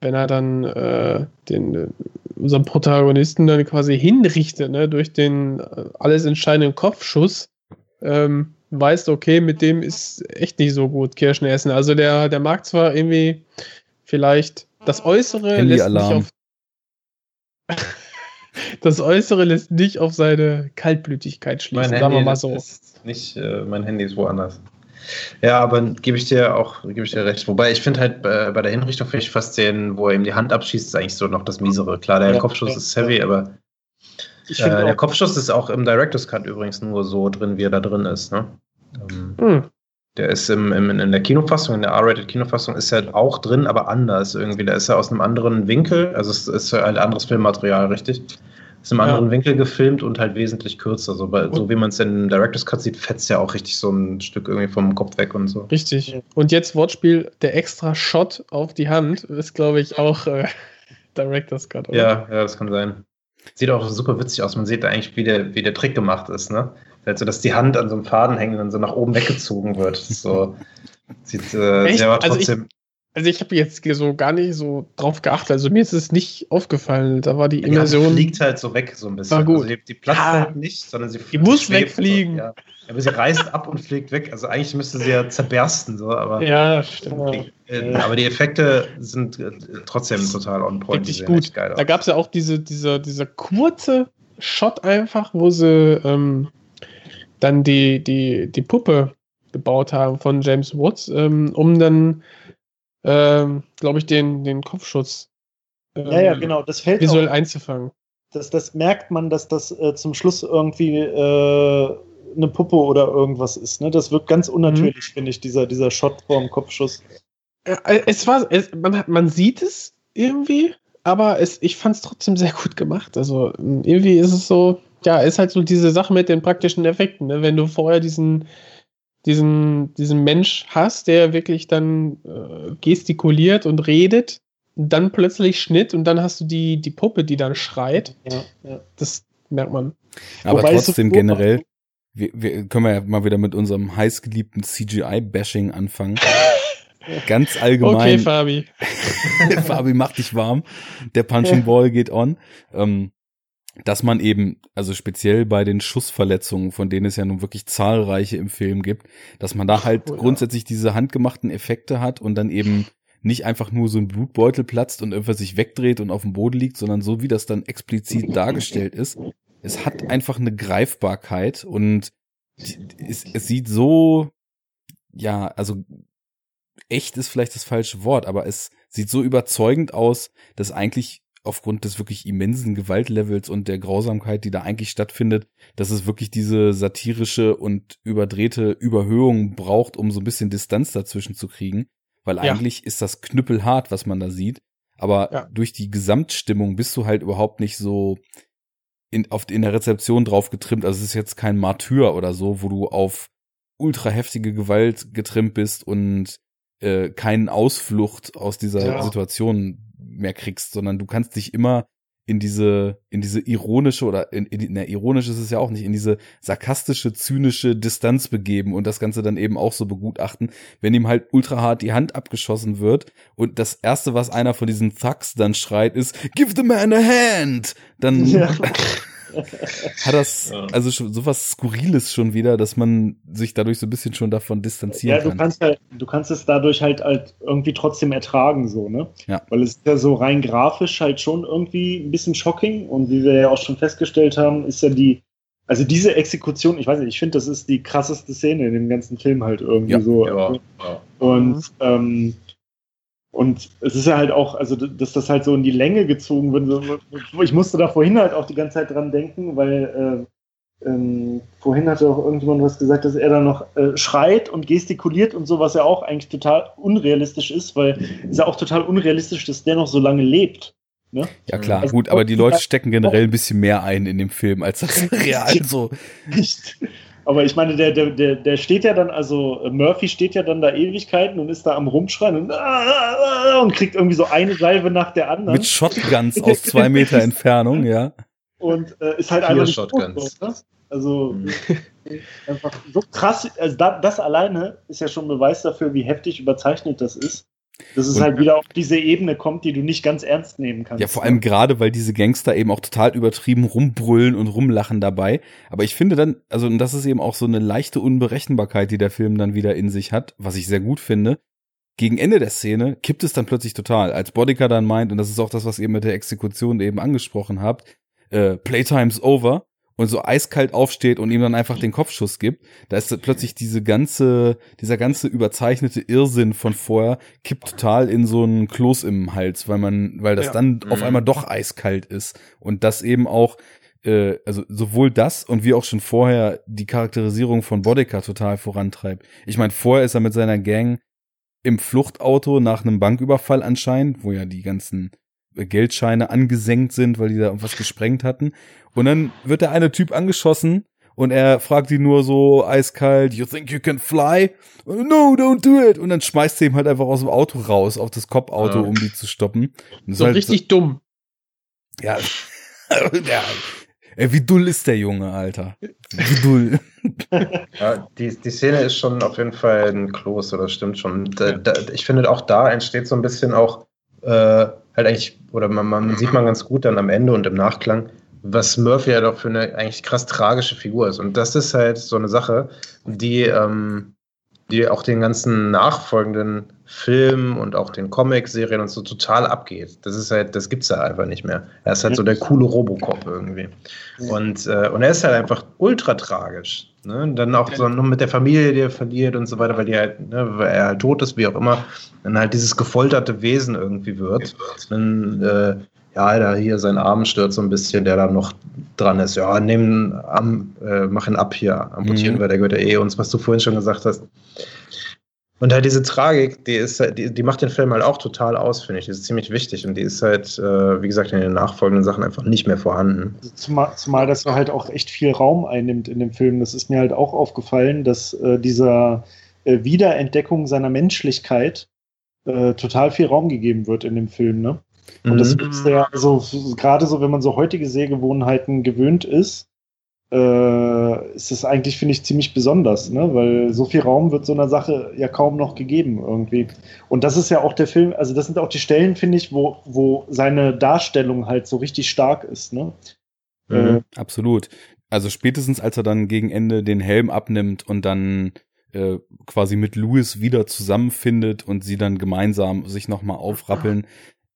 wenn er dann äh, den äh, unseren Protagonisten dann quasi hinrichtet, ne, durch den äh, alles entscheidenden Kopfschuss, ähm, weißt du, okay, mit dem ist echt nicht so gut Kirschen essen. Also der, der mag zwar irgendwie vielleicht das Äußere lässt nicht auf das Äußere lässt nicht auf seine Kaltblütigkeit schließen, sagen wir mal so. ist nicht, äh, mein Handy ist woanders. Ja, aber gebe ich dir auch, gebe ich dir recht. Wobei ich finde halt bei, bei der Hinrichtung finde ich fast den, wo er ihm die Hand abschießt, ist eigentlich so noch das Miesere. Klar, der Ja, Kopfschuss ja, ist heavy, aber Ich äh, der Kopfschuss ist auch im Director's Cut übrigens nur so drin, wie er da drin ist. Ne? Ähm, Hm. der ist im, im, in der Kinofassung, in der R-Rated Kinofassung ist er auch drin, aber anders irgendwie. Da ist er aus einem anderen Winkel, also es ist halt anderes Filmmaterial, richtig? Ist im Ja. anderen Winkel gefilmt und halt wesentlich kürzer. So, bei, so wie man es in Director's Cut sieht, fetzt ja auch richtig so ein Stück irgendwie vom Kopf weg und so. Richtig. Und jetzt Wortspiel, der extra Shot auf die Hand ist, glaube ich, auch äh, Director's Cut, oder? Ja, ja, das kann sein. Sieht auch super witzig aus. Man sieht eigentlich, wie der, wie der Trick gemacht ist, ne? Also, dass die Hand an so einem Faden hängt und dann so nach oben weggezogen wird. So, sieht äh, sehr aber Also ich- trotzdem. Also ich habe jetzt so gar nicht so drauf geachtet. Also mir ist es nicht aufgefallen. Da war die Die Hand Immersion. fliegt halt so weg, so ein bisschen. War gut. Also die, die platzt Ah. halt nicht, sondern sie Die muss wegfliegen. So, ja. Aber sie reißt ab und fliegt weg. Also eigentlich müsste sie ja zerbersten, so, aber, Ja, stimmt. äh, aber die Effekte sind äh, trotzdem total on point. Die Richtig gut. Da gab es ja auch diese, dieser, dieser kurze Shot einfach, wo sie ähm, dann die, die, die Puppe gebaut haben von James Woods, ähm, um dann, ähm, glaube ich, den, den Kopfschutz ähm, ja, ja, genau, das fällt visuell auch, einzufangen. das, das merkt man, dass das äh, zum Schluss irgendwie äh, eine Puppe oder irgendwas ist. Ne? Das wirkt ganz unnatürlich, Mhm. finde ich, dieser, dieser Shot vorm Kopfschuss. Ja, es war, es, man, hat, man sieht es irgendwie, aber es, ich fand es trotzdem sehr gut gemacht. Also irgendwie ist es so, ja, ist halt so diese Sache mit den praktischen Effekten. Ne? Wenn du vorher diesen, diesen, diesen Mensch hast, der wirklich dann äh, gestikuliert und redet, und dann plötzlich Schnitt und dann hast du die, die Puppe, die dann schreit. Ja, ja. Das merkt man. Aber Wobei trotzdem so- generell, wir, wir können wir ja mal wieder mit unserem heißgeliebten CGI-Bashing anfangen. Ganz Okay, allgemein, Fabi. Fabi macht dich warm, der Punching Ball geht on. Ähm, dass man eben, also speziell bei den Schussverletzungen, von denen es ja nun wirklich zahlreiche im Film gibt, dass man da halt Oh ja. grundsätzlich diese handgemachten Effekte hat und dann eben nicht einfach nur so ein Blutbeutel platzt und irgendwas sich wegdreht und auf dem Boden liegt, sondern so wie das dann explizit dargestellt ist. Es hat einfach eine Greifbarkeit und es, es sieht so, ja, also echt ist vielleicht das falsche Wort, aber es sieht so überzeugend aus, dass eigentlich aufgrund des wirklich immensen Gewaltlevels und der Grausamkeit, die da eigentlich stattfindet, dass es wirklich diese satirische und überdrehte Überhöhung braucht, um so ein bisschen Distanz dazwischen zu kriegen. Weil Ja. eigentlich ist das knüppelhart, was man da sieht. Aber Ja. durch die Gesamtstimmung bist du halt überhaupt nicht so in, auf, in der Rezeption drauf getrimmt. Also es ist jetzt kein Martyr oder so, wo du auf ultra heftige Gewalt getrimmt bist und äh, keinen Ausflucht aus dieser Ja. Situation mehr kriegst, sondern du kannst dich immer in diese, in diese ironische oder in, in, na, ironisch ist es ja auch nicht, in diese sarkastische, zynische Distanz begeben und das Ganze dann eben auch so begutachten, wenn ihm halt ultra hart die Hand abgeschossen wird und das erste, was einer von diesen Thugs dann schreit, ist, give the man a hand! Dann Ja. hat das, Ja. also schon sowas Skurriles schon wieder, dass man sich dadurch so ein bisschen schon davon distanzieren Ja, du kann. kannst halt, du kannst es dadurch halt, halt irgendwie trotzdem ertragen, so, ne? Ja. Weil es ist ja so rein grafisch halt schon irgendwie ein bisschen shocking und wie wir ja auch schon festgestellt haben, ist ja die, also diese Exekution, ich weiß nicht, ich finde, das ist die krasseste Szene in dem ganzen Film halt irgendwie Ja. so. Ja, ja. Und, ähm, und es ist ja halt auch, also dass das halt so in die Länge gezogen wird. Ich musste da vorhin halt auch die ganze Zeit dran denken, weil äh, ähm, vorhin hatte auch irgendjemand was gesagt, dass er da noch äh, schreit und gestikuliert und so, was ja auch eigentlich total unrealistisch ist, weil es ist ja auch total unrealistisch, dass der noch so lange lebt. Ne? Ja klar, Also- gut, aber die Leute stecken generell ein bisschen mehr ein in dem Film, als das real so. Nicht. Aber ich meine, der, der, der, der steht ja dann, also Murphy steht ja dann da Ewigkeiten und ist da am Rumschreien und, und kriegt irgendwie so eine Salve nach der anderen. Mit Shotguns aus zwei Meter Entfernung, ja. und äh, ist halt Vier einfach nicht Shotguns. tot, ne? Also Mhm. einfach so krass, also da, das alleine ist ja schon Beweis dafür, wie heftig überzeichnet das ist. Dass es Und- halt wieder auf diese Ebene kommt, die du nicht ganz ernst nehmen kannst. Ja, vor allem gerade, weil diese Gangster eben auch total übertrieben rumbrüllen und rumlachen dabei. Aber ich finde dann, also und das ist eben auch so eine leichte Unberechenbarkeit, die der Film dann wieder in sich hat, was ich sehr gut finde. Gegen Ende der Szene kippt es dann plötzlich total, als Bodica dann meint, und das ist auch das, was ihr mit der Exekution eben angesprochen habt, äh, Playtime's over und so eiskalt aufsteht und ihm dann einfach den Kopfschuss gibt, da ist plötzlich diese ganze, dieser ganze überzeichnete Irrsinn von vorher kippt total in so einen Kloß im Hals, weil man, weil das Ja. dann auf Mhm. einmal doch eiskalt ist und das eben auch, äh, also sowohl das und wie auch schon vorher die Charakterisierung von Bodica total vorantreibt. Ich meine, vorher ist er mit seiner Gang im Fluchtauto nach einem Banküberfall anscheinend, wo ja die ganzen Geldscheine angesenkt sind, weil die da irgendwas gesprengt hatten. Und dann wird der eine Typ angeschossen und er fragt ihn nur so eiskalt, you think you can fly? No, don't do it. Und dann schmeißt er ihm halt einfach aus dem Auto raus, auf das Cop-Auto, Ja. um die zu stoppen. Und das ist So halt richtig dumm. ja. ja. Ey, wie dull ist der Junge, Alter? Wie dull. Ja, die, die Szene ist schon auf jeden Fall ein Kloß, oder stimmt schon. Da, da, ich finde, auch da entsteht so ein bisschen auch äh, halt eigentlich, oder man, man sieht man ganz gut dann am Ende und im Nachklang, was Murphy ja doch für eine eigentlich krass tragische Figur ist. Und das ist halt so eine Sache, die, ähm, die auch den ganzen nachfolgenden Filmen und auch den Comic-Serien und so total abgeht. Das ist halt, das gibt's ja einfach nicht mehr. Er ist halt so der coole Robocop irgendwie. Und, äh, und er ist halt einfach ultra tragisch. Ne? Und dann auch so noch mit der Familie, die er verliert und so weiter, weil die halt, ne, weil er halt tot ist, wie auch immer, dann halt dieses gefolterte Wesen irgendwie wird. Dann, äh, ja, Alter, hier sein Arm stört so ein bisschen, der da noch dran ist. Ja, nehmen Arm, äh, mach ihn ab hier, amputieren Mhm. wir, der gehört ja eh uns, was du vorhin schon gesagt hast. Und halt diese Tragik, die ist halt, die, die macht den Film halt auch total aus, finde ich. Die ist ziemlich wichtig und die ist halt, äh, wie gesagt, in den nachfolgenden Sachen einfach nicht mehr vorhanden. Zumal, zumal das halt auch echt viel Raum einnimmt in dem Film. Das ist mir halt auch aufgefallen, dass äh, dieser äh, Wiederentdeckung seiner Menschlichkeit äh, total viel Raum gegeben wird in dem Film. Ne? Und das Mhm. ist ja, also gerade so, wenn man so heutige Sehgewohnheiten gewöhnt ist, äh, ist das eigentlich, finde ich, ziemlich besonders, ne? weil so viel Raum wird so einer Sache ja kaum noch gegeben irgendwie. Und das ist ja auch der Film, also das sind auch die Stellen, finde ich, wo, wo seine Darstellung halt so richtig stark ist. Ne? Mhm. Absolut. Also spätestens als er dann gegen Ende den Helm abnimmt und dann äh, quasi mit Louis wieder zusammenfindet und sie dann gemeinsam sich nochmal aufrappeln.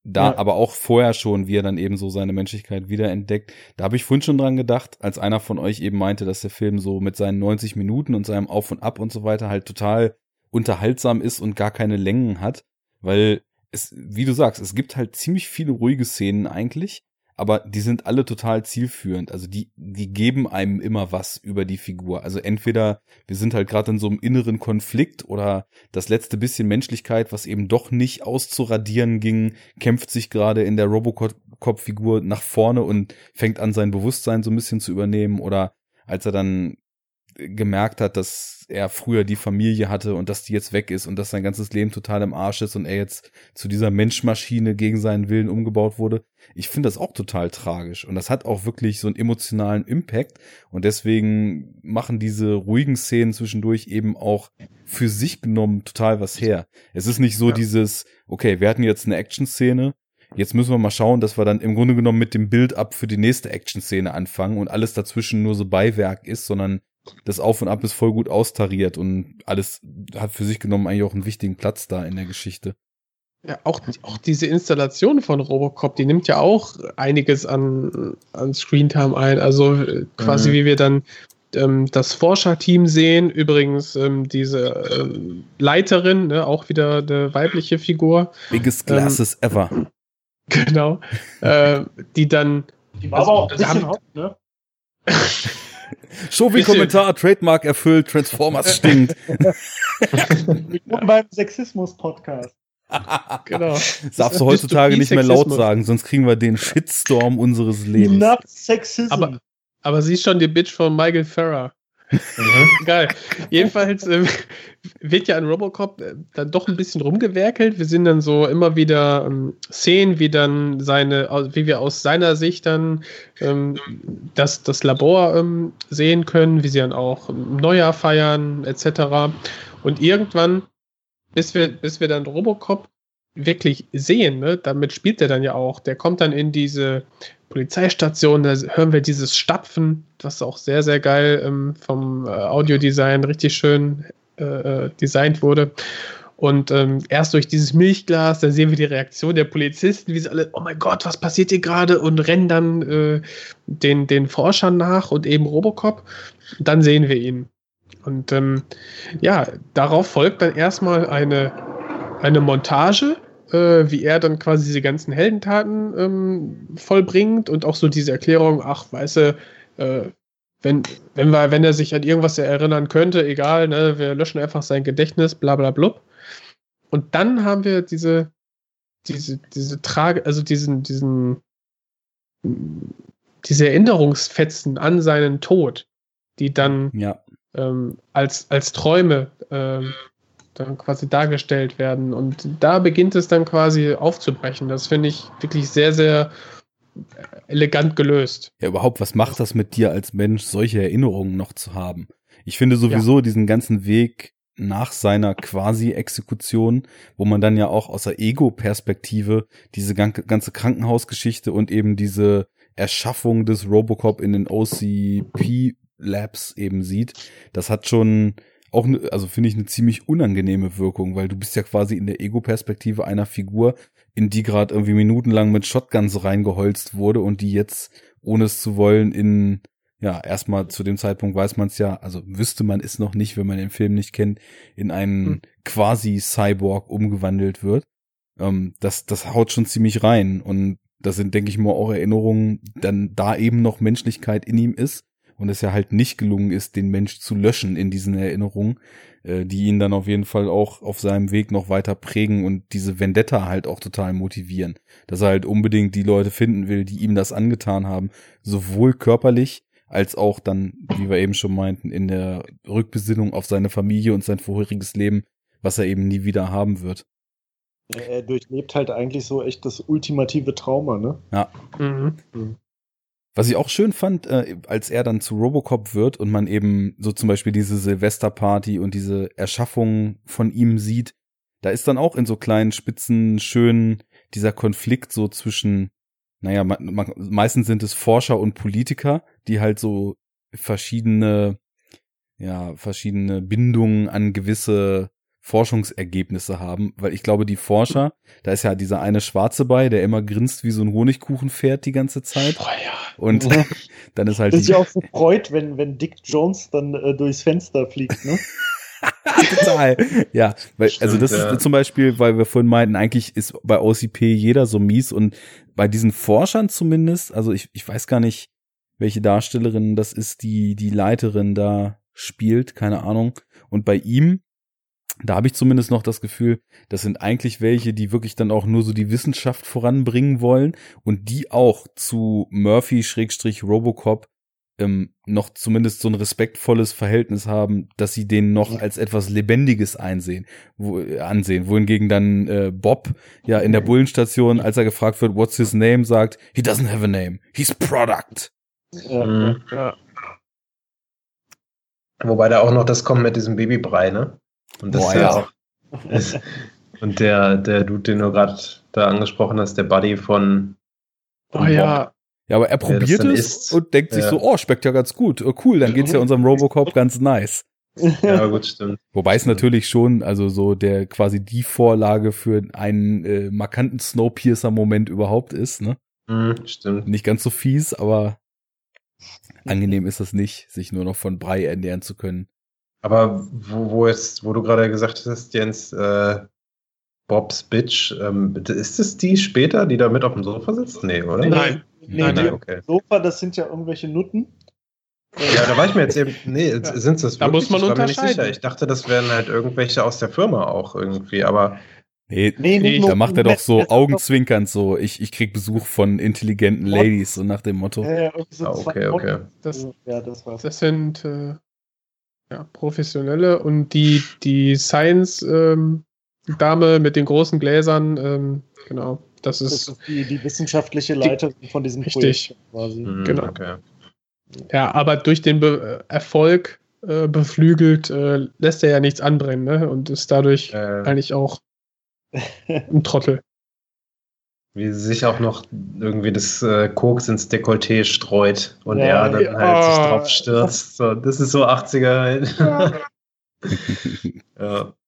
Da, Ja. aber auch vorher schon, wie er dann eben so seine Menschlichkeit wiederentdeckt. Da habe ich vorhin schon dran gedacht, als einer von euch eben meinte, dass der Film so mit seinen 90 Minuten und seinem Auf und Ab und so weiter halt total unterhaltsam ist und gar keine Längen hat, weil es, wie du sagst, es gibt halt ziemlich viele ruhige Szenen eigentlich, aber die sind alle total zielführend. Also die, die geben einem immer was über die Figur. Also entweder wir sind halt gerade in so einem inneren Konflikt oder das letzte bisschen Menschlichkeit, was eben doch nicht auszuradieren ging, kämpft sich gerade in der Robocop-Figur nach vorne und fängt an, sein Bewusstsein so ein bisschen zu übernehmen. Oder als er dann gemerkt hat, dass er früher die Familie hatte und dass die jetzt weg ist und dass sein ganzes Leben total im Arsch ist und er jetzt zu dieser Menschmaschine gegen seinen Willen umgebaut wurde. Ich finde das auch total tragisch und das hat auch wirklich so einen emotionalen Impact und deswegen machen diese ruhigen Szenen zwischendurch eben auch für sich genommen total was her. Es ist nicht so Ja. dieses, okay, wir hatten jetzt eine Action-Szene, Jetzt müssen wir mal schauen, dass wir dann im Grunde genommen mit dem Build-up für die nächste Action-Szene anfangen und alles dazwischen nur so Beiwerk ist, sondern das Auf und Ab ist voll gut austariert und alles hat für sich genommen eigentlich auch einen wichtigen Platz da in der Geschichte. Ja, auch, auch diese Installation von Robocop, die nimmt ja auch einiges an, an Screentime ein. Also äh, quasi Mhm. wie wir dann ähm, das Forscherteam sehen, übrigens ähm, diese ähm, Leiterin, ne, auch wieder eine weibliche Figur, Biggest Ähm, Glasses ever. genau, äh, die dann Die war aber auch ein Also, bisschen haben- hot, ne? Show wie Kommentar, Trademark erfüllt, Transformers stinkt. Willkommen beim Sexismus-Podcast. genau. Darfst du heutzutage nicht mehr laut sagen, sonst kriegen wir den Shitstorm unseres Lebens. Enough Sexism. Aber- Aber sie ist schon die Bitch von Michael Farrer. Mhm. Geil. Jedenfalls ähm, wird ja an Robocop äh, dann doch ein bisschen rumgewerkelt. Wir sehen dann so immer wieder ähm, Szenen, wie dann seine, wie wir aus seiner Sicht dann ähm, das, das Labor ähm, sehen können, wie sie dann auch ähm, Neujahr feiern, etc. Und irgendwann, bis wir, bis wir dann Robocop wirklich sehen, ne, damit spielt er dann ja auch. Der kommt dann in diese Polizeistation, da hören wir dieses Stapfen, was auch sehr, sehr geil ähm, vom äh, Audiodesign richtig schön äh, äh, designt wurde. Und ähm, erst durch dieses Milchglas, dann sehen wir die Reaktion der Polizisten, wie sie alle, oh mein Gott, was passiert hier gerade? Und rennen dann äh, den, den Forschern nach und eben Robocop. Dann sehen wir ihn. Und ähm, ja, darauf folgt dann erstmal eine, eine Montage, äh, wie er dann quasi diese ganzen Heldentaten ähm, vollbringt und auch so diese Erklärung, ach, weißt du, äh, wenn, wenn, wir, wenn er sich an irgendwas erinnern könnte, egal, ne, wir löschen einfach sein Gedächtnis, bla bla blub. Und dann haben wir diese, diese, diese Trage, also diesen, diesen, diese Erinnerungsfetzen an seinen Tod, die dann Ja, ähm, als, als Träume ähm, dann quasi dargestellt werden. Und da beginnt es dann quasi aufzubrechen. Das finde ich wirklich sehr, sehr elegant gelöst. ja, überhaupt, was macht das mit dir als Mensch, solche Erinnerungen noch zu haben? Ich finde sowieso diesen ganzen Weg nach seiner Quasi-Exekution, wo man dann ja auch aus der Ego-Perspektive diese gan- ganze Krankenhausgeschichte und eben diese Erschaffung des Robocop in den OCP-Labs eben sieht, das hat schon auch, ne, also finde ich eine ziemlich unangenehme Wirkung, weil du bist ja quasi in der Ego-Perspektive einer Figur, in die gerade irgendwie minutenlang mit Shotguns reingeholzt wurde und die jetzt, ohne es zu wollen, in ja, erstmal zu dem Zeitpunkt weiß man es ja, also wüsste man es noch nicht, wenn man den Film nicht kennt, in einen Hm. quasi Cyborg umgewandelt wird. Ähm, das, das haut schon ziemlich rein. Und das sind, denke ich mal, auch Erinnerungen, dann da eben noch Menschlichkeit in ihm ist und es ja halt nicht gelungen ist, den Mensch zu löschen in diesen Erinnerungen, äh, die ihn dann auf jeden Fall auch auf seinem Weg noch weiter prägen und diese Vendetta halt auch total motivieren. Dass er halt unbedingt die Leute finden will, die ihm das angetan haben, sowohl körperlich als auch dann, wie wir eben schon meinten, in der Rückbesinnung auf seine Familie und sein vorheriges Leben, was er eben nie wieder haben wird. Er, durchlebt halt eigentlich so echt das ultimative Trauma, ne? Mhm. Was ich auch schön fand, äh, als er dann zu Robocop wird und man eben so zum Beispiel diese Silvesterparty und diese Erschaffung von ihm sieht, da ist dann auch in so kleinen Spitzen schön dieser Konflikt so zwischen, naja, ma- ma- meistens sind es Forscher und Politiker, die halt so verschiedene, ja, verschiedene Bindungen an gewisse Forschungsergebnisse haben, weil ich glaube, die Forscher, da ist ja dieser eine Schwarze bei, der immer grinst wie so ein Honigkuchenpferd die ganze Zeit. Ja. Und Ja. dann ist halt Das ist ja auch so freut, wenn, wenn Dick Jones dann äh, durchs Fenster fliegt, ne? total. Ja, weil, also Stimmt, das ja. ist zum Beispiel, weil wir vorhin meinten, eigentlich ist bei OCP jeder so mies und bei diesen Forschern zumindest, also ich, ich weiß gar nicht, welche Darstellerin das ist, die die Leiterin da spielt, keine Ahnung. Und bei ihm, da habe ich zumindest noch das Gefühl, das sind eigentlich welche, die wirklich dann auch nur so die Wissenschaft voranbringen wollen und die auch zu Murphy-Robocop ähm, noch zumindest so ein respektvolles Verhältnis haben, dass sie den noch als etwas Lebendiges einsehen, wo, äh, ansehen. Wohingegen dann äh, Bob ja in der Bullenstation, als er gefragt wird, what's his name, sagt, he doesn't have a name, he's product. Ja. Mhm. Ja. Wobei da auch noch das kommt mit diesem Babybrei, ne? Und das Boah, ist ja. Ist, und der, der Dude, den du gerade da angesprochen hast, der Buddy von. Oh ja, Ja, aber er probiert es isst. und denkt sich Ja. so, oh, schmeckt ja ganz gut. Oh, cool, dann geht's ja unserem Robocop ganz nice. Ja, gut, stimmt. Wobei es natürlich schon, also so der quasi die Vorlage für einen äh, markanten Snowpiercer-Moment überhaupt ist, ne? Mhm, stimmt. Nicht ganz so fies, aber angenehm ist das nicht, sich nur noch von Brei ernähren zu können. Aber wo, wo jetzt, wo du gerade gesagt hast, Jens, äh, Bob's Bitch, ähm, ist es die später, die da mit auf dem Sofa sitzt? Nee, oder? nein. Nee, Nein, nein. okay. Sofa, das sind ja irgendwelche Nutten. Ja, da war ich mir jetzt eben. Nee, sind es das Da muss man ich war mir nicht unterscheiden. sicher. Ich dachte, das wären halt irgendwelche aus der Firma auch irgendwie, aber Nee, Nee, Nee, da macht er doch so augenzwinkernd so, ich, ich krieg Besuch von intelligenten Ladies, so nach dem Motto. Ja, ja, so ah, okay, okay. Das, Ja, das war's. das sind äh, ja, Professionelle und die, die Science-Dame mit den großen Gläsern, ähm, genau, das Das ist, ist die, die wissenschaftliche Leiterin von diesem Richtig. Projekt quasi. Mhm, Genau. Okay. ja, aber durch den Be Erfolg äh, beflügelt, äh, lässt er ja nichts anbrennen, ne? Und ist dadurch Äh, eigentlich auch ein Trottel. Wie sich auch noch irgendwie das äh, Koks ins Dekolleté streut und Ja, er dann ja. halt sich Oh. drauf stürzt. So, das ist so 80er halt. ja.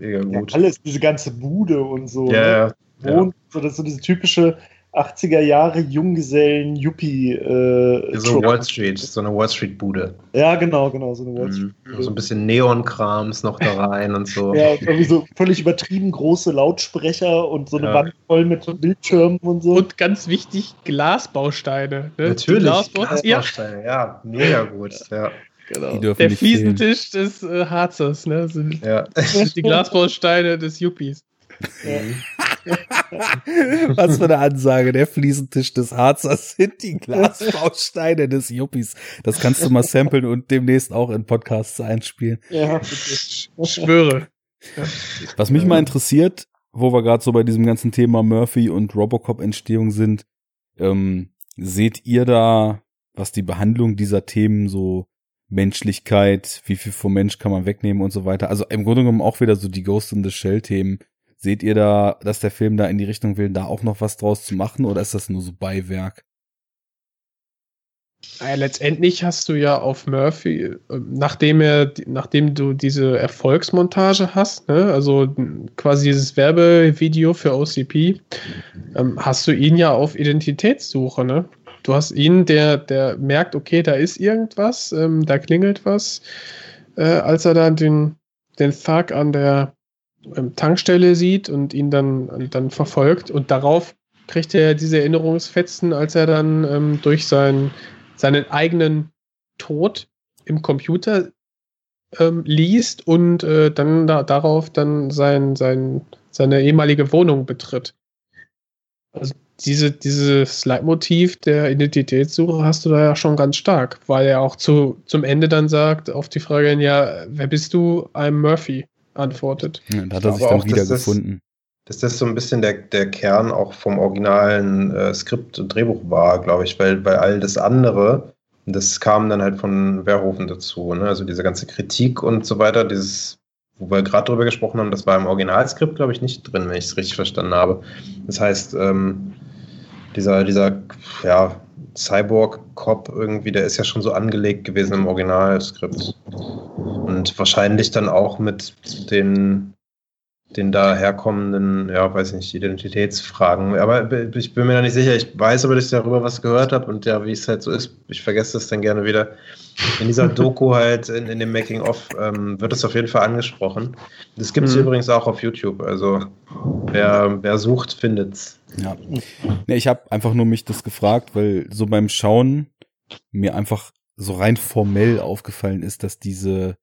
Mega gut. alles, diese ganze Bude und so. Ja, ne? ja. Wohnt, so, das ist so diese typische 80er Jahre Junggesellen Yuppie äh, So Trope. Wall Street, so eine Wall Street Bude. Ja, genau, genau, so eine Wall Street. Mhm. So ein bisschen Neonkrams noch da rein und so. Ja, irgendwie so völlig übertrieben große Lautsprecher und so eine Ja. Wand voll mit Bildschirmen und so. Und ganz wichtig, Glasbausteine. Ne? Natürlich. Glasbau ja, Glasbausteine, ja, mega gut. Ja. genau. Der. Fliesentisch des äh, Harzers, ne? Sind, Ja. die Glasbausteine des Yuppies. Was für eine Ansage. Der Fliesentisch des Harzers sind die Glasbausteine des Yuppies. Das kannst du mal samplen und demnächst auch in Podcasts einspielen. Ja, Ich schwöre. Was mich mal interessiert, wo wir gerade so bei diesem ganzen Thema Murphy und Robocop-Entstehung sind, ähm, seht ihr da, was die Behandlung dieser Themen so Menschlichkeit, wie viel vom Mensch kann man wegnehmen und so weiter. Also im Grunde genommen auch wieder so die Ghost in the Shell Themen. Seht ihr da, dass der Film da in die Richtung will, da auch noch was draus zu machen oder ist das nur so Beiwerk? Ja, letztendlich hast du ja auf Murphy, äh, nachdem er, nachdem du diese Erfolgsmontage hast, ne, also quasi dieses Werbevideo für OCP, ähm, hast du ihn ja auf Identitätssuche, ne? Du hast ihn, der, der merkt, okay, da ist irgendwas, ähm, da klingelt was, äh, als er dann den, den Thug an der ähm, Tankstelle sieht und ihn dann, dann verfolgt und darauf kriegt er diese Erinnerungsfetzen, als er dann ähm, durch sein seinen eigenen Tod im Computer ähm, liest und äh, dann da, darauf dann sein, sein, seine ehemalige Wohnung betritt. Also diese, dieses Leitmotiv der Identitätssuche hast du da ja schon ganz stark, weil er auch zu, zum Ende dann sagt, auf die Frage, ja, wer bist du? I'm Murphy, antwortet. Ja, da hat er Ich sich dann auch, dass das- wiedergefunden. dass das so ein bisschen der, der Kern auch vom originalen äh, Skript und Drehbuch war, glaube ich, weil, weil all das andere, das kam dann halt von Verhoeven dazu, ne? also diese ganze Kritik und so weiter, dieses, wo wir gerade drüber gesprochen haben, das war im Originalskript, glaube ich, nicht drin, wenn ich es richtig verstanden habe. Das heißt, ähm, dieser, dieser ja, Cyborg-Cop irgendwie, der ist ja schon so angelegt gewesen im Originalskript. Und wahrscheinlich dann auch mit den den da herkommenden, ja, weiß nicht, Identitätsfragen. Aber ich bin mir da nicht sicher. Ich weiß aber, dass ich darüber was gehört habe und ja, wie es halt so ist, ich vergesse das dann gerne wieder. In dieser Doku halt, in, in dem Making-of, ähm, wird es auf jeden Fall angesprochen. Das gibt es Mhm. übrigens auch auf YouTube. Also wer, wer sucht, findet's. Ja. Nee, ich habe einfach nur mich das gefragt, weil so beim Schauen mir einfach so rein formell aufgefallen ist, dass diese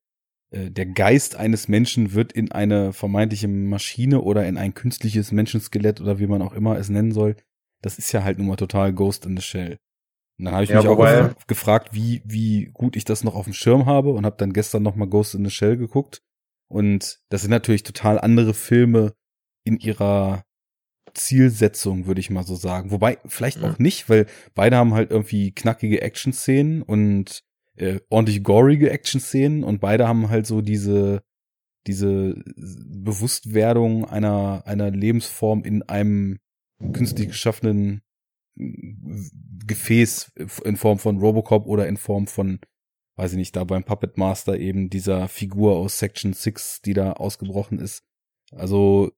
der Geist eines Menschen wird in eine vermeintliche Maschine oder in ein künstliches Menschenskelett oder wie man auch immer es nennen soll. Das ist ja halt nun mal total Ghost in the Shell. Und dann habe ich Ja, mich auch gefragt, wie, wie gut ich das noch auf dem Schirm habe und habe dann gestern noch mal Ghost in the Shell geguckt. Und das sind natürlich total andere Filme in ihrer Zielsetzung, würde ich mal so sagen. Wobei, vielleicht Ja. auch nicht, weil beide haben halt irgendwie knackige Action-Szenen und äh, ordentlich gorige Action-Szenen und beide haben halt so diese, diese Bewusstwerdung einer, einer Lebensform in einem künstlich geschaffenen Gefäß in Form von Robocop oder in Form von, weiß ich nicht, da beim Puppet Master eben dieser Figur aus Section 6, die da ausgebrochen ist. Also,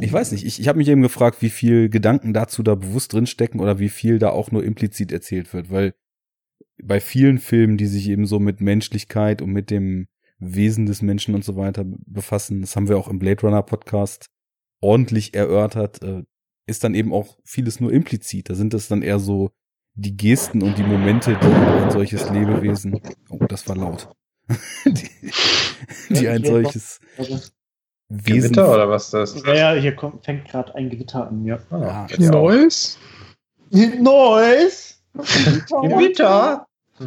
ich weiß nicht, ich, ich habe mich eben gefragt, wie viel Gedanken dazu da bewusst drinstecken oder wie viel da auch nur implizit erzählt wird, weil bei vielen Filmen, die sich eben so mit Menschlichkeit und mit dem Wesen des Menschen und so weiter befassen, das haben wir auch im Blade Runner Podcast ordentlich erörtert, äh, ist dann eben auch vieles nur implizit. Da sind es dann eher so die Gesten und die Momente, die ein solches Lebewesen, oh, das war laut, die, die ein solches Wesen, Gewitter oder was das? ja, ja, hier kommt, fängt gerade ein Gewitter an, ja. Ah, Ja. Neues? Neues! Gewitter!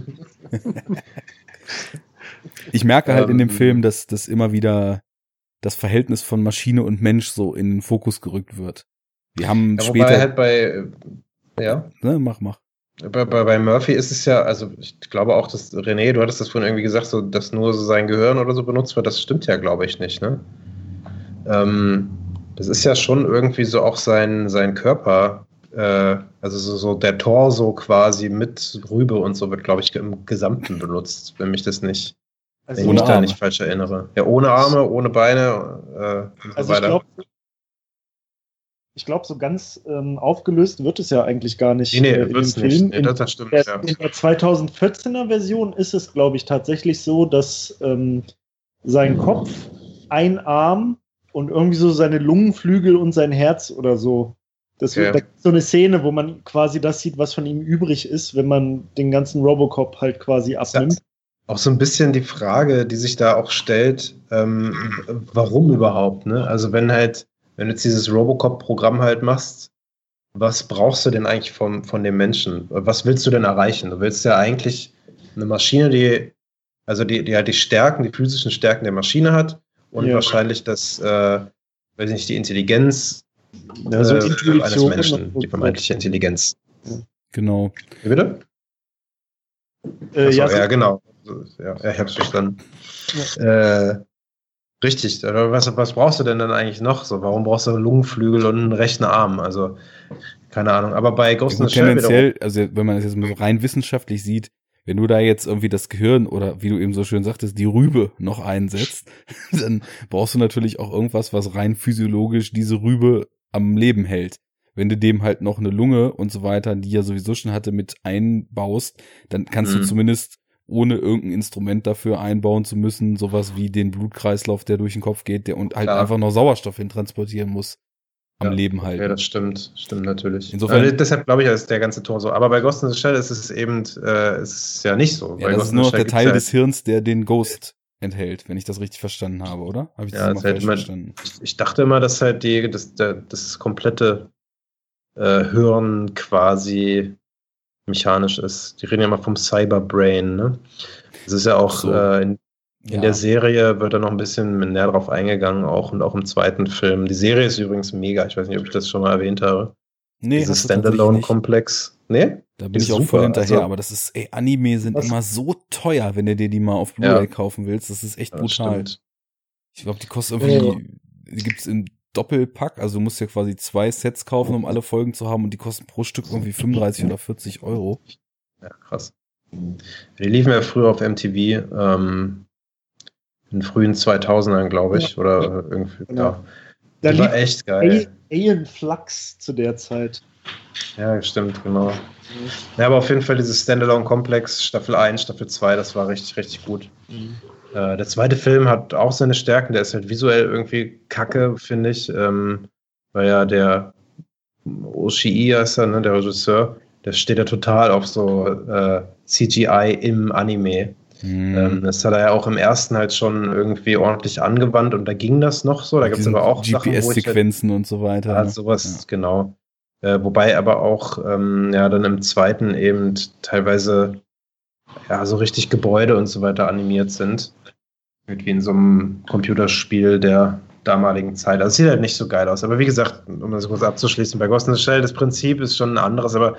ich merke halt in dem Ähm, Film, dass das immer wieder das Verhältnis von Maschine und Mensch so in den Fokus gerückt wird. Wir haben Ja, wobei später, halt bei, äh, ja, ne, mach, mach. bei, bei, bei Murphy ist es ja, also ich glaube auch, dass René, du hattest das vorhin irgendwie gesagt, so, dass nur so sein Gehirn oder so benutzt wird, das stimmt ja, glaube ich, nicht, ne? Ähm, das ist ja schon irgendwie so auch sein, sein Körper, äh, also so, so der Torso quasi mit Rübe und so wird, glaube ich, im Gesamten benutzt, wenn mich das nicht, wenn Also, ich Ohne mich da nicht falsch erinnere. Ja, ohne Arme, ohne Beine äh, und so also ich ich glaube, so ganz ähm, aufgelöst wird es ja eigentlich gar nicht nee, nee, äh, in wird's Film. nicht. Nee, in, das, das stimmt, der, ja. in der 2014er Version ist es, glaube ich, tatsächlich so, dass ähm, sein Kopf, ein Arm und irgendwie so seine Lungenflügel und sein Herz oder so. Das Okay. wird, da so eine Szene, wo man quasi das sieht, was von ihm übrig ist, wenn man den ganzen Robocop halt quasi abnimmt. auch so ein bisschen die Frage, die sich da auch stellt, ähm, warum überhaupt, ne? Also wenn halt, wenn du jetzt dieses Robocop-Programm halt machst, was brauchst du denn eigentlich vom, von dem Menschen? Was willst du denn erreichen? Du willst ja eigentlich eine Maschine, die, also die, die halt die Stärken, die physischen Stärken der Maschine hat und Ja. wahrscheinlich das, äh, weiß ich nicht, die Intelligenz Ja, so äh, eines Intuition Menschen, und- die vermeintliche Intelligenz. Genau. Wie bitte? Äh, Achso, ja, ja, so- genau. Ja, ja, ich hab's verstanden. Äh, richtig. Was, was brauchst du denn dann eigentlich noch? So, warum brauchst du Lungenflügel und einen rechten Arm? Also, keine Ahnung. Aber bei Ghost in the Shell wiederum, tendenziell, also wenn man es jetzt mal so rein wissenschaftlich sieht, wenn du da jetzt irgendwie das Gehirn oder wie du eben so schön sagtest, die Rübe noch einsetzt, dann brauchst du natürlich auch irgendwas, was rein physiologisch diese Rübe am Leben hält. Wenn du dem halt noch eine Lunge und so weiter, die er sowieso schon hatte, mit einbaust, dann kannst Mhm. du zumindest ohne irgendein Instrument dafür einbauen zu müssen, sowas wie den Blutkreislauf, der durch den Kopf geht, der und halt Klar. einfach noch Sauerstoff hin transportieren muss, am Ja, Leben halten. Ja, das stimmt. Stimmt natürlich. Insofern- Also, deshalb glaube ich, ist der ganze Tor so. Aber bei Ghost in the Shell ist es eben, äh, ist es ja nicht so. Ja, bei das Ghost ist nur noch der Teil ja, des Hirns, der den Ghost enthält, wenn ich das richtig verstanden habe, oder? Habe ich Ja, immer das falsch man- verstanden? ich, ich dachte immer, dass halt die, das, das komplette äh, Hirn quasi mechanisch ist. Die reden ja immer vom Cyberbrain, ne? Das ist ja auch So. äh, in, in Ja. der Serie wird da noch ein bisschen näher drauf eingegangen, auch und auch im zweiten Film. Die Serie ist übrigens mega. Ich weiß nicht, ob ich das schon mal erwähnt habe. Nee, Dieses. Standalone-Komplex. Nee? Da bin ich auch voll hinterher, also- aber das ist, ey, Anime sind Was- immer so teuer, wenn du dir die mal auf Blu-ray Ja. kaufen willst. Das ist echt Ja, brutal. stimmt. Ich glaube, die kosten irgendwie, die gibt's im Doppelpack, also du musst ja quasi zwei Sets kaufen, um alle Folgen zu haben und die kosten pro Stück irgendwie 35 oder 40 Euro. Ja, krass. Die liefen ja früher auf MTV, ähm, in frühen 2000ern, glaube ich, oder irgendwie, Genau. ja. Da Die war lief echt geil. Alien Flux zu der Zeit. Ja, stimmt, genau. Ja, aber auf jeden Fall dieses Standalone-Komplex, Staffel 1, Staffel 2, das war richtig, richtig gut. Äh, der zweite Film hat auch seine Stärken, der ist halt visuell irgendwie kacke, finde ich. Ähm, weil ja der Oshii heißt er, ne, der Regisseur, der steht ja total auf so äh, CGI im Anime. Hm. Ähm, das hat er ja auch im ersten halt schon irgendwie ordentlich angewandt und da ging das noch so. Da gibt es aber auch ich halt, GPS-Sequenzen und so weiter. ja, ne? sowas, genau. Äh, wobei aber auch ähm, ja dann im zweiten eben teilweise ja so richtig Gebäude und so weiter animiert sind. Wie in so einem Computerspiel der damaligen Zeit. Also es sieht halt nicht so geil aus. Aber wie gesagt, um das kurz abzuschließen, bei Ghost in the Shell, das Prinzip ist schon ein anderes, aber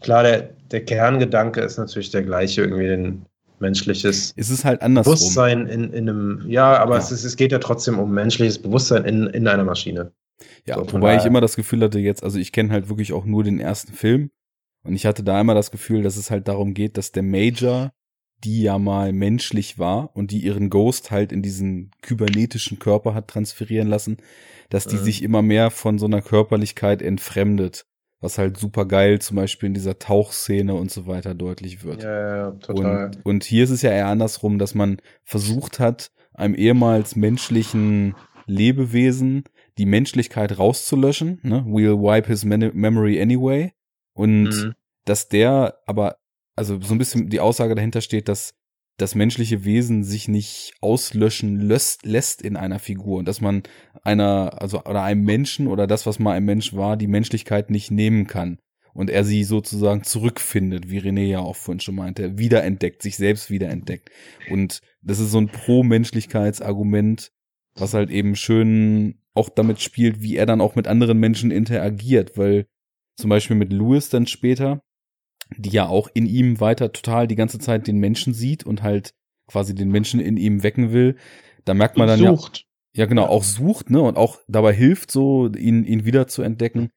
klar, der, der Kerngedanke ist natürlich der gleiche, irgendwie ein menschliches Es ist halt andersrum. Bewusstsein in, in einem, ja, aber Ja. Es, ist, es geht ja trotzdem um menschliches Bewusstsein in, in einer Maschine. Ja, So, wobei ich immer das Gefühl hatte jetzt, also ich kenne halt wirklich auch nur den ersten Film und ich hatte da immer das Gefühl, dass es halt darum geht, dass der Major, die ja mal menschlich war und die ihren Ghost halt in diesen kybernetischen Körper hat transferieren lassen, dass die Mhm. sich immer mehr von so einer Körperlichkeit entfremdet, was halt super geil zum Beispiel in dieser Tauchszene und so weiter deutlich wird. Ja, ja, ja, total. Und, und hier ist es ja eher andersrum, dass man versucht hat, einem ehemals menschlichen Lebewesen die Menschlichkeit rauszulöschen. Ne? We'll wipe his mem- memory anyway. Und Mhm. dass der aber, also so ein bisschen die Aussage dahinter steht, dass das menschliche Wesen sich nicht auslöschen löst, lässt in einer Figur und dass man einer, also oder einem Menschen oder das, was mal ein Mensch war, die Menschlichkeit nicht nehmen kann und er sie sozusagen zurückfindet, wie René ja auch vorhin schon meinte, wiederentdeckt, sich selbst wiederentdeckt. Und das ist so ein Pro-Menschlichkeitsargument, was halt eben schön auch damit spielt, wie er dann auch mit anderen Menschen interagiert, weil zum Beispiel mit Louis dann später, die ja auch in ihm weiter total die ganze Zeit den Menschen sieht und halt quasi den Menschen in ihm wecken will, da merkt man dann ja, sucht. ja, genau, auch sucht, ne, und auch dabei hilft, so ihn, ihn wieder zu entdecken,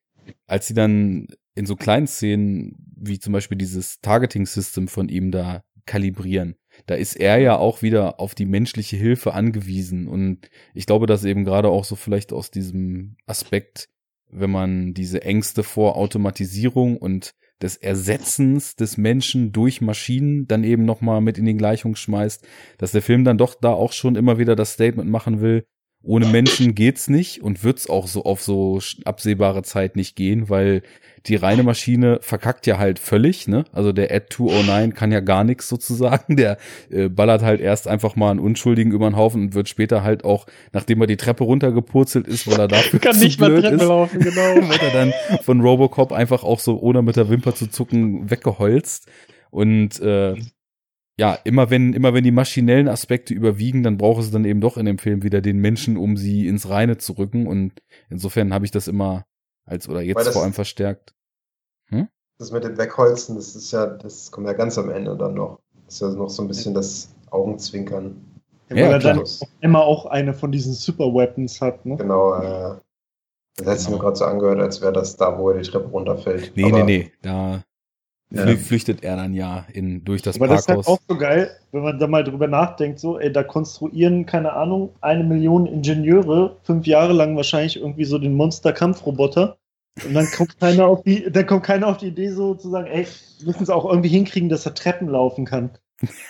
als sie dann in so kleinen Szenen, wie zum Beispiel dieses Targeting-System von ihm da kalibrieren. Da ist er ja auch wieder auf die menschliche Hilfe angewiesen. Und ich glaube, dass eben gerade auch so vielleicht aus diesem Aspekt, wenn man diese Ängste vor Automatisierung und des Ersetzens des Menschen durch Maschinen dann eben nochmal mit in die Gleichung schmeißt, dass der Film dann doch da auch schon immer wieder das Statement machen will, ohne Menschen geht's nicht und wird's auch so auf so absehbare Zeit nicht gehen, weil die reine Maschine verkackt ja halt völlig, ne? Also der Ad 209 kann ja gar nichts sozusagen. Der äh, ballert halt erst einfach mal einen Unschuldigen über den Haufen und wird später halt auch, nachdem er die Treppe runtergepurzelt ist, weil er dafür Kann zu nicht mal Treppe ist, laufen, genau. wird er dann von Robocop einfach auch so ohne mit der Wimper zu zucken weggeholzt. Und äh, ja, immer wenn, immer wenn die maschinellen Aspekte überwiegen, dann braucht es dann eben doch in dem Film wieder den Menschen, um sie ins Reine zu rücken. Und insofern habe ich das immer als oder jetzt vor allem verstärkt. Das mit dem Wegholzen, das ist ja, das kommt ja ganz am Ende dann noch. Das ist ja noch so ein bisschen das Augenzwinkern. Ja, Ja, weil er dann immer auch eine von diesen Super Weapons hat, ne? Genau, äh, das hat sich Genau. mir gerade so angehört, als wäre das da, wo er die Treppe runterfällt. Nee, Aber- nee, nee. Da. Flü- flüchtet er dann ja in, durch das Aber das ist halt Parkhaus. auch so geil, wenn man da mal drüber nachdenkt, so, ey, da konstruieren, keine Ahnung, eine Million Ingenieure fünf Jahre lang wahrscheinlich irgendwie so den Monster-Kampfroboter. Und dann kommt keiner auf die, dann kommt keiner auf die Idee, so zu sagen, ey, wir müssen es auch irgendwie hinkriegen, dass er Treppen laufen kann.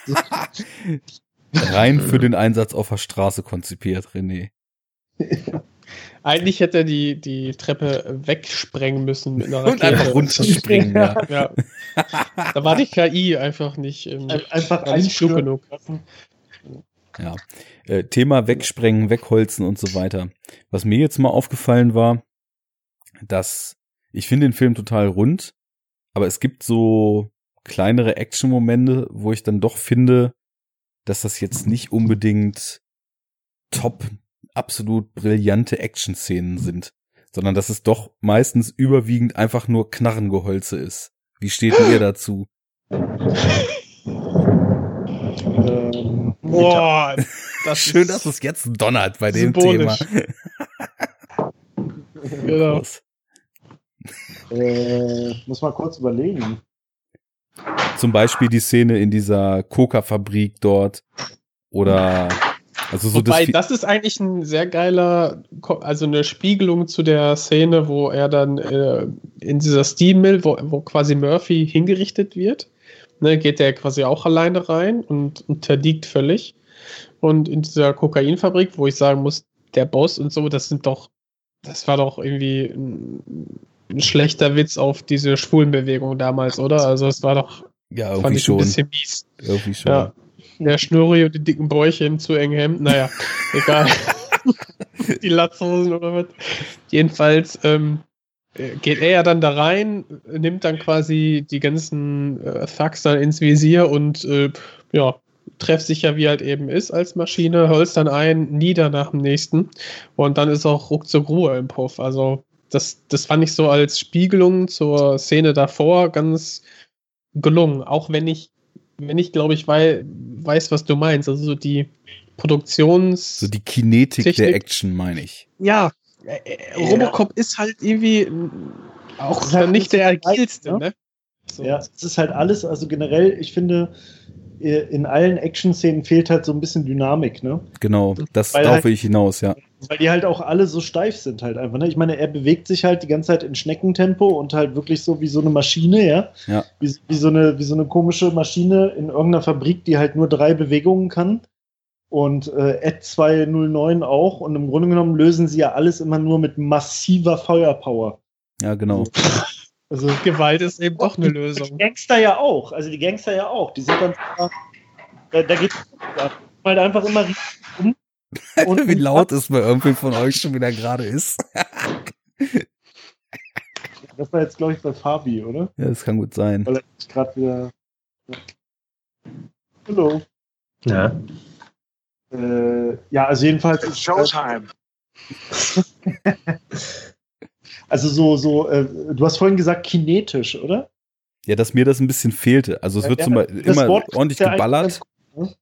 So, Rein für den Einsatz auf der Straße konzipiert, René. Eigentlich hätte er die, die Treppe wegsprengen müssen mit einer Und einfach runterspringen, ja. ja. Da war die KI einfach nicht, ähm, ein- einfach nicht klug genug. Ja. Äh, Thema wegsprengen, wegholzen und so weiter. Was mir jetzt mal aufgefallen war, dass ich finde den Film total rund, aber es gibt so kleinere Action-Momente, wo ich dann doch finde, dass das jetzt nicht unbedingt top, absolut brillante Action-Szenen sind, sondern dass es doch meistens überwiegend einfach nur Knarrengeholze ist. Wie steht denn ihr dazu? Ähm, Boah, das Schön, ist, dass es jetzt donnert bei dem symbolisch. Thema. Genau. Äh, muss mal kurz überlegen. Zum Beispiel die Szene in dieser Coca-Fabrik dort oder also so Wobei, das, das ist eigentlich ein sehr geiler, also eine Spiegelung zu der Szene, wo er dann äh, in dieser Steam Mill, wo, wo quasi Murphy hingerichtet wird, ne, geht er quasi auch alleine rein und unterliegt völlig. Und in dieser Kokainfabrik, wo ich sagen muss, der Boss und so, das sind doch, das war doch irgendwie ein, ein schlechter Witz auf diese Schwulenbewegung damals, oder? Also es war doch, ja fand irgendwie ich ein schon, bisschen mies. irgendwie schon. Ja. Der Schnurri und die dicken Bäuche im zu engen Hemd, naja, egal. die Latzhosen oder was. Jedenfalls, ähm, äh, geht er ja dann da rein, nimmt dann quasi die ganzen äh, Thugs dann ins Visier und äh, ja, trefft sich ja wie halt eben ist als Maschine, holst dann ein, nieder nach dem nächsten und dann ist auch ruckzuck Ruhe im Puff. Also das, das fand ich so als Spiegelung zur Szene davor ganz gelungen, auch wenn ich, wenn ich glaube ich wei weiß, was du meinst. Also so die Produktions... So die Kinetik Technik. der Action, meine ich. Ja, Robocop ist halt irgendwie auch halt nicht der agilste, ne? ne? So. Ja, es ist halt alles, also generell, ich finde, äh, in allen Action-Szenen fehlt halt so ein bisschen Dynamik, ne? Genau, das Weil darauf halt- will ich hinaus, ja. Weil die halt auch alle so steif sind halt einfach, ne? Ich meine, er bewegt sich halt die ganze Zeit in Schneckentempo und halt wirklich so wie so eine Maschine, ja? Ja. Wie, wie, so, eine, wie so eine komische Maschine in irgendeiner Fabrik, die halt nur drei Bewegungen kann. Und äh, Ed 209 auch. Und im Grunde genommen lösen sie ja alles immer nur mit massiver Feuerpower. Ja, genau. Also Gewalt ist eben doch eine Die Lösung. Gangster ja auch. Also die Gangster ja auch. Die sind dann. Da, da geht halt einfach immer um. Und- Wie laut es bei irgendwem von euch schon wieder gerade ist. Das war jetzt, glaube ich, bei Fabi, oder? Ja, das kann gut sein. Weil er gerade wieder. Hallo. Ja. Äh, ja, also jedenfalls. It's Showtime. Also so, so, äh, du hast vorhin gesagt kinetisch, oder? Ja, dass mir das ein bisschen fehlte. Also es wird Ja, zum Beispiel immer Wort ordentlich ja geballert. gut, ne?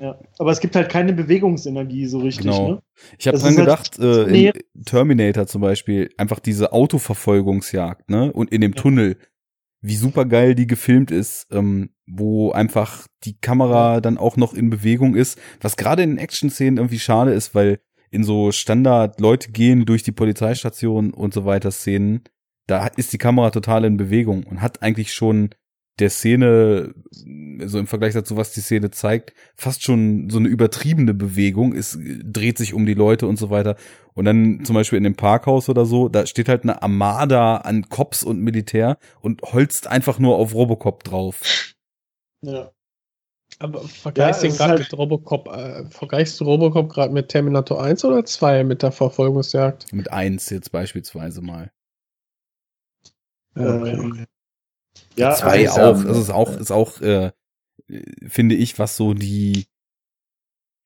Ja, aber es gibt halt keine Bewegungsenergie so richtig, Genau. ne? Ich habe Das dran ist halt gedacht, äh, in Terminator zum Beispiel, einfach diese Autoverfolgungsjagd, ne? Und in dem Ja. Tunnel, wie super geil die gefilmt ist, ähm, wo einfach die Kamera dann auch noch in Bewegung ist, was gerade in Action-Szenen irgendwie schade ist, weil in so Standard Leute gehen durch die Polizeistation und so weiter Szenen, da ist die Kamera total in Bewegung und hat eigentlich schon der Szene, so im Vergleich dazu, was die Szene zeigt, fast schon so eine übertriebene Bewegung. Es dreht sich um die Leute und so weiter. Und dann zum Beispiel in dem Parkhaus oder so, da steht halt eine Armada an Cops und Militär und holzt einfach nur auf Robocop drauf. Ja. Aber vergleichst Ja, du es gerade ist halt- mit Robocop, äh, vergleichst du Robocop gerade mit Terminator 1 oder 2 mit der Verfolgungsjagd? Mit eins jetzt beispielsweise mal. Ähm, ja, Zwei also, auch. ähm, Das ist auch, ist auch, äh, finde ich, was so die,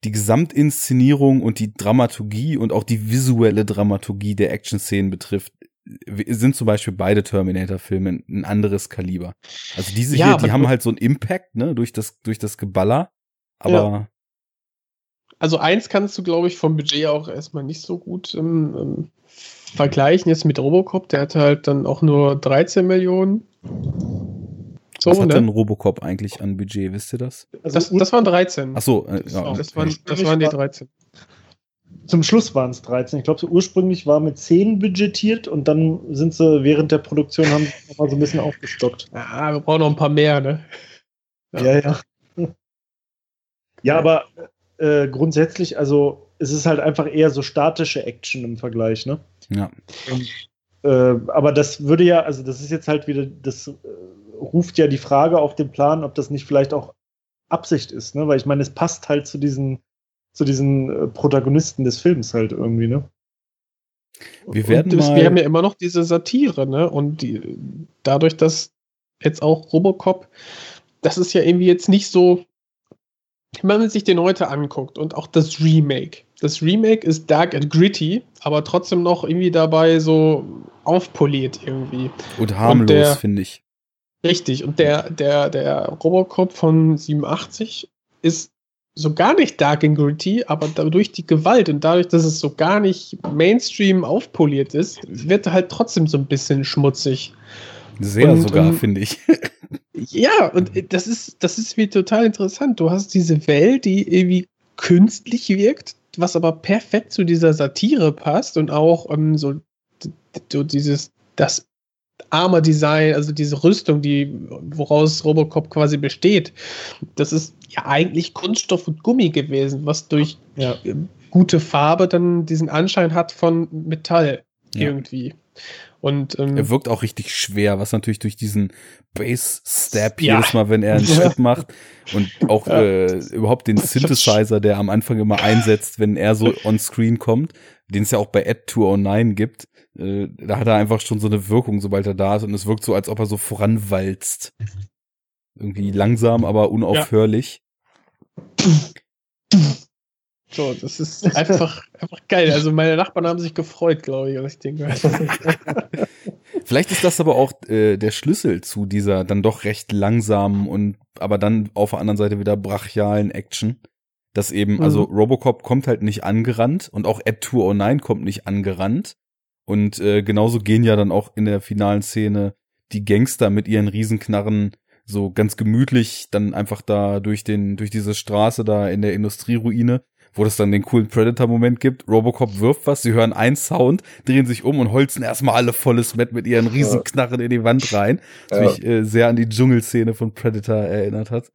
die Gesamtinszenierung und die Dramaturgie und auch die visuelle Dramaturgie der Action-Szenen betrifft, sind zum Beispiel beide Terminator-Filme ein anderes Kaliber. Also diese Ja, hier, die haben halt so einen Impact, ne, durch das, durch das Geballer. Aber Also eins kannst du, glaube ich, vom Budget auch erstmal nicht so gut ähm, ähm, vergleichen jetzt mit Robocop. Der hatte halt dann auch nur 13 Millionen. So, was hat ne? denn Robocop eigentlich an Budget, wisst ihr das? also Das, das waren 13. Ach so, äh, ja, das, waren, das waren die 13. Zum Schluss waren es 13. Ich glaube, so ursprünglich war mit 10 budgetiert und dann sind sie während der Produktion haben sie noch mal so ein bisschen aufgestockt. Ja, wir brauchen noch ein paar mehr, ne? Ja, ja. Ja, aber äh, grundsätzlich, also es ist halt einfach eher so statische Action im Vergleich, ne? ja. Äh, aber das würde ja, also das ist jetzt halt wieder, das äh, ruft ja die Frage auf den Plan, ob das nicht vielleicht auch Absicht ist, ne? Weil ich meine, es passt halt zu diesen, zu diesen äh, Protagonisten des Films halt irgendwie, ne? Wir werden das, mal- wir haben ja immer noch diese Satire, ne? Und die, dadurch, dass jetzt auch Robocop, das ist ja irgendwie jetzt nicht so, wenn man sich den heute anguckt und auch das Remake. Das Remake ist dark and gritty, aber trotzdem noch irgendwie dabei so aufpoliert irgendwie. Und harmlos, finde ich. Richtig. Und der, der, der Robocop von 87 ist so gar nicht dark and gritty, aber dadurch die Gewalt und dadurch, dass es so gar nicht Mainstream aufpoliert ist, wird halt trotzdem so ein bisschen schmutzig. Sehr Und, sogar, ähm, finde ich. Ja, und das ist, das ist wie total interessant. Du hast diese Welt, die irgendwie künstlich wirkt, was aber perfekt zu dieser Satire passt und auch ähm, so, dieses, das Armor-Design, also diese Rüstung, die, woraus Robocop quasi besteht, das ist ja eigentlich Kunststoff und Gummi gewesen, was durch Ja. ähm, gute Farbe dann diesen Anschein hat von Metall Ja. irgendwie. Und ähm, Er wirkt auch richtig schwer, was natürlich durch diesen Bass-Stab Ja. jedes Mal, wenn er einen. Schritt macht und auch Ja. äh, überhaupt den Synthesizer, der am Anfang immer einsetzt, wenn er so on-screen kommt, den es ja auch bei Ed 209 gibt, äh, da hat er einfach schon so eine Wirkung, sobald er da ist und es wirkt so, als ob er so voranwalzt. Irgendwie langsam, aber unaufhörlich. so, das ist einfach, einfach geil. Also meine Nachbarn haben sich gefreut, glaube ich, als ich den gehört habe. Vielleicht ist das aber auch äh, der Schlüssel zu dieser dann doch recht langsamen und aber dann auf der anderen Seite wieder brachialen Action. Dass eben, Mhm. also Robocop kommt halt nicht angerannt und auch Ed 209 kommt nicht angerannt. Und äh, genauso gehen ja dann auch in der finalen Szene die Gangster mit ihren Riesenknarren so ganz gemütlich dann einfach da durch den, durch diese Straße da in der Industrieruine, wo das dann den coolen Predator-Moment gibt. Robocop wirft was, sie hören einen Sound, drehen sich um und holzen erstmal alle volles Met mit ihren Riesenknarren in die Wand rein. Was Ja. mich äh, sehr an die Dschungelszene von Predator erinnert hat.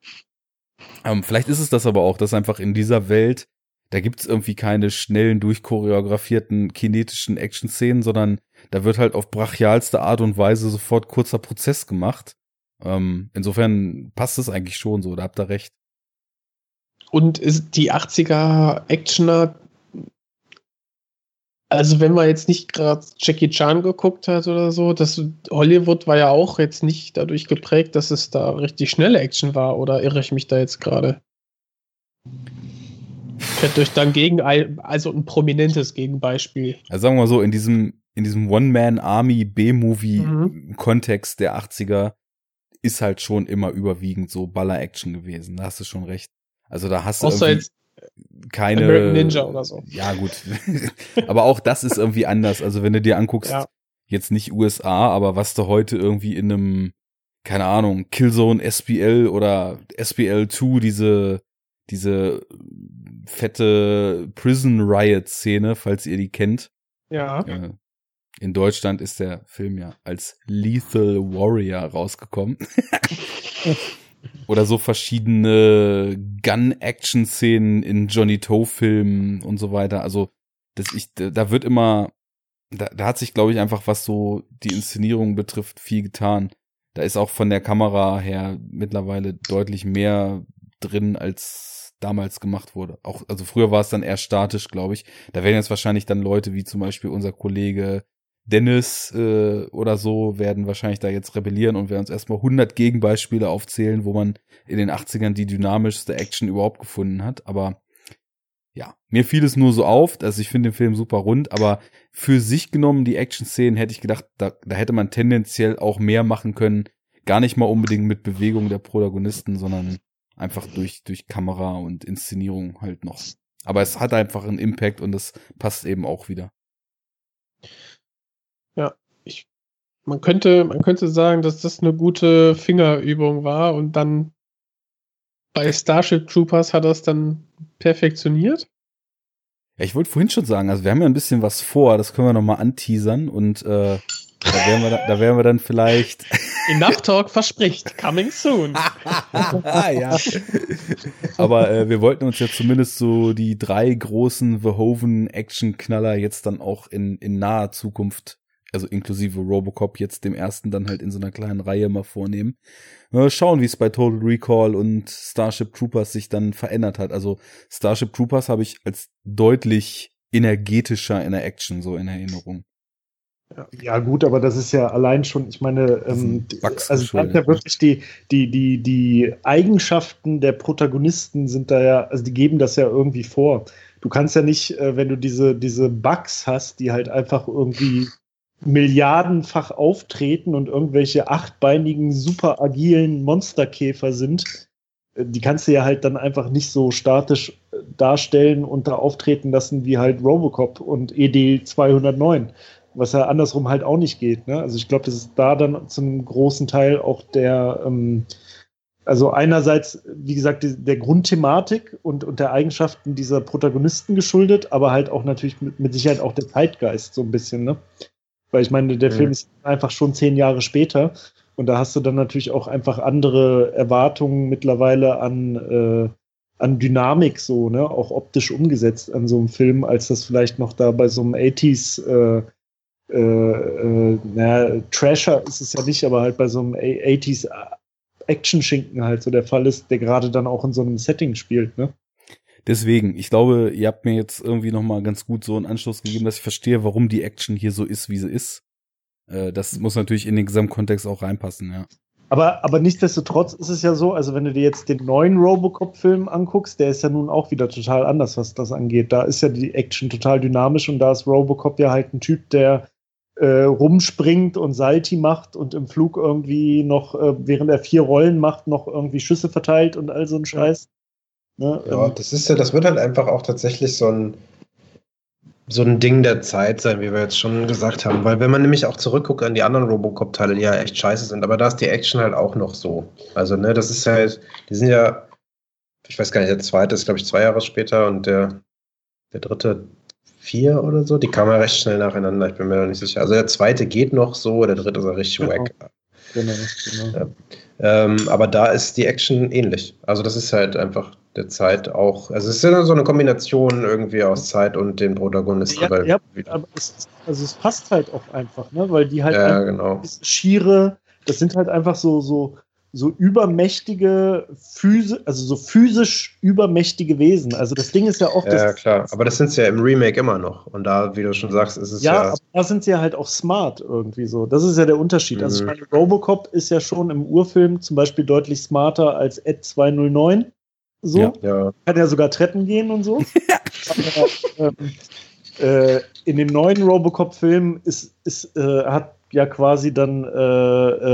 Ähm, vielleicht ist es das aber auch, dass einfach in dieser Welt, da gibt's irgendwie keine schnellen, durchchoreografierten, kinetischen Action-Szenen, sondern da wird halt auf brachialste Art und Weise sofort kurzer Prozess gemacht. Ähm, insofern passt es eigentlich schon so, da habt ihr recht. Und ist die 80er Actioner, also wenn man jetzt nicht gerade Jackie Chan geguckt hat oder so, das Hollywood war ja auch jetzt nicht dadurch geprägt, dass es da richtig schnelle Action war, oder irre ich mich da jetzt gerade? Könnt euch dann gegen, also ein prominentes Gegenbeispiel. Also sagen wir mal so, in diesem, in diesem One-Man-Army-B-Movie-Kontext der 80er ist halt schon immer überwiegend so Baller-Action gewesen. Da hast du schon recht. Also da hast du Außer jetzt keine. American Ninja oder so. Ja, gut. aber auch das ist irgendwie anders. Also wenn du dir anguckst, Ja. jetzt nicht USA, aber was du heute irgendwie in einem, keine Ahnung, Killzone SPL oder SPL 2, diese, diese fette Prison Riot Szene, falls ihr die kennt. Ja. Äh, In Deutschland ist der Film ja als Lethal Warrior rausgekommen. Oder so verschiedene Gun-Action-Szenen in Johnny Toe-Filmen und so weiter. Also, das ich, da wird immer, da, da hat sich, glaube ich, einfach, was so die Inszenierung betrifft, viel getan. Da ist auch von der Kamera her mittlerweile deutlich mehr drin, als damals gemacht wurde. Auch, also früher war es dann eher statisch, glaube ich. Da werden jetzt wahrscheinlich dann Leute wie zum Beispiel unser Kollege Dennis äh, oder so werden wahrscheinlich da jetzt rebellieren und werden uns erstmal 100 Gegenbeispiele aufzählen, wo man in den 80ern die dynamischste Action überhaupt gefunden hat. Aber ja, mir fiel es nur so auf, also ich finde den Film super rund, aber für sich genommen, die Action-Szenen, hätte ich gedacht, da, da hätte man tendenziell auch mehr machen können. Gar nicht mal unbedingt mit Bewegung der Protagonisten, sondern einfach durch, durch Kamera und Inszenierung halt noch. Aber es hat einfach einen Impact und das passt eben auch wieder. Man könnte, man könnte sagen, dass das eine gute Fingerübung war und dann bei Starship Troopers hat das dann perfektioniert. Ja, ich wollte vorhin schon sagen, also wir haben ja ein bisschen was vor, das können wir nochmal anteasern und äh, da werden wir, da, da werden wir dann vielleicht. Enough Talk verspricht, coming soon. ja. Aber äh, wir wollten uns ja zumindest so die drei großen Verhoeven Action-Knaller jetzt dann auch in, in naher Zukunft, also inklusive Robocop jetzt dem ersten dann halt in so einer kleinen Reihe mal vornehmen. Mal schauen, wie es bei Total Recall und Starship Troopers sich dann verändert hat. Also Starship Troopers habe ich als deutlich energetischer in der Action so in Erinnerung. Ja, gut, aber das ist ja allein schon, ich meine, ähm, Bugs also ja wirklich die, die, die, die Eigenschaften der Protagonisten sind da ja, also die geben das ja irgendwie vor. Du kannst ja nicht, äh, wenn du diese, diese Bugs hast, die halt einfach irgendwie milliardenfach auftreten und irgendwelche achtbeinigen, super agilen Monsterkäfer sind, äh, die kannst du ja halt dann einfach nicht so statisch äh, darstellen und da auftreten lassen wie halt Robocop und ED 209 was ja andersrum halt auch nicht geht. Ne? Also ich glaube, das ist da dann zum großen Teil auch der, ähm, also einerseits, wie gesagt, die, der Grundthematik und, und der Eigenschaften dieser Protagonisten geschuldet, aber halt auch natürlich mit, mit Sicherheit auch der Zeitgeist so ein bisschen, ne? Weil ich meine, der Mhm. Film ist einfach schon zehn Jahre später und da hast du dann natürlich auch einfach andere Erwartungen mittlerweile an, äh, an Dynamik so, ne, auch optisch umgesetzt an so einem Film, als das vielleicht noch da bei so einem 80s äh, äh, äh, naja, Trasher ist es ja nicht, aber halt bei so einem 80s Action-Schinken halt so der Fall ist, der gerade dann auch in so einem Setting spielt, ne? Deswegen, ich glaube, ihr habt mir jetzt irgendwie noch mal ganz gut so einen Anschluss gegeben, dass ich verstehe, warum die Action hier so ist, wie sie ist. Äh, das muss natürlich in den Gesamtkontext auch reinpassen, ja. Aber, aber nichtsdestotrotz ist es ja so, also wenn du dir jetzt den neuen Robocop-Film anguckst, der ist ja nun auch wieder total anders, was das angeht. Da ist ja die Action total dynamisch und da ist Robocop ja halt ein Typ, der äh, rumspringt und Salti macht und im Flug irgendwie noch, äh, während er vier Rollen macht, noch irgendwie Schüsse verteilt und all so ein Scheiß. Ne? Ja, Ähm, das ist ja, das wird halt einfach auch tatsächlich so ein, so ein Ding der Zeit sein, wie wir jetzt schon gesagt haben. Weil wenn man nämlich auch zurückguckt an die anderen Robocop-Teile, die ja echt scheiße sind, aber da ist die Action halt auch noch so. Also, ne, das ist halt, die sind ja, ich weiß gar nicht, der zweite ist, glaube ich, zwei Jahre später und der, der dritte vier oder so. Die kamen ja recht schnell nacheinander, ich bin mir da nicht sicher. Also der zweite geht noch so, der dritte ist ja richtig Genau. wack. genau, genau. Ähm, aber da ist die Action ähnlich. Also das ist halt einfach der Zeit auch. Also es ist ja so eine Kombination irgendwie aus Zeit und den Protagonisten. Ja, ja, aber es, also es passt halt auch einfach, ne? Weil die halt ja, genau. schiere, das sind halt einfach so, so, so übermächtige, physi also so physisch übermächtige Wesen. Also das Ding ist ja auch, Ja, klar. Aber das sind sie ja im Remake immer noch. Und da, wie du schon sagst, ist es ja, ja. aber da sind sie ja halt auch smart irgendwie so. Das ist ja der Unterschied. Also ich Mhm. meine, Robocop ist ja schon im Urfilm zum Beispiel deutlich smarter als Ed 209. So. Ja. ja. kann ja sogar Treppen gehen und so. Aber, ähm, äh, in dem neuen Robocop-Film ist, ist, äh, hat ja quasi dann äh,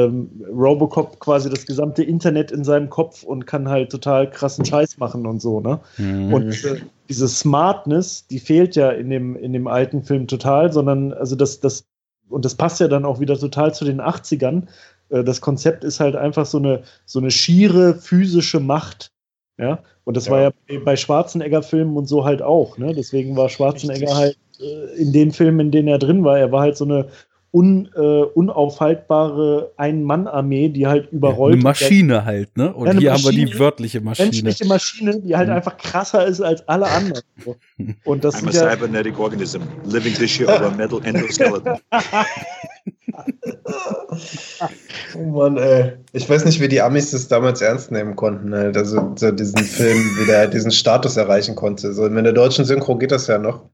ähm, Robocop quasi das gesamte Internet in seinem Kopf und kann halt total krassen Scheiß machen und so, ne? Mhm. Und äh, diese Smartness, die fehlt ja in dem, in dem alten Film total, sondern also das, das, und das passt ja dann auch wieder total zu den 80ern. Äh, das Konzept ist halt einfach so eine, so eine schiere physische Macht. Ja, und das Ja. war ja bei- bei Schwarzenegger-Filmen und so halt auch, ne? Deswegen war Schwarzenegger Richtig. halt äh, in den Filmen, in denen er drin war, er war halt so eine un, äh, unaufhaltbare Ein-Mann-Armee, die halt überrollt. eine Maschine halt, ne? Und Ja, hier haben wir die Maschine, wörtliche Maschine. menschliche Maschine, die halt Mhm. einfach krasser ist als alle anderen. Und das I'm a ja, cybernetic organism, living tissue of a metal endoskeleton. Oh Mann, ey. Ich weiß nicht, wie die Amis das damals ernst nehmen konnten, halt. Also so diesen Film, wie der diesen Status erreichen konnte. So, in der deutschen Synchro geht das ja noch.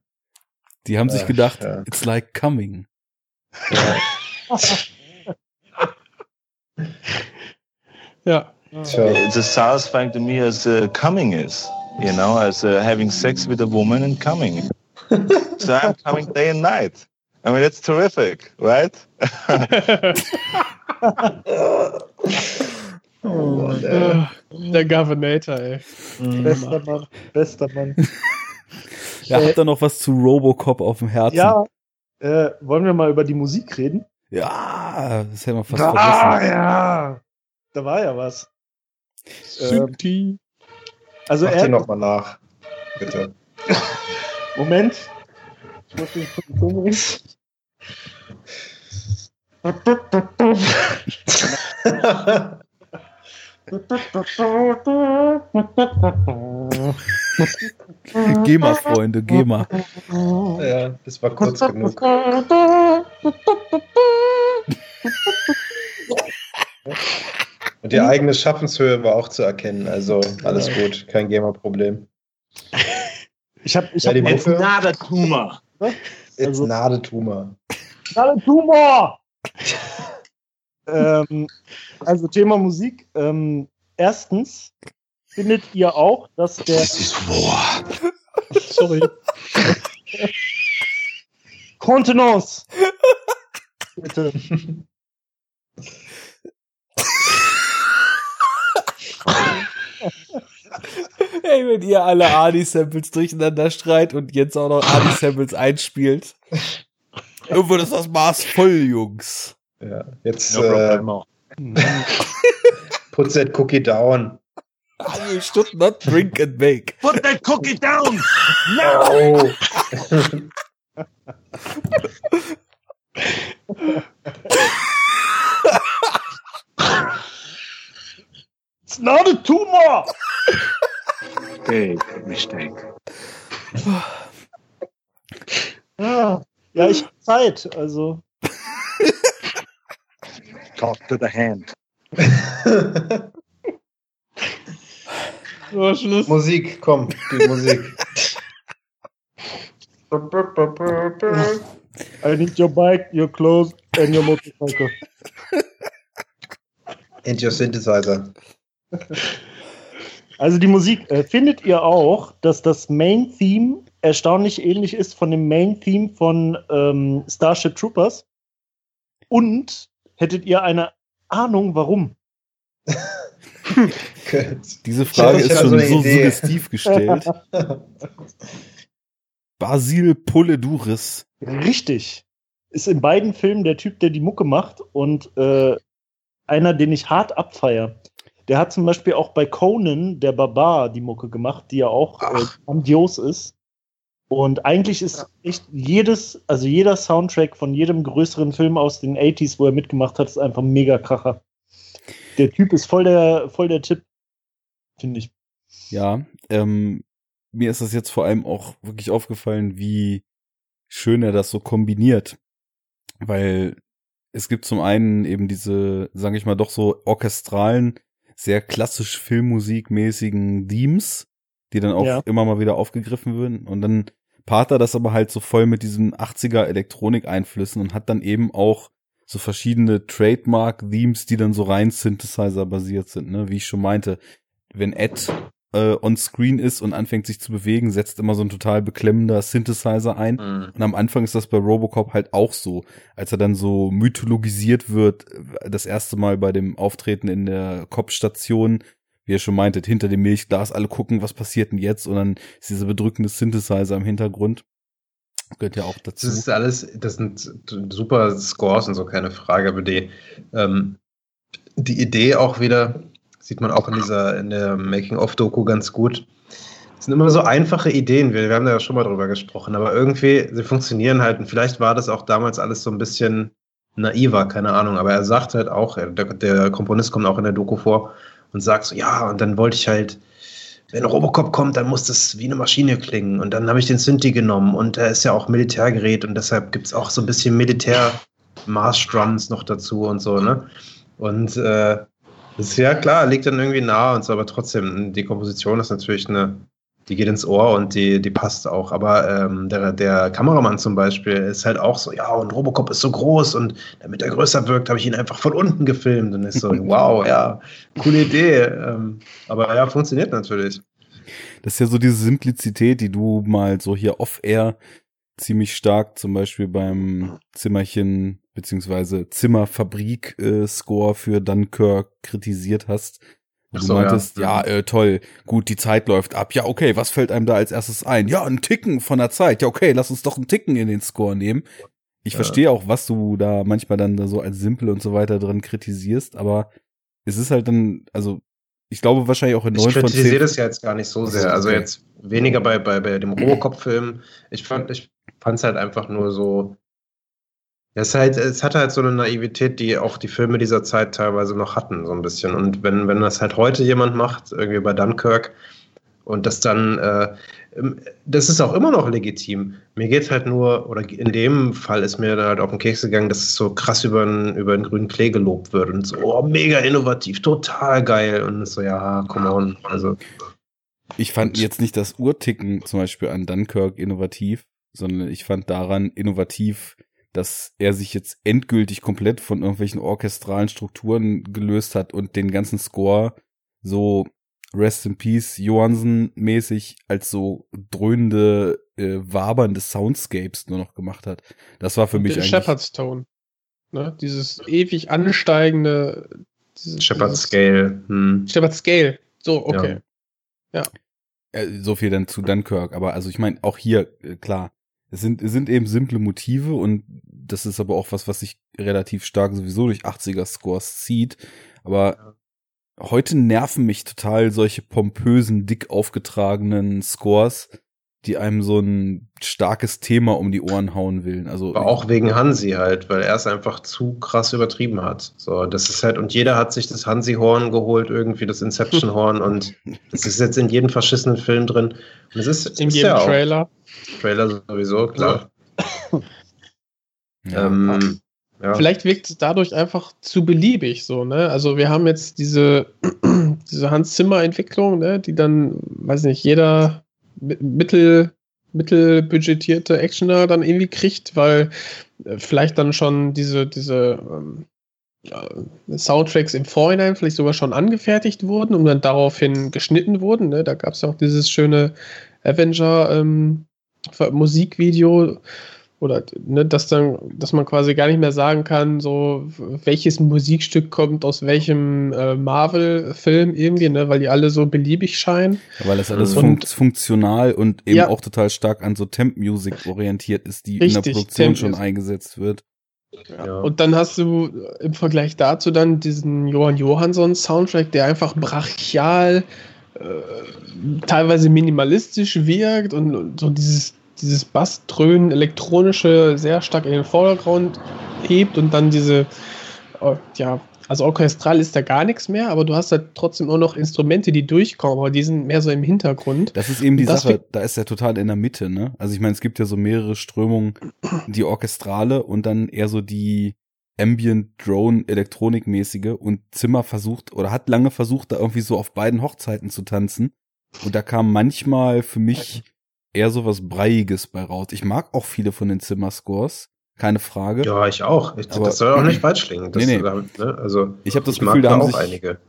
Die haben sich Ja, gedacht, ja. it's like coming. Ja. Tja. It's as satisfying to me as uh, coming is, you know, as uh, having sex with a woman and coming. so I'm coming day and night. I mean, it's terrific, right? Oh Mann, ey. Der Governator, ey. bester Mann, bester Mann. Ja, habt ihr noch was zu Robocop auf dem Herzen? Ja, äh, wollen wir mal über die Musik reden? Ja, das hätten wir fast ah, vergessen. ja. Da war ja was. Ähm, also Mach er, nochmal nach. Bitte. Moment. Ich muss den Ton bringen. Geh mal, Freunde, geh mal. ja, das war kurz genug. Und die eigene Schaffenshöhe war auch zu erkennen. Also alles gut, kein GEMA-Problem. Ich habe ich Ja, hab jetzt Mucke. not a tumor. It's Also- not a tumor. Alle Tumor! Ähm, also Thema Musik. Ähm, erstens findet ihr auch, dass der Sorry. Kontenance. Bitte. Ey, wenn ihr alle Adi-Samples durcheinander streit und jetzt auch noch Adi-Samples einspielt. Irgendwann ist das Maß voll, Jungs. Ja, jetzt No äh, put that cookie down. You should not drink and make. Put that cookie down! Oh. It's not a tumor! Big mistake. Ah, Ja, ich hab Zeit, also. Talk to the hand. So, Schluss. Musik, komm, die Musik. I need your bike, your clothes and your motorcycle. And your synthesizer. Also die Musik, äh, findet ihr auch, dass das Main-Theme erstaunlich ähnlich ist von dem Main-Theme von ähm, Starship Troopers? Und hättet ihr eine Ahnung, warum? Diese Frage ist so schon so Idee. suggestiv gestellt. Basil Poleduris. Richtig. Ist in beiden Filmen der Typ, der die Mucke macht und äh, einer, den ich hart abfeier. Der hat zum Beispiel auch bei Conan, der Barbar, die Mucke gemacht, die ja auch äh, grandios ist. Und eigentlich ist echt jedes, also jeder Soundtrack von jedem größeren Film aus den 80s, wo er mitgemacht hat, ist einfach ein mega Kracher. Der Typ ist voll der, voll der Tipp, finde ich. Ja, ähm, mir ist das jetzt vor allem auch wirklich aufgefallen, wie schön er das so kombiniert. Weil es gibt zum einen eben diese, sage ich mal, doch so orchestralen, sehr klassisch filmmusikmäßigen Themes, die dann auch Ja. immer mal wieder aufgegriffen würden. Und dann paart er das aber halt so voll mit diesen 80er Elektronik-Einflüssen und hat dann eben auch so verschiedene Trademark-Themes, die dann so rein Synthesizer-basiert sind, ne? Wie ich schon meinte. Wenn Ed äh, on screen ist und anfängt sich zu bewegen, setzt immer so ein total beklemmender Synthesizer ein. Mhm. Und am Anfang ist das bei Robocop halt auch so, als er dann so mythologisiert wird, äh, das erste Mal bei dem Auftreten in der Kopfstation, wie ihr schon meintet, hinter dem Milchglas, alle gucken, was passiert denn jetzt? Und dann ist dieser bedrückende Synthesizer im Hintergrund. Gehört ja auch dazu. Das ist alles, das sind super Scores und so, keine Frage, aber die, ähm, die Idee auch wieder, sieht man auch in dieser, in der Making-of-Doku ganz gut. Das sind immer so einfache Ideen, wir, wir haben da ja schon mal drüber gesprochen, aber irgendwie, sie funktionieren halt und vielleicht war das auch damals alles so ein bisschen naiver, keine Ahnung, aber er sagt halt auch, der, der Komponist kommt auch in der Doku vor und sagt so, ja, und dann wollte ich halt, wenn Robocop kommt, dann muss das wie eine Maschine klingen. Und dann habe ich den Synthi genommen und er ist ja auch Militärgerät und deshalb gibt es auch so ein bisschen Militär-Marsch-Drums noch dazu und so, ne? Und äh, ist ja klar, liegt dann irgendwie nah und so, aber trotzdem, die Komposition ist natürlich eine, die geht ins Ohr und die, die passt auch. Aber ähm, der, der Kameramann zum Beispiel ist halt auch so, ja, und Robocop ist so groß und damit er größer wirkt, habe ich ihn einfach von unten gefilmt und ist so, wow, ja, coole Idee. Ähm, aber ja, funktioniert natürlich. Das ist ja so diese Simplizität, die du mal so hier off-air ziemlich stark zum Beispiel beim Zimmerchen beziehungsweise Zimmerfabrik-Score für Dunkirk kritisiert hast. Wo Ach du so, meintest, ja. ja, äh, toll, gut, die Zeit läuft ab. Ja, okay, was fällt einem da als erstes ein? Ja, ein Ticken von der Zeit. Ja, okay, lass uns doch einen Ticken in den Score nehmen. Ich Ja. verstehe auch, was du da manchmal dann da so als simpel und so weiter drin kritisierst, aber es ist halt dann, also ich glaube wahrscheinlich auch in Ich neun von kritisiere zehn. das ja jetzt gar nicht so so, sehr. Also jetzt weniger bei, bei, bei dem Robocop-Film. Ich fand ich fand es halt einfach nur so. Es, halt, es hatte halt so eine Naivität, die auch die Filme dieser Zeit teilweise noch hatten, so ein bisschen. Und wenn, wenn das halt heute jemand macht, irgendwie bei Dunkirk, und das dann, äh, das ist auch immer noch legitim. Mir geht halt nur, oder in dem Fall ist mir dann halt auf den Keks gegangen, dass es so krass über den, über den grünen Klee gelobt wird und so, oh, mega innovativ, total geil. Und so, ja, come on. Also, Ich fand jetzt nicht das Urticken zum Beispiel an Dunkirk innovativ, sondern ich fand daran innovativ, dass er sich jetzt endgültig komplett von irgendwelchen orchestralen Strukturen gelöst hat und den ganzen Score so Rest in Peace Johansen mäßig als so dröhnende, äh, wabernde Soundscapes nur noch gemacht hat. Das war für mich Den eigentlich Shepherd's Tone. Ne? Dieses ewig ansteigende. Dieses, dieses- Scale. Hm. Shepard Scale. So, okay. Äh, so viel dann zu Dunkirk, aber also ich meine, auch hier, äh, klar, es sind, es sind eben simple Motive und das ist aber auch was, was sich relativ stark sowieso durch 80er-Scores zieht. Aber heute nerven mich total solche pompösen, dick aufgetragenen Scores, die einem so ein starkes Thema um die Ohren hauen will. Also Aber auch wegen Hansi halt, weil er es einfach zu krass übertrieben hat. So, das ist halt, und jeder hat sich das Hansi-Horn geholt, irgendwie das Inception-Horn und das ist jetzt in jedem verschissenen Film drin. Und es ist, In ist jedem ja auch Trailer. Sowieso, klar. Ja. Ähm, ja. Vielleicht wirkt es dadurch einfach zu beliebig so, ne? Also wir haben jetzt diese, diese Hans Zimmer-Entwicklung, ne, die dann, weiß nicht, jeder mi- mittel, mittelbudgetierte Actioner dann irgendwie kriegt, weil äh, vielleicht dann schon diese, diese ähm, Soundtracks im Vorhinein vielleicht sogar schon angefertigt wurden und dann daraufhin geschnitten wurden. Ne? Da gab es ja auch dieses schöne Avenger-Musikvideo oder ne, dass dann, dass man quasi gar nicht mehr sagen kann, so welches Musikstück kommt aus welchem äh, Marvel-Film irgendwie, ne, weil die alle so beliebig scheinen. Weil das alles Und- funkt, funktional und eben Ja. auch total stark an so Temp-Music orientiert ist, die in Richtig, der Produktion schon eingesetzt wird. ja. Und dann hast du im Vergleich dazu dann diesen Johann Johansson Soundtrack, der einfach brachial, äh, teilweise minimalistisch wirkt und, und so dieses, dieses Bassdröhnen, elektronische sehr stark in den Vordergrund hebt und dann diese, äh, ja, also orchestral ist da gar nichts mehr, aber du hast halt trotzdem auch noch Instrumente, die durchkommen, aber die sind mehr so im Hintergrund. Das ist eben die Sache, da ist er total in der Mitte, ne? Also ich meine, es gibt ja so mehrere Strömungen, die orchestrale und dann eher so die Ambient Drone Elektronikmäßige und Zimmer versucht oder hat lange versucht, da irgendwie so auf beiden Hochzeiten zu tanzen. Und da kam manchmal für mich eher so was Breiiges bei raus. Ich mag auch viele von den Zimmer-Scores, keine Frage. ja, ich auch. Ich, Aber- das soll auch nicht falsch klingen. Das, Nee, nee. Ne? Also, Ich habe das ich Gefühl, da haben auch sich einige.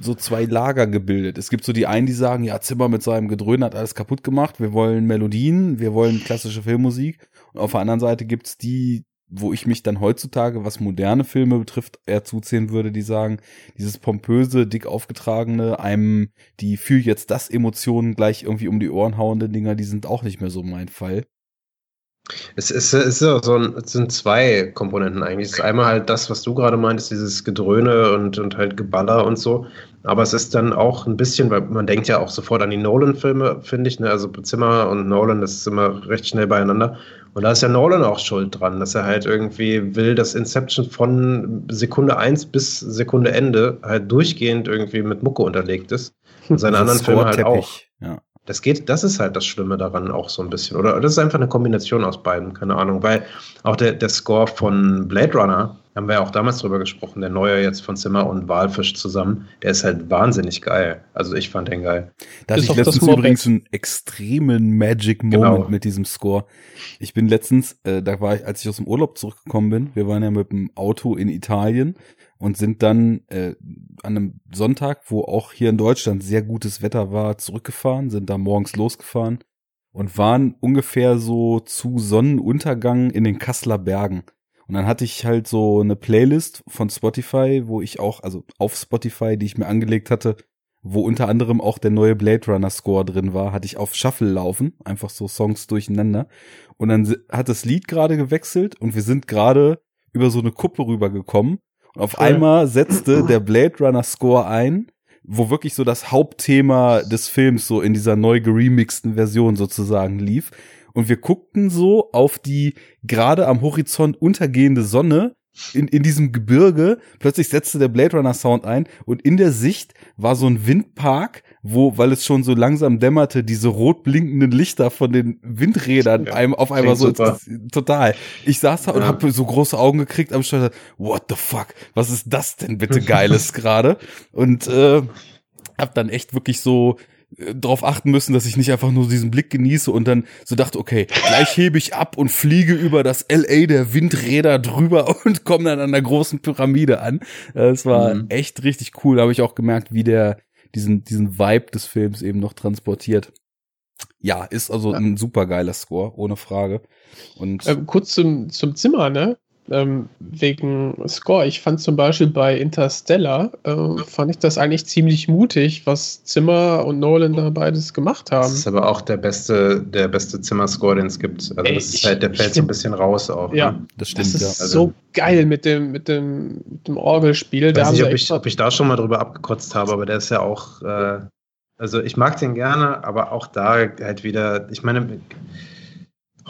so zwei Lager gebildet. Es gibt so die einen, die sagen, ja, Zimmer mit seinem Gedröhn hat alles kaputt gemacht. Wir wollen Melodien, wir wollen klassische Filmmusik. Und auf der anderen Seite gibt's die, wo ich mich dann heutzutage, was moderne Filme betrifft, eher zuzählen würde, die sagen, dieses pompöse, dick aufgetragene, einem die für jetzt das Emotionen gleich irgendwie um die Ohren hauende Dinger, die sind auch nicht mehr so mein Fall. Es, ist, es, ist so ein, es sind zwei Komponenten eigentlich. Es ist einmal halt das, was du gerade meintest, dieses Gedröhne und, und halt Geballer und so. Aber es ist dann auch ein bisschen, weil man denkt ja auch sofort an die Nolan-Filme, finde ich. Ne? Also Zimmer und Nolan, das ist immer recht schnell beieinander. Und da ist ja Nolan auch schuld dran, dass er halt irgendwie will, dass Inception von Sekunde 1 bis Sekunde Ende halt durchgehend irgendwie mit Mucke unterlegt ist. Und seine anderen Filme halt auch. Ja. Das geht, das ist halt das Schlimme daran auch so ein bisschen. Oder das ist einfach eine Kombination aus beiden, keine Ahnung. Weil auch der, der Score von Blade Runner, haben wir ja auch damals drüber gesprochen, der neue jetzt von Zimmer und Walfisch zusammen, der ist halt wahnsinnig geil. Also ich fand den geil. Da hatte ich letztens übrigens einen extremen Magic Moment Genau. mit diesem Score. Ich bin letztens, äh, da war ich, als ich aus dem Urlaub zurückgekommen bin, wir waren ja mit dem Auto in Italien und sind dann äh, an einem Sonntag, wo auch hier in Deutschland sehr gutes Wetter war, zurückgefahren, sind da morgens losgefahren und waren ungefähr so zu Sonnenuntergang in den Kasseler Bergen. Und dann hatte ich halt so eine Playlist von Spotify, wo ich auch, also auf Spotify, die ich mir angelegt hatte, wo unter anderem auch der neue Blade Runner Score drin war, hatte ich auf Shuffle laufen, einfach so Songs durcheinander. Und dann hat das Lied gerade gewechselt und wir sind gerade über so eine Kuppe rübergekommen. Und auf Cool. einmal setzte der Blade Runner Score ein, wo wirklich so das Hauptthema des Films so in dieser neu geremixten Version sozusagen lief. Und wir guckten so auf die gerade am Horizont untergehende Sonne in, in diesem Gebirge. Plötzlich setzte der Blade Runner Sound ein und in der Sicht war so ein Windpark, wo, weil es schon so langsam dämmerte, diese rot blinkenden Lichter von den Windrädern Ja, einem auf einmal so total. Ich saß da und Ja. habe so große Augen gekriegt am Steuer. What the fuck? Was ist das denn bitte geiles gerade? Und äh, hab dann echt wirklich so äh, drauf achten müssen, dass ich nicht einfach nur diesen Blick genieße und dann so dachte, okay, gleich hebe ich ab und fliege über das LA der Windräder drüber und komme dann an der großen Pyramide an. Äh, Es war Mhm. echt richtig cool. Da habe ich auch gemerkt, wie der diesen diesen Vibe des Films eben noch transportiert. Ja, ist also Ja. ein super geiler Score, ohne Frage. Und Ähm, kurz zum, zum Zimmer, ne? Ähm, wegen Score. Ich fand zum Beispiel bei Interstellar, ähm, fand ich das eigentlich ziemlich mutig, was Zimmer und Nolan da beides gemacht Das haben. ist aber auch der beste, der beste Zimmerscore, den es gibt. Also Ey, das ist ich- halt, der fällt so ein bisschen raus auch. Ja. Ne? das stimmt, Das ist ja. Also- so geil mit dem, mit dem, mit dem Orgelspiel. Ich weiß nicht, ob ich, ob ich da schon mal drüber abgekotzt habe, aber der ist ja auch, äh, also ich mag den gerne, aber auch da halt wieder, ich meine,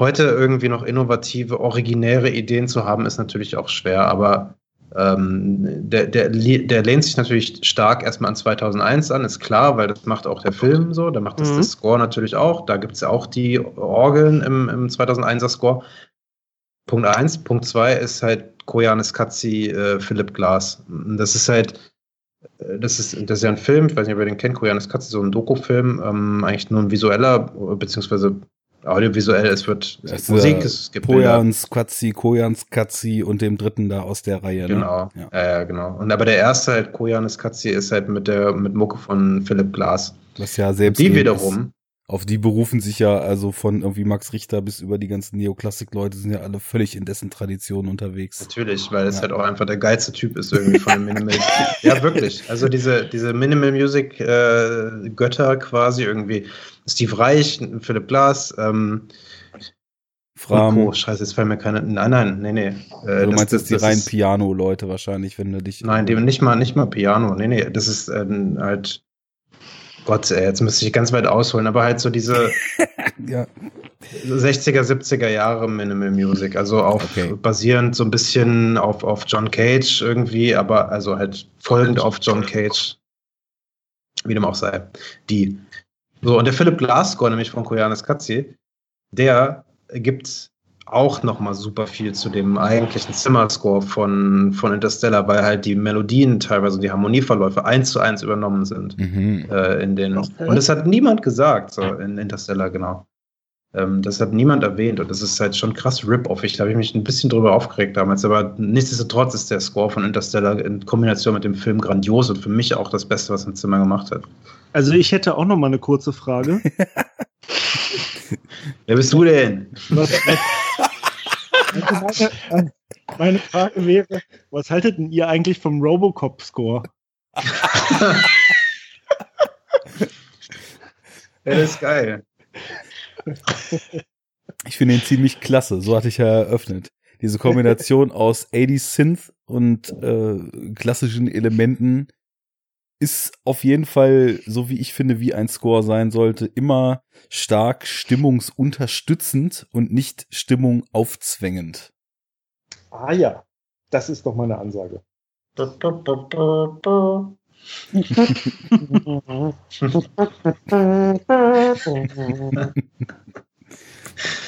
heute irgendwie noch innovative, originäre Ideen zu haben, ist natürlich auch schwer, aber ähm, der, der, der lehnt sich natürlich stark erstmal an 2001 an, ist klar, weil das macht auch der Film so, da macht das Mhm. der Score natürlich auch, da gibt es ja auch die Orgeln im, im 2001er Score. Punkt eins. Punkt zwei ist halt Koyanis Katzi, äh, Philipp Glass. Das ist halt, äh, das ist, das ist ja ein Film, ich weiß nicht, ob ihr den kennt, Koyanis Katzi, so ein Doku-Film, ähm, eigentlich nur ein visueller, beziehungsweise audiovisuell, es wird ist, Musik, es gibt. Pojans Quatzi, Kojans Katzi und dem dritten da aus der Reihe. Genau, Ne? Ja. ja. genau. Und aber der erste halt, Koyanis Katzi, ist halt mit der mit Mucke von Philipp Glass. Was ja selbst Die ist. Auf die berufen sich ja also von irgendwie Max Richter bis über die ganzen Neoklassik-Leute sind ja alle völlig in dessen Tradition unterwegs. natürlich, weil es Ja. halt auch einfach der geilste Typ ist irgendwie von dem Minimal. ja, wirklich. Also diese, diese Minimal Music äh, quasi irgendwie. Steve Reich, Philipp Glass, ähm, Fram, Co. Scheiße, jetzt fallen mir keine. Nein, nein, nee, nee. Äh, du meinst jetzt die reinen ist- Piano-Leute wahrscheinlich, wenn du dich. Nein, dem nicht mal, nicht mal Piano. Nee, nee, das ist ähm, halt. Gott, ey, jetzt müsste ich ganz weit ausholen, aber halt so diese Ja. 60er, 70er Jahre Minimal Music, also auf Okay. basierend so ein bisschen auf, auf John Cage irgendwie, aber also halt folgend auf John Cage. Wie dem auch sei. Die. So, und der Philip Glass Score, nämlich von Koyanis Katzi, der gibt auch nochmal super viel zu dem eigentlichen Zimmerscore von, von Interstellar, weil halt die Melodien teilweise, die Harmonieverläufe eins zu eins übernommen sind Mhm. äh, in den. Okay. Und das hat niemand gesagt, so in Interstellar, genau. Ähm, das hat niemand erwähnt und das ist halt schon krass Rip-Off. Ich da habe ich mich ein bisschen drüber aufgeregt damals, aber nichtsdestotrotz ist der Score von Interstellar in Kombination mit dem Film grandios und für mich auch das Beste, was Hans Zimmer gemacht hat. Also ich hätte auch noch mal eine kurze Frage. Wer bist du denn? Was, also meine, meine Frage wäre, was haltet denn ihr eigentlich vom Robocop-Score? Das ist geil. Ich finde ihn ziemlich klasse, so hatte ich ja eröffnet. Diese Kombination aus 80s Synth und äh, klassischen Elementen ist auf jeden Fall, so wie ich finde, wie ein Score sein sollte, immer stark stimmungsunterstützend und nicht Stimmung aufzwängend. Ah ja, das ist doch meine Ansage.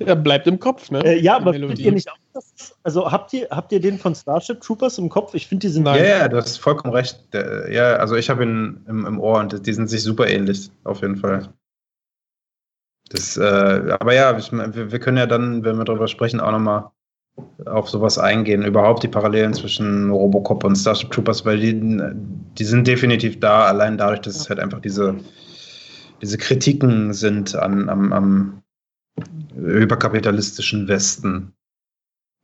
Ja, bleibt im Kopf, ne? Äh, ja, Die aber Melodie. findet ihr nicht auch, dass also habt ihr, habt ihr den von Starship Troopers im Kopf? Ich finde, die sind Ja, ja, du hast vollkommen recht. Der, ja, also ich habe ihn im, im Ohr und die sind sich super ähnlich, auf jeden Fall. Das, äh, aber ja, ich, wir, wir können ja dann, wenn wir darüber sprechen, auch nochmal auf sowas eingehen. Überhaupt die Parallelen zwischen Robocop und Starship Troopers, weil die, die sind definitiv da, allein dadurch, dass es halt einfach diese, diese Kritiken sind an, am, am überkapitalistischen Westen.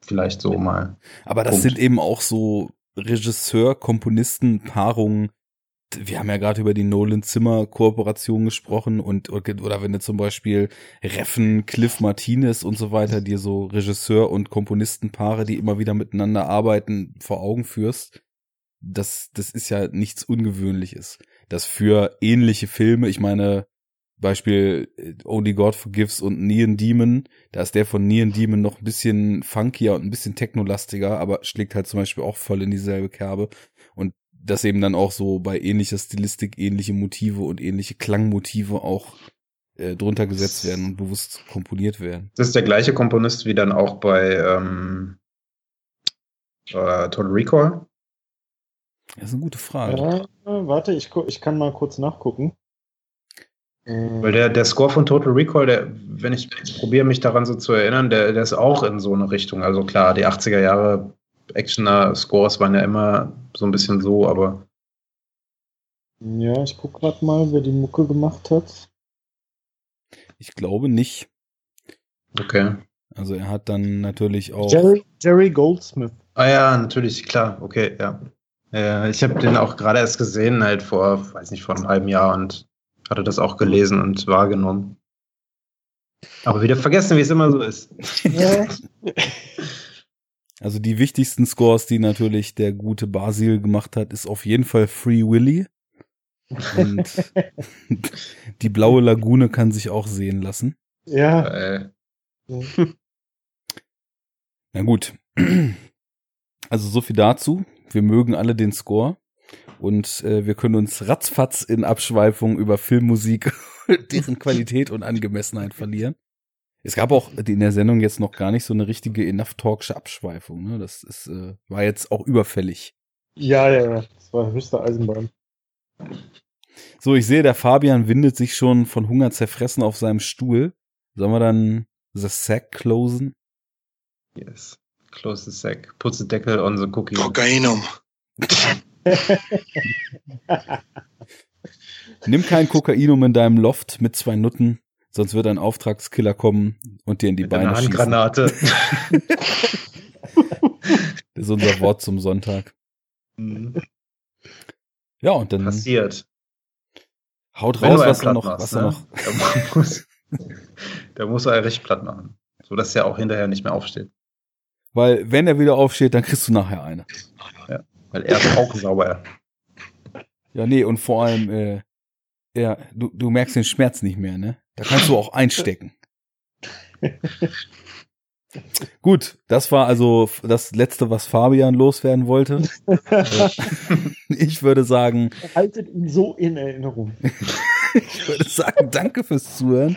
Vielleicht so mal. Aber das Punkt. sind eben auch so Regisseur-Komponisten-Paarungen. Wir haben ja gerade über die Nolan-Zimmer-Kooperation gesprochen und oder wenn du zum Beispiel Reffen, Cliff Martinez und so weiter, dir so Regisseur- und Komponistenpaare, die immer wieder miteinander arbeiten, vor Augen führst. Das, das ist ja nichts Ungewöhnliches. Das für ähnliche Filme, ich meine, Beispiel äh, Only God Forgives und Neon Demon, da ist der von Neon Demon noch ein bisschen funkier und ein bisschen technolastiger, aber schlägt halt zum Beispiel auch voll in dieselbe Kerbe. Und dass eben dann auch so bei ähnlicher Stilistik ähnliche Motive und ähnliche Klangmotive auch äh, drunter gesetzt werden und bewusst komponiert werden. Das ist der gleiche Komponist wie dann auch bei ähm, äh, Total Recall. Das ist eine gute Frage. Ja, warte, ich, ich kann mal kurz nachgucken. Weil der, der Score von Total Recall, der, wenn ich probiere mich daran so zu erinnern, der, der ist auch in so eine Richtung. Also klar, die 80er Jahre Actioner-Scores waren ja immer so ein bisschen so, aber Ja, ich guck grad mal, wer die Mucke gemacht hat. Ich glaube nicht. okay. Also er hat dann natürlich auch. Jerry, Jerry Goldsmith. Ah ja, natürlich, klar, okay, ja. Äh, ich habe den auch gerade erst gesehen, halt vor, weiß nicht, vor einem halben Jahr und hatte das auch gelesen und wahrgenommen. Aber wieder vergessen, wie es immer so ist. Also die wichtigsten Scores, die natürlich der gute Basil gemacht hat, ist auf jeden Fall Free Willy. Und die blaue Lagune kann sich auch sehen lassen. Ja, Äh, Na gut. Also so viel dazu. Wir mögen alle den Score. Und äh, wir können uns ratzfatz in Abschweifung über Filmmusik, deren Qualität und Angemessenheit verlieren. Es gab auch in der Sendung jetzt noch gar nicht so eine richtige Enough Talksche Abschweifung. Ne? Das ist, äh, war jetzt auch überfällig. Ja, ja, ja. Das war höchste Eisenbahn. So, ich sehe, der Fabian windet sich schon von Hunger zerfressen auf seinem Stuhl. Sollen wir dann the sack closen? Yes. Close the sack. Put the Deckel on the cookie. Kokainum. Nimm kein Kokainum in deinem Loft mit zwei Nutten, sonst wird ein Auftragskiller kommen und dir in die Mit einer Beine schießen. Handgranate. Das ist unser Wort zum Sonntag. Ja, und dann Passiert. haut Wenn raus, was er noch, machst, was ne? noch. Da muss, da muss er richtig platt machen. So dass er auch hinterher nicht mehr aufsteht. Weil, wenn er wieder aufsteht, dann kriegst du nachher eine. Weil er ist auch sauer. Ja, nee, und vor allem, äh, ja, du, du merkst den Schmerz nicht mehr, ne? Da kannst du auch einstecken. Gut, das war also das letzte, was Fabian loswerden wollte. Ich würde sagen, Haltet ihn so in Erinnerung. ich würde sagen, danke fürs Zuhören.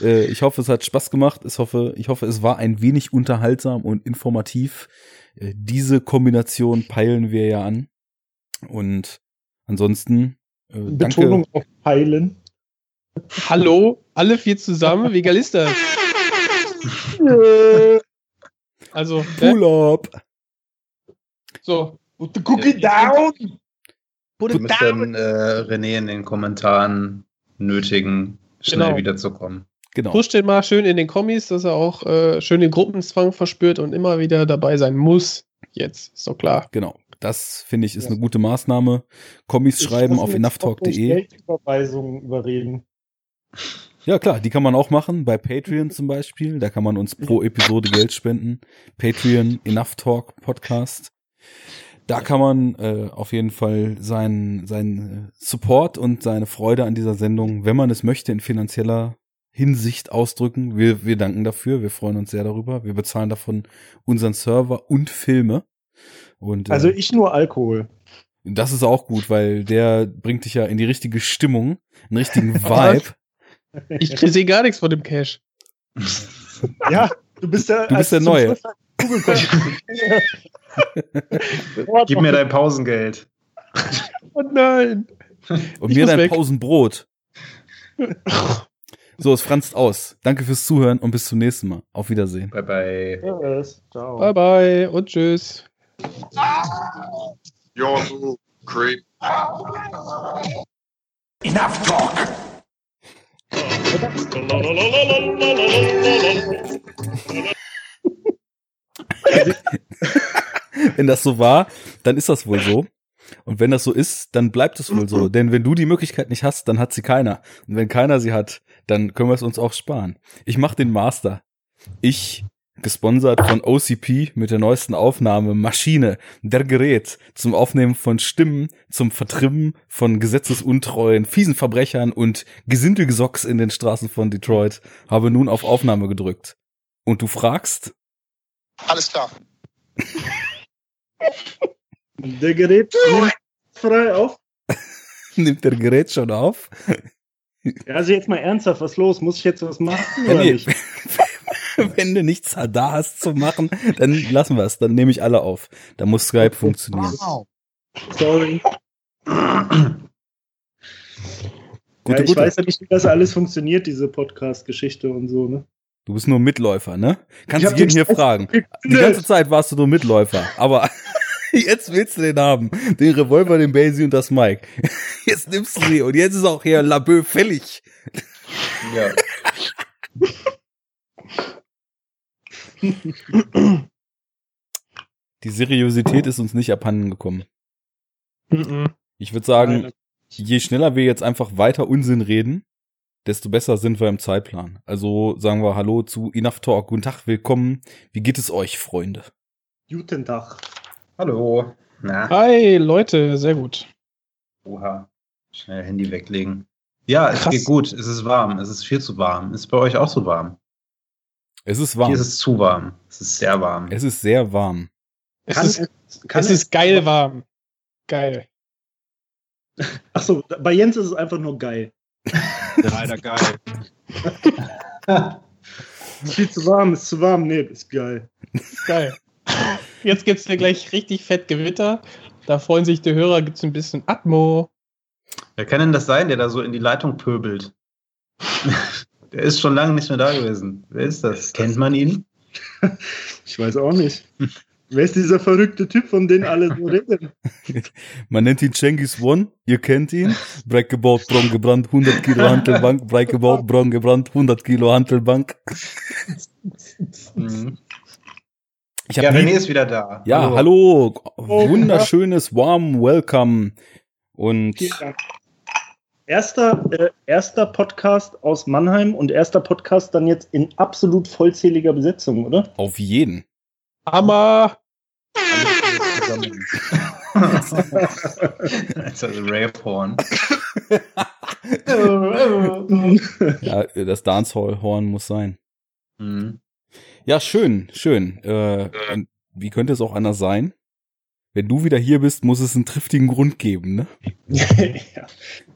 Äh, ich hoffe, es hat Spaß gemacht. Ich hoffe, ich hoffe, es war ein wenig unterhaltsam und informativ. Äh, diese Kombination peilen wir ja an. Und ansonsten, äh, Betonung danke. auf Peilen. Hallo, alle vier zusammen, wie geil ist das? Also, ne? Urlaub. so. Put the cookie down! Du musst dann äh, René in den Kommentaren nötigen, schnell Genau. wiederzukommen. Genau. Pusht den mal schön in den Kommis, dass er auch äh, schön den Gruppenzwang verspürt und immer wieder dabei sein muss. Jetzt, ist doch klar. Genau. Das finde ich ist eine gute Maßnahme. Kommis schreiben auf enoughtalk.de. Geldüberweisungen überreden. Ja klar, die kann man auch machen bei Patreon zum Beispiel. Da kann man uns pro Episode Geld spenden. Patreon Enough Talk Podcast. Da kann man äh, auf jeden Fall seinen seinen äh, Support und seine Freude an dieser Sendung, wenn man es möchte, in finanzieller Hinsicht ausdrücken. Wir, wir danken dafür, wir freuen uns sehr darüber. Wir bezahlen davon unseren Server und Filme. Und, äh, Also ich nur Alkohol. Das ist auch gut, weil der bringt dich ja in die richtige Stimmung, einen richtigen Vibe. Ich sehe gar nichts von dem Cash. Ja, du bist der, Du bist der Neue. Gib mir dein Pausengeld. Oh nein. Und Ich mir dein weg. Pausenbrot. So, es franzt aus. Danke fürs Zuhören und bis zum nächsten Mal. Auf Wiedersehen. Bye bye. Tschüss. Ciao. Bye bye und tschüss. You're little creep. Enough talk. Wenn das so war, dann ist das wohl so. Und wenn das so ist, dann bleibt es wohl so. Denn wenn du die Möglichkeit nicht hast, dann hat sie keiner. Und wenn keiner sie hat, dann können wir es uns auch sparen. Ich mache den Master. Ich, gesponsert von OCP mit der neuesten Aufnahme Maschine, der Gerät zum Aufnehmen von Stimmen, zum Vertrimmen von gesetzesuntreuen, fiesen Verbrechern und Gesindelgesocks in den Straßen von Detroit, habe nun auf Aufnahme gedrückt. Und du fragst, Alles klar. Der Gerät nimmt frei auf. nimmt der Gerät schon auf? Also jetzt mal ernsthaft, was los? Muss ich jetzt was machen oder nee. nicht? Wenn du nichts da hast zu machen, dann lassen wir es. Dann nehme ich alle auf. Da muss Skype funktionieren. Sorry. Gute, ja, ich gute. weiß ja nicht, wie das alles funktioniert, diese Podcast-Geschichte und so, ne? Du bist nur Mitläufer, ne? Kannst du jeden den hier fragen. Die ganze Zeit warst du nur Mitläufer. Aber jetzt willst du den haben. Den Revolver, den Basie und das Mike. Jetzt nimmst du sie und jetzt ist auch hier Labö fällig. Ja. Die Seriosität ist uns nicht abhanden gekommen. Ich würde sagen, je schneller wir jetzt einfach weiter Unsinn reden, desto besser sind wir im Zeitplan. Also sagen wir Hallo zu Enough Talk. Guten Tag, willkommen. Wie geht es euch, Freunde? Guten Tag. Hallo. Na, Hi, Leute, sehr gut. oha. Schnell Handy weglegen. Ja, es Krass. geht gut. Es ist warm. Es ist viel zu warm. Ist bei euch auch so warm? Es ist warm. Hier ist es zu warm. Es ist sehr warm. Es ist sehr warm. Es Kann ist, es, kann es ist geil warm. Geil. Achso, bei Jens ist es einfach nur geil. Leider geil. Ist viel zu warm, ist zu warm. Nee, ist geil. Geil. Jetzt gibt's hier gleich richtig fett Gewitter. Da freuen sich die Hörer, gibt's ein bisschen Atmo. Wer kann denn das sein, der da so in die Leitung pöbelt? der ist schon lange nicht mehr da gewesen. Wer ist das? Kennt man ihn? Ich weiß auch nicht. Wer ist dieser verrückte Typ, von dem alle so reden? Man nennt ihn Cengiz One, ihr kennt ihn. Breit gebaut, braun gebrannt, 100 Kilo Hantelbank. Breit gebaut, braun gebrannt, 100 Kilo Hantelbank. Mhm. Ich Ja, René ist wieder da. ja, hallo. Wunderschönes Warm Welcome. Und Vielen Dank. Erster, äh, erster Podcast aus Mannheim und erster Podcast dann jetzt in absolut vollzähliger Besetzung, oder? auf jeden. Hammer! Also Rave-Horn. Ja, das Dancehall-Horn muss sein. Mhm. Ja, schön, schön. Äh, und wie könnte es auch anders sein? Wenn du wieder hier bist, muss es einen triftigen Grund geben, ne? ja,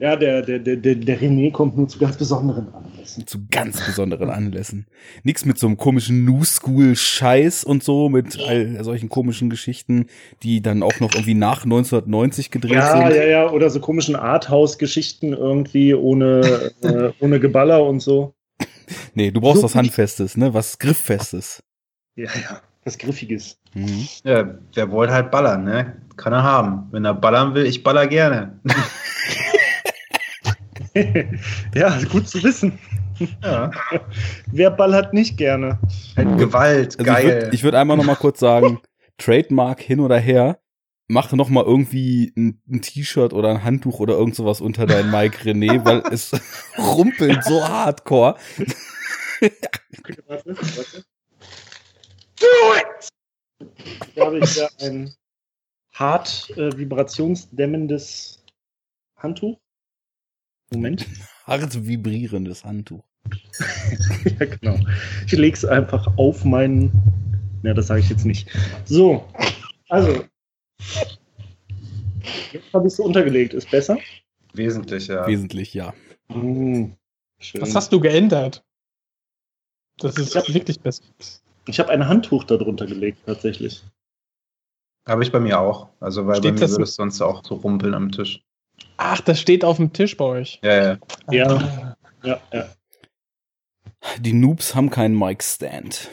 ja der, der, der, der der René kommt nur zu ganz besonderen Anlässen. Zu ganz besonderen Anlässen. Nix mit so einem komischen New School Scheiß und so, mit all solchen komischen Geschichten, die dann auch noch irgendwie nach 1990 gedreht Ja, sind. ja, ja, oder so komischen Arthouse-Geschichten irgendwie ohne, äh, ohne Geballer und so. Nee, du brauchst So was Handfestes, ne? Was Grifffestes. Ja, ja, was Griffiges. Mhm. Ja, der wollte halt ballern, ne? Kann er haben. Wenn er ballern will, ich baller gerne. ja, gut zu wissen. Ja. Wer ballert nicht gerne? Halt Gewalt, Also geil. ich würde würd einmal noch mal kurz sagen, Trademark hin oder her, mach noch mal irgendwie ein, ein T-Shirt oder ein Handtuch oder irgend sowas unter dein Mike René, weil es rumpelt so hardcore. Warte, warte. Hier habe ich ja ein hart äh, vibrationsdämmendes Handtuch. Moment. Hart vibrierendes Handtuch. ja, genau. Ich lege es einfach auf meinen. Ja, das sage ich jetzt nicht. So, also. Jetzt habe ich es untergelegt. Ist besser? Wesentlich, ja. Wesentlich, ja. Schön. Was hast du geändert? Das ist Ja. wirklich besser. Ich habe ein Handtuch darunter gelegt, tatsächlich. Habe ich bei mir auch. Also, weil Steht bei mir das- würde es sonst auch so rumpeln am Tisch. Ach, das steht auf dem Tisch bei euch. Ja, ja. Ja. Ah. Ja, ja. Die Noobs haben keinen Mic-Stand.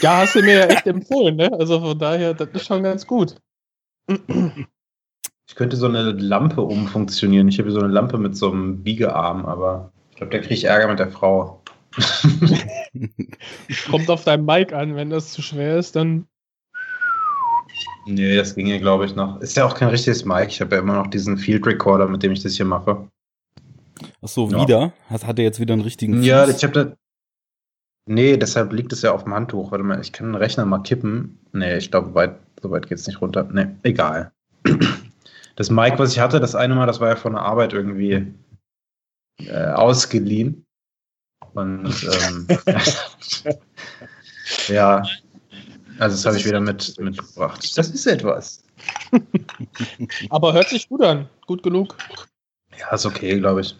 Ja, hast du mir ja echt empfohlen, ne? Also von daher, das ist schon ganz gut. Ich könnte so eine Lampe umfunktionieren. Ich habe so eine Lampe mit so einem Biegearm, aber ich glaube, da kriege ich Ärger mit der Frau. Kommt auf dein Mic an, wenn das zu schwer ist, dann. Nee, das ginge, glaube ich, noch. Ist ja auch kein richtiges Mic. Ich habe ja immer noch diesen Field Recorder, mit dem ich das hier mache. Ach so, Ja. wieder? Hat, hat er jetzt wieder einen richtigen Ja, Fuß? ich habe da. Nee, deshalb liegt es ja auf dem Handtuch. Warte mal, ich kann den Rechner mal kippen. Nee, ich glaube, weit, so weit geht es nicht runter. Nee, egal. Das Mic, was ich hatte, das eine Mal, das war ja von der Arbeit irgendwie äh, ausgeliehen. Und ähm, ja, also das habe ich wieder mit, mitgebracht. Das ist etwas. Aber hört sich gut an. Gut genug. Ja, ist okay, glaube ich.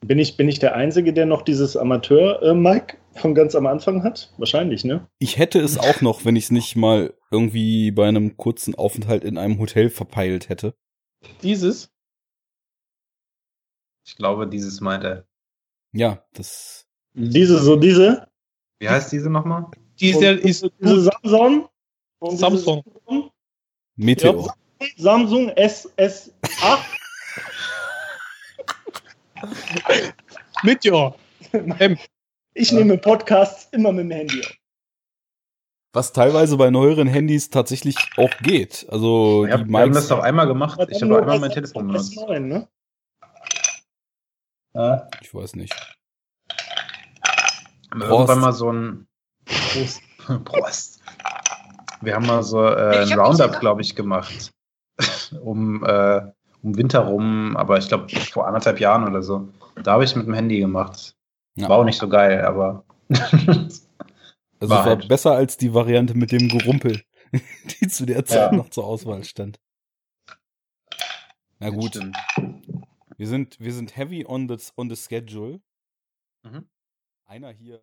Bin ich, bin ich der Einzige, der noch dieses Amateur-Mic von ganz am Anfang hat? Wahrscheinlich, ne? Ich hätte es auch noch, wenn ich es nicht mal irgendwie bei einem kurzen Aufenthalt in einem Hotel verpeilt hätte. Dieses. Ich glaube, dieses meint er. Ja, das. Diese, so diese. Wie heißt diese nochmal? Dieser ist diese. Samsung. Und Samsung. dieses Meteor. Samsung SS8. Mit ja. M. Ich nehme Podcasts immer mit dem Handy auf. Was teilweise bei neueren Handys tatsächlich auch geht. Also Ja, die wir haben das doch einmal gemacht. Ich habe nur einmal mein Telefon benutzt. S9, ne? Ja. Ich weiß nicht. Prost. irgendwann mal so ein Prost. Prost. Wir haben mal so äh, ein Roundup, glaube ich, gemacht. um, äh, um Winter rum, aber ich glaube vor anderthalb Jahren oder so. Da habe ich es mit dem Handy gemacht. Ja. War auch nicht so geil, aber. Also es war Wahrheit. besser als die Variante mit dem Gerumpel, die zu der Zeit Ja. noch zur Auswahl stand. Na gut, wir sind, wir sind heavy on the, on the schedule. Mhm. Einer hier.